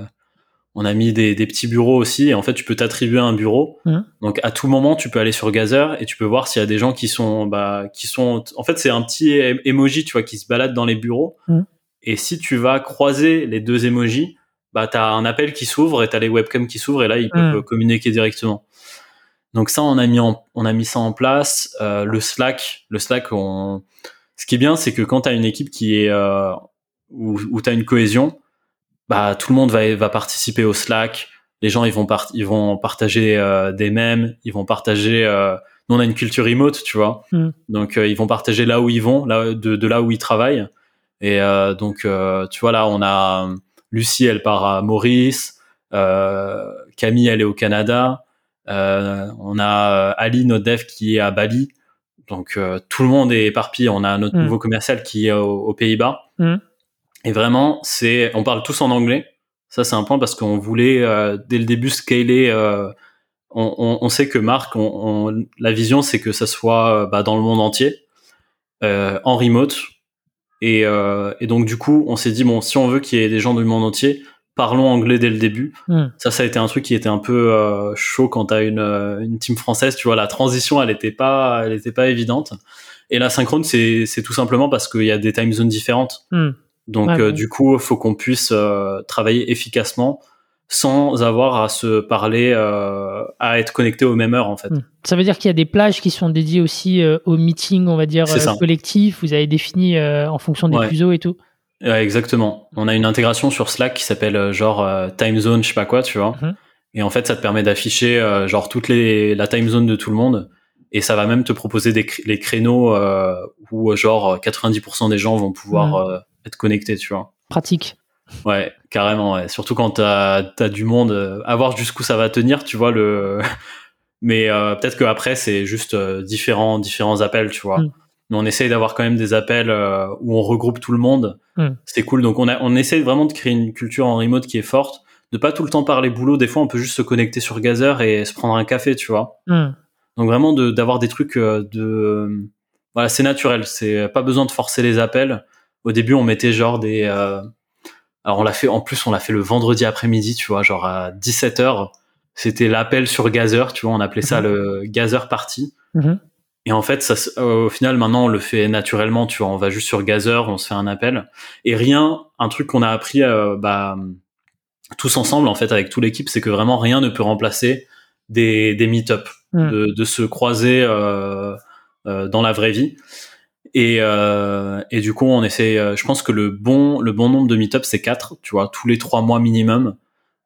on a mis des, des, petits bureaux aussi. Et en fait, tu peux t'attribuer un bureau. Mmh. Donc, à tout moment, tu peux aller sur Gather et tu peux voir s'il y a des gens qui sont, bah, qui sont. En fait, c'est un petit emoji, tu vois, qui se balade dans les bureaux. Mmh. Et si tu vas croiser les deux emojis, bah, t'as un appel qui s'ouvre et t'as les webcams qui s'ouvrent et là, ils peuvent mmh. communiquer directement. Donc ça, on a mis on a mis ça en place. Euh, le Slack, le Slack, on, ce qui est bien, c'est que quand tu as une équipe qui est euh, où, où tu as une cohésion, bah tout le monde va va participer au Slack. Les gens ils vont ils vont partager euh, des mèmes, ils vont partager. Nous on a une culture remote, tu vois. Mm. Donc ils vont partager là où ils vont, là de, de là où ils travaillent. Et donc tu vois là on a Lucie, elle part à Maurice. Camille, elle est au Canada. Euh, on a euh, Ali, notre dev, qui est à Bali. Donc euh, tout le monde est éparpillé. On a notre mm. nouveau commercial qui est aux, Pays-Bas. Mm. Et vraiment, c'est, on parle tous en anglais. Ça, c'est un point parce qu'on voulait dès le début scaler. On, sait que Marc, la vision, c'est que ça soit bah, dans le monde entier, en remote. Et, et, donc du coup, on s'est dit bon, si on veut qu'il y ait des gens du monde entier, parlons anglais dès le début. Hmm. Ça, ça a été un truc qui était un peu euh, chaud quand t'as une, euh, une team française. Tu vois, la transition, elle était pas, elle était pas évidente. Et la synchrone, c'est, c'est tout simplement parce qu'il y a des time zones différentes. Hmm. Donc, euh, du coup, faut qu'on puisse travailler efficacement sans avoir à se parler, à être connecté aux mêmes heures en fait. Hmm. Ça veut dire qu'il y a des plages qui sont dédiées aussi aux meetings, on va dire collectifs. Vous avez défini en fonction des fuseaux et tout. Exactement. On a une intégration sur Slack qui s'appelle genre time zone, je sais pas quoi, tu vois. Mhm. Et en fait, ça te permet d'afficher genre toute les la time zone de tout le monde et ça va même te proposer des les créneaux euh, où genre 90% des gens vont pouvoir euh, être connectés, tu vois. Pratique. Ouais, carrément. Ouais. Surtout quand t'as as du monde, euh, à voir jusqu'où ça va tenir, tu vois le. [LAUGHS] Mais euh, peut-être qu'après c'est juste différents différents appels, tu vois. Mm. Mais on essaye d'avoir quand même des appels où on regroupe tout le monde. Mm. C'est cool. Donc on a on essaye vraiment de créer une culture en remote qui est forte, de pas tout le temps parler boulot. Des fois on peut juste se connecter sur Gazer et se prendre un café, tu vois. Mm. Donc vraiment d'avoir des trucs euh, de voilà, c'est naturel, c'est pas besoin de forcer les appels. Au début, on mettait genre des euh, alors on l'a fait en plus on l'a fait le vendredi après-midi, tu vois, genre à 17h, c'était l'appel sur Gazer, tu vois, on appelait ça mhm. le Gazer party. Mhm. Et en fait, ça, au final, maintenant, on le fait naturellement. Tu vois, on va juste sur Gazer, on se fait un appel. Et rien, un truc qu'on a appris, euh, bah, tous ensemble, en fait, avec toute l'équipe, c'est que vraiment rien ne peut remplacer des, des meet-up. Mm. de, se croiser euh, euh, dans la vraie vie. Et, euh, et du coup, on essaie. je pense que le bon le bon nombre de meet-up c'est quatre. Tu vois, tous les trois mois minimum.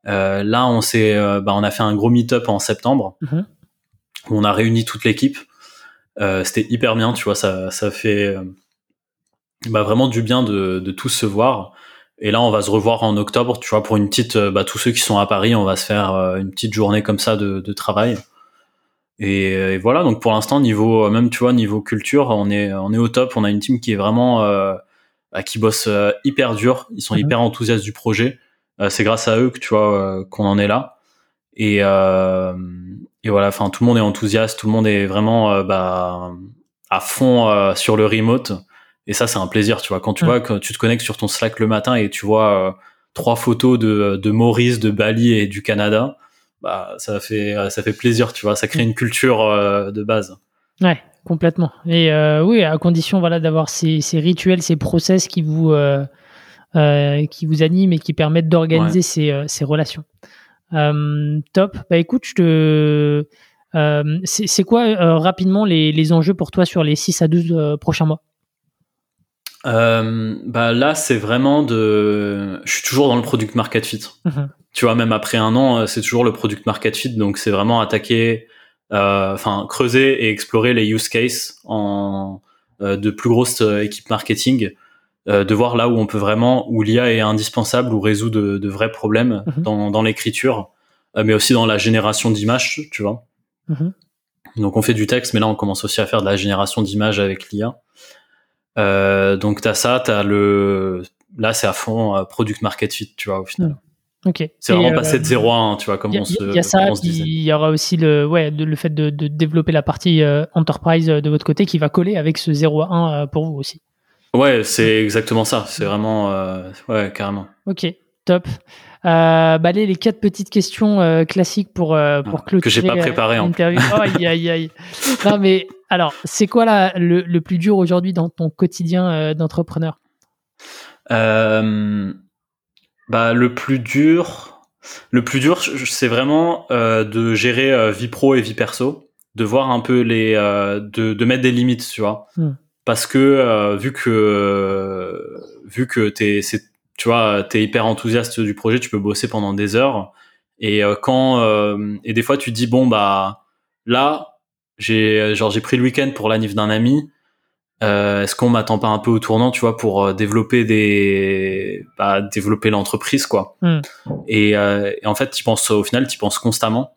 là, on s'est, bah, on a fait un gros meet-up en septembre. Mm-hmm. Où on a réuni toute l'équipe. C'était hyper bien. Tu vois, ça ça fait bah, vraiment du bien de, de tous se voir. Et là, on va se revoir en octobre, tu vois, pour une petite, bah, tous ceux qui sont à Paris, on va se faire une petite journée comme ça de, de travail. Et, voilà, donc pour l'instant, niveau même tu vois, niveau culture, on est on est au top. On a une team qui est vraiment euh, bah, qui bosse euh, hyper dur. Ils sont mhm. hyper enthousiastes du projet. Euh, c'est grâce à eux que tu vois qu'on en est là. Et, et voilà, enfin tout le monde est enthousiaste, tout le monde est vraiment bah, à fond sur le remote. Et ça, c'est un plaisir, tu vois. Quand tu vois que tu te connectes sur ton Slack le matin et tu vois trois photos de, de Maurice, de Bali et du Canada, bah ça fait ça fait plaisir, tu vois, ça crée une culture euh, de base. Ouais, complètement. Et euh, oui, à condition voilà d'avoir ces, ces, rituels, ces process qui vous euh, qui vous animent et qui permettent d'organiser ces, ces, relations. Top. Bah écoute, je te c'est quoi rapidement les, les, enjeux pour toi sur les 6 à 12 prochains mois? Bah là, c'est vraiment de. Je suis toujours dans le product market fit. Mhm tu vois, même après un an, euh, c'est toujours le product market fit. Donc, c'est vraiment attaquer, euh, enfin, creuser et explorer les use cases en euh, de plus grosses équipes marketing, de voir là où on peut vraiment, où l'IA est indispensable ou résout de, de vrais problèmes mhm. dans, dans l'écriture, mais aussi dans la génération d'images, tu vois. Mhm. Donc, on fait du texte, mais là, on commence aussi à faire de la génération d'images avec l'IA. Euh, donc, t'as ça, t'as le, là, c'est à fond product market fit, tu vois, au final. C'est vraiment passé de 0 à 1, tu vois, comme on se Il y a ça, il y aura aussi le, ouais, le fait de, développer la partie euh, enterprise euh, de votre côté qui va coller avec ce 0 à 1 euh, pour vous aussi. Ouais, c'est exactement ça. C'est vraiment, ouais, carrément. Ok, top. Euh, bah, les, les quatre petites questions classiques pour, pour clôturer. Que j'ai pas préparé en interview. Oh, aïe, aïe, aïe. Non, mais alors, c'est quoi là, le, le plus dur aujourd'hui dans ton quotidien d'entrepreneur? Euh, bah le plus dur, le plus dur, c'est vraiment euh, de gérer euh, vie pro et vie perso, de voir un peu les, euh, de, de mettre des limites, tu vois, hmm. Parce que euh, vu que vu que t'es, c'est, tu vois, t'es hyper enthousiaste du projet, tu peux bosser pendant des heures, et quand et des fois tu te dis bon bah là j'ai genre j'ai pris le week-end pour l'anniv d'un ami euh, Est-ce qu'on m'attend pas un peu au tournant, tu vois, pour euh, développer des, bah, développer l'entreprise, quoi. Hmm. Et, euh, et, en fait, tu penses au final, tu penses constamment.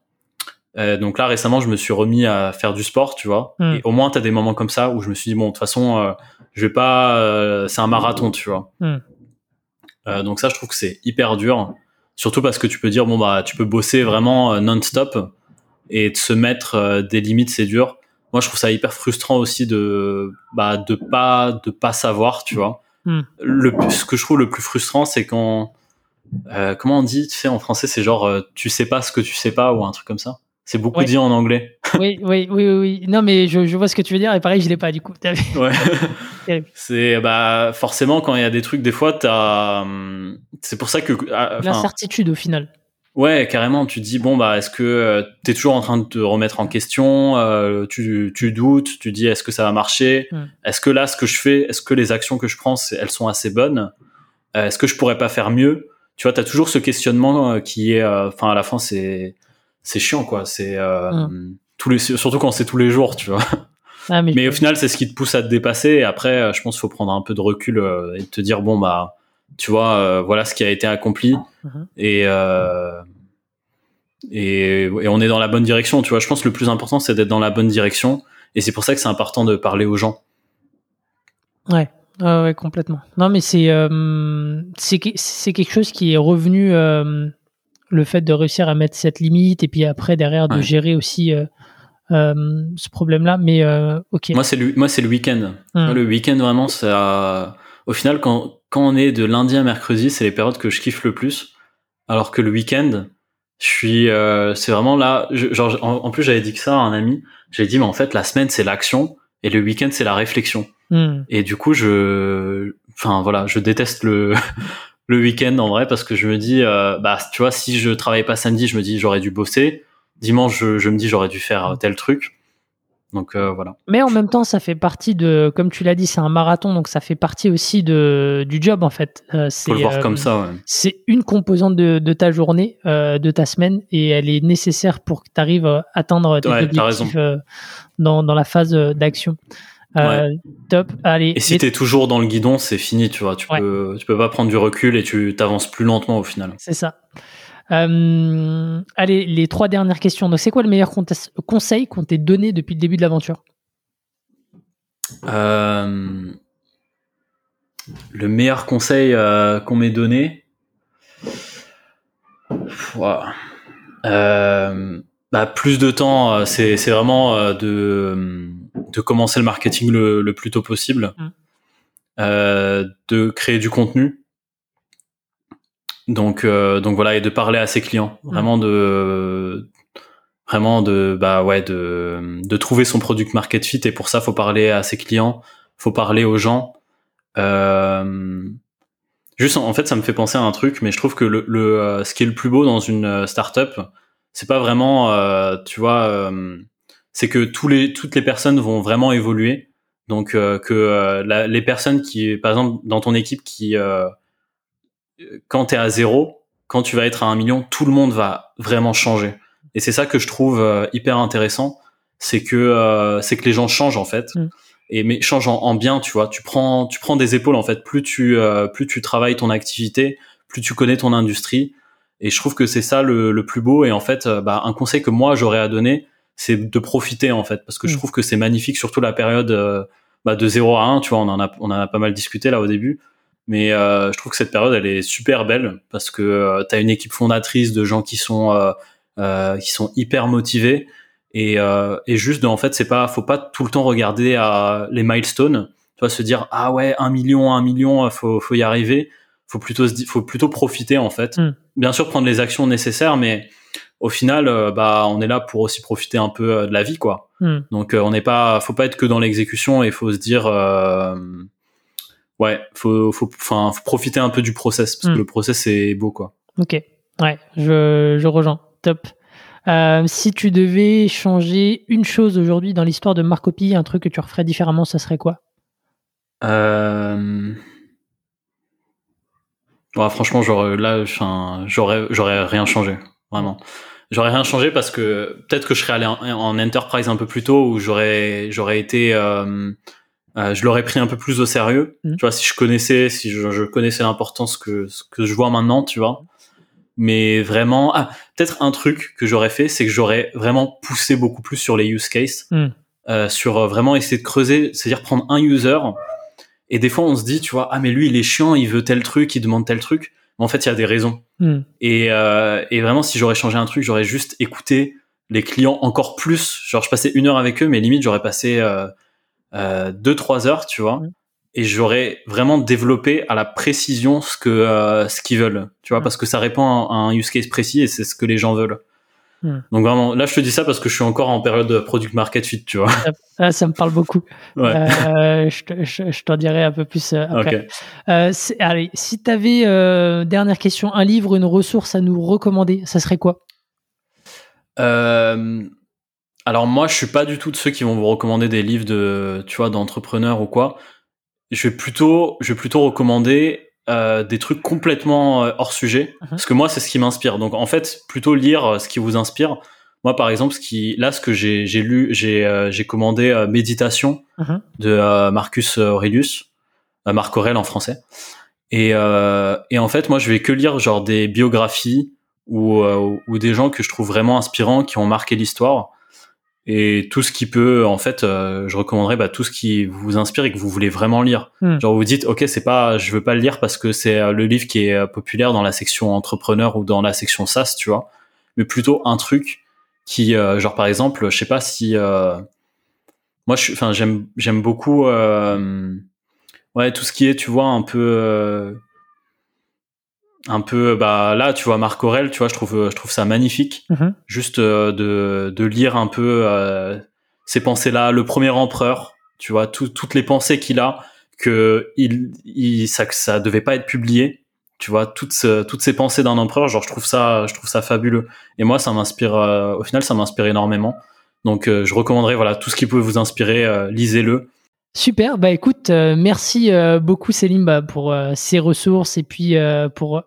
Euh, donc là, récemment, je me suis remis à faire du sport, tu vois. Hmm. Et au moins, t'as des moments comme ça où je me suis dit bon, de toute façon, euh, je vais pas, euh, c'est un marathon, tu vois. Hmm. donc ça, je trouve que c'est hyper dur, surtout parce que tu peux dire bon bah, tu peux bosser vraiment non-stop et de se mettre des limites, c'est dur moi je trouve ça hyper frustrant aussi de bah de pas de pas savoir tu vois hmm. le ce que je trouve le plus frustrant c'est quand euh, comment on dit tu sais en français c'est genre euh, tu sais pas ce que tu sais pas ou un truc comme ça c'est beaucoup dit en anglais. [LAUGHS] Oui, oui oui oui non mais je, je, vois ce que tu veux dire et pareil je l'ai pas du coup. Ouais. [LAUGHS] [LAUGHS] C'est bah forcément quand il y a des trucs des fois t'as hum, c'est pour ça que ah, l'incertitude au final. Ouais, carrément. Tu te dis bon bah est-ce que euh, tu es toujours en train de te remettre en question euh, tu, tu doutes, tu dis est-ce que ça va marcher Mm. Est-ce que là ce que je fais, est-ce que les actions que je prends, elles sont assez bonnes Euh, Est-ce que je pourrais pas faire mieux? Tu vois, t'as toujours ce questionnement qui est, enfin à la fin c'est c'est chiant quoi. C'est euh, tous les surtout quand c'est tous les jours, tu vois. Ah, mais, [LAUGHS] Mais au final, c'est ce qui te pousse à te dépasser. Et après, euh, je pense qu'il faut prendre un peu de recul euh, et te dire bon bah, tu vois, euh, voilà ce qui a été accompli Mhm. et, euh, et et on est dans la bonne direction. Tu vois, je pense que le plus important c'est d'être dans la bonne direction. Et c'est pour ça que c'est important de parler aux gens. Ouais, ouais, ouais, complètement. Non, mais c'est c'est que- c'est quelque chose qui est revenu, le fait de réussir à mettre cette limite et puis après derrière de Ouais. gérer aussi euh, euh, ce problème-là. Mais euh, ok. Moi, c'est le moi c'est le week-end. Moi, Le week-end vraiment, ça. Au final, quand quand on est de lundi à mercredi, c'est les périodes que je kiffe le plus. Alors que le week-end, je suis, c'est vraiment là. je- genre, en, en plus, j'avais dit que ça à un ami. J'avais dit, mais en fait, la semaine c'est l'action et le week-end c'est la réflexion. Hmm. Et du coup, je, enfin voilà, je déteste le le week-end en vrai parce que je me dis, euh, bah tu vois, si je travaillais pas samedi, je me dis j'aurais dû bosser. Dimanche, je, je me dis j'aurais dû faire tel truc. Donc euh, voilà. Mais en même temps, ça fait partie de, comme tu l'as dit, c'est un marathon, donc ça fait partie aussi de du job en fait. Euh, c'est Faut le voir euh, comme ça. Ouais. c'est une composante de, de ta journée, euh, de ta semaine, et elle est nécessaire pour que tu arrives à atteindre tes Ouais, objectifs euh, dans, dans la phase euh, d'action. Euh, Top. Allez. Et si t'es toujours dans le guidon, c'est fini, tu vois. Tu Ouais. peux, tu peux pas prendre du recul et tu t'avances plus lentement au final. C'est ça. Euh, allez, les trois dernières questions. Donc, c'est quoi le meilleur conseil qu'on t'ait donné depuis le début de l'aventure? Euh, le meilleur conseil qu'on m'ait donné, bah, plus de temps, c'est c'est vraiment de de commencer le marketing le, le plus tôt possible, Mm. Euh, de créer du contenu. Donc euh, donc voilà et de parler à ses clients, Mm. vraiment de vraiment de bah ouais de de trouver son product market fit et pour ça faut parler à ses clients faut parler aux gens euh, juste en, en fait ça me fait penser à un truc mais je trouve que le, le euh, ce qui est le plus beau dans une euh, startup c'est pas vraiment euh, tu vois euh, c'est que tous les toutes les personnes vont vraiment évoluer donc euh, que euh, la- les personnes qui par exemple dans ton équipe qui euh, quand tu es à zéro quand tu vas être à un million tout le monde va vraiment changer et c'est ça que je trouve euh, hyper intéressant, c'est que euh, c'est que les gens changent en fait. Mm. Et mais changent en, en bien, tu vois. Tu prends tu prends des épaules en fait. Plus tu euh, plus tu travailles ton activité, plus tu connais ton industrie. Et je trouve que c'est ça le, le plus beau. Et en fait, bah, un conseil que moi j'aurais à donner, c'est de profiter en fait, parce que je Mm. trouve que c'est magnifique, surtout la période euh, bah, de 0 à 1, tu vois. On en a on en a pas mal discuté là au début. Mais euh, je trouve que cette période, elle est super belle parce que euh, tu as une équipe fondatrice de gens qui sont euh, euh, qui sont hyper motivés et, euh, et juste de, en fait c'est pas faut pas tout le temps regarder à les milestones tu vois se dire ah ouais un million un million faut faut y arriver faut plutôt faut plutôt profiter en fait Mm. bien sûr prendre les actions nécessaires mais au final euh, bah on est là pour aussi profiter un peu euh, de la vie quoi Hmm. donc euh, on n'est pas faut pas être que dans l'exécution et faut se dire euh, ouais faut faut enfin faut profiter un peu du process parce Mm. que le process c'est beau quoi Ok. Ouais, je, je rejoins. Top. Euh, si tu devais changer une chose aujourd'hui dans l'histoire de Marcopy, un truc que tu referais différemment, ça serait quoi? Euh... Ouais, franchement, j'aurais là, j'aurais rien changé, vraiment. J'aurais rien changé parce que peut-être que je serais allé en, en enterprise un peu plus tôt où j'aurais, j'aurais été, euh, euh, je l'aurais pris un peu plus au sérieux. Mhm. Tu vois, si je connaissais, si je, je connaissais l'importance que ce que je vois maintenant, tu vois. Mais vraiment, ah, peut-être un truc que j'aurais fait, c'est que j'aurais vraiment poussé beaucoup plus sur les use cases, Mhm. euh, sur euh, vraiment essayer de creuser, c'est-à-dire prendre un user. Et des fois, on se dit, tu vois, ah mais lui, il est chiant, il veut tel truc, il demande tel truc. Mais en fait, il y a des raisons. Hmm. Et, euh, et vraiment, si j'aurais changé un truc, j'aurais juste écouté les clients encore plus. Genre, je passais une heure avec eux, mais limite, j'aurais passé euh, euh, deux, trois heures, tu vois. Mm. Et j'aurais vraiment développé à la précision ce que euh, ce qu'ils veulent, tu vois, Mm. parce que ça répond à un use case précis et c'est ce que les gens veulent. Hmm. Donc vraiment, là je te dis ça parce que je suis encore en période de product market fit, tu vois. Ah, ça me parle beaucoup. Euh, je, t'en dirai un peu plus euh, après. Euh, allez, si tu avais, dernière question, un livre, une ressource à nous recommander, ça serait quoi? Alors moi, je suis pas du tout de ceux qui vont vous recommander des livres de, tu vois, d'entrepreneurs ou quoi. Je vais plutôt, je vais plutôt recommander euh, des trucs complètement euh, hors sujet. Uh-huh. parce que moi c'est ce qui m'inspire. Donc en fait plutôt lire euh, ce qui vous inspire. Moi par exemple ce qui là ce que j'ai lu j'ai j'ai commandé méditation uh-huh. de Marcus Aurelius Marc Aurel en français. Et et en fait moi je vais que lire genre des biographies ou ou des gens que je trouve vraiment inspirants qui ont marqué l'histoire et tout ce qui peut en fait euh, je recommanderais bah, tout ce qui vous inspire et que vous voulez vraiment lire hmm. genre vous dites ok c'est pas je veux pas le lire parce que c'est euh, le livre qui est euh, populaire dans la section entrepreneur ou dans la section SaaS tu vois mais plutôt un truc qui genre par exemple je sais pas si moi je enfin j'aime j'aime beaucoup ouais tout ce qui est tu vois un peu un peu bah là tu vois Marc Aurel tu vois je trouve je trouve ça magnifique. Mhm. juste euh, de, de lire un peu euh, ces pensées là le premier empereur tu vois toutes les pensées qu'il a que il, il ça ça devait pas être publié tu vois toutes toutes ces pensées d'un empereur genre je trouve ça je trouve ça fabuleux. Et moi ça m'inspire euh, au final ça m'inspire énormément. Donc je recommanderais voilà tout ce qui peut vous inspirer lisez-le. Super, bah écoute, merci beaucoup Céline bah, pour ces ressources et puis pour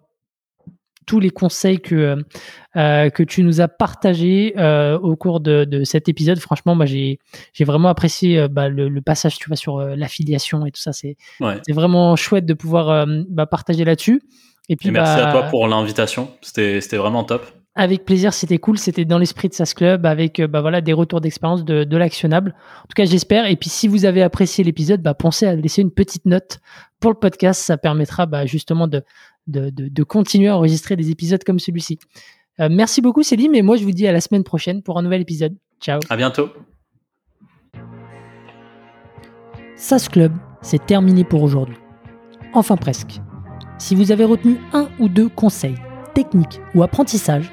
tous les conseils que, euh, euh, que tu nous as partagés euh, au cours de, de, cet épisode. Franchement, moi, j'ai, j'ai vraiment apprécié bah, le, le, passage tu vois, sur l'affiliation et tout ça. C'est, c'est vraiment chouette de pouvoir bah, partager là-dessus. Et puis, merci bah, à toi pour l'invitation. C'était, c'était vraiment top. Avec plaisir, c'était cool. C'était dans l'esprit de SAS Club avec bah, voilà, des retours d'expérience de, de l'actionnable. En tout cas, j'espère. Et puis, si vous avez apprécié l'épisode, bah, pensez à laisser une petite note pour le podcast. Ça permettra bah, justement de, de, continuer à enregistrer des épisodes comme celui-ci. Euh, merci beaucoup Céline et moi je vous dis à la semaine prochaine pour un nouvel épisode. Ciao. À bientôt. SAS Club, c'est terminé pour aujourd'hui. Enfin presque. Si vous avez retenu un ou deux conseils, techniques ou apprentissages,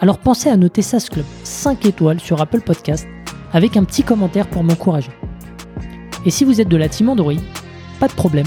alors pensez à noter SAS Club 5 étoiles sur Apple Podcast avec un petit commentaire pour m'encourager. Et si vous êtes de la team Android, pas de problème,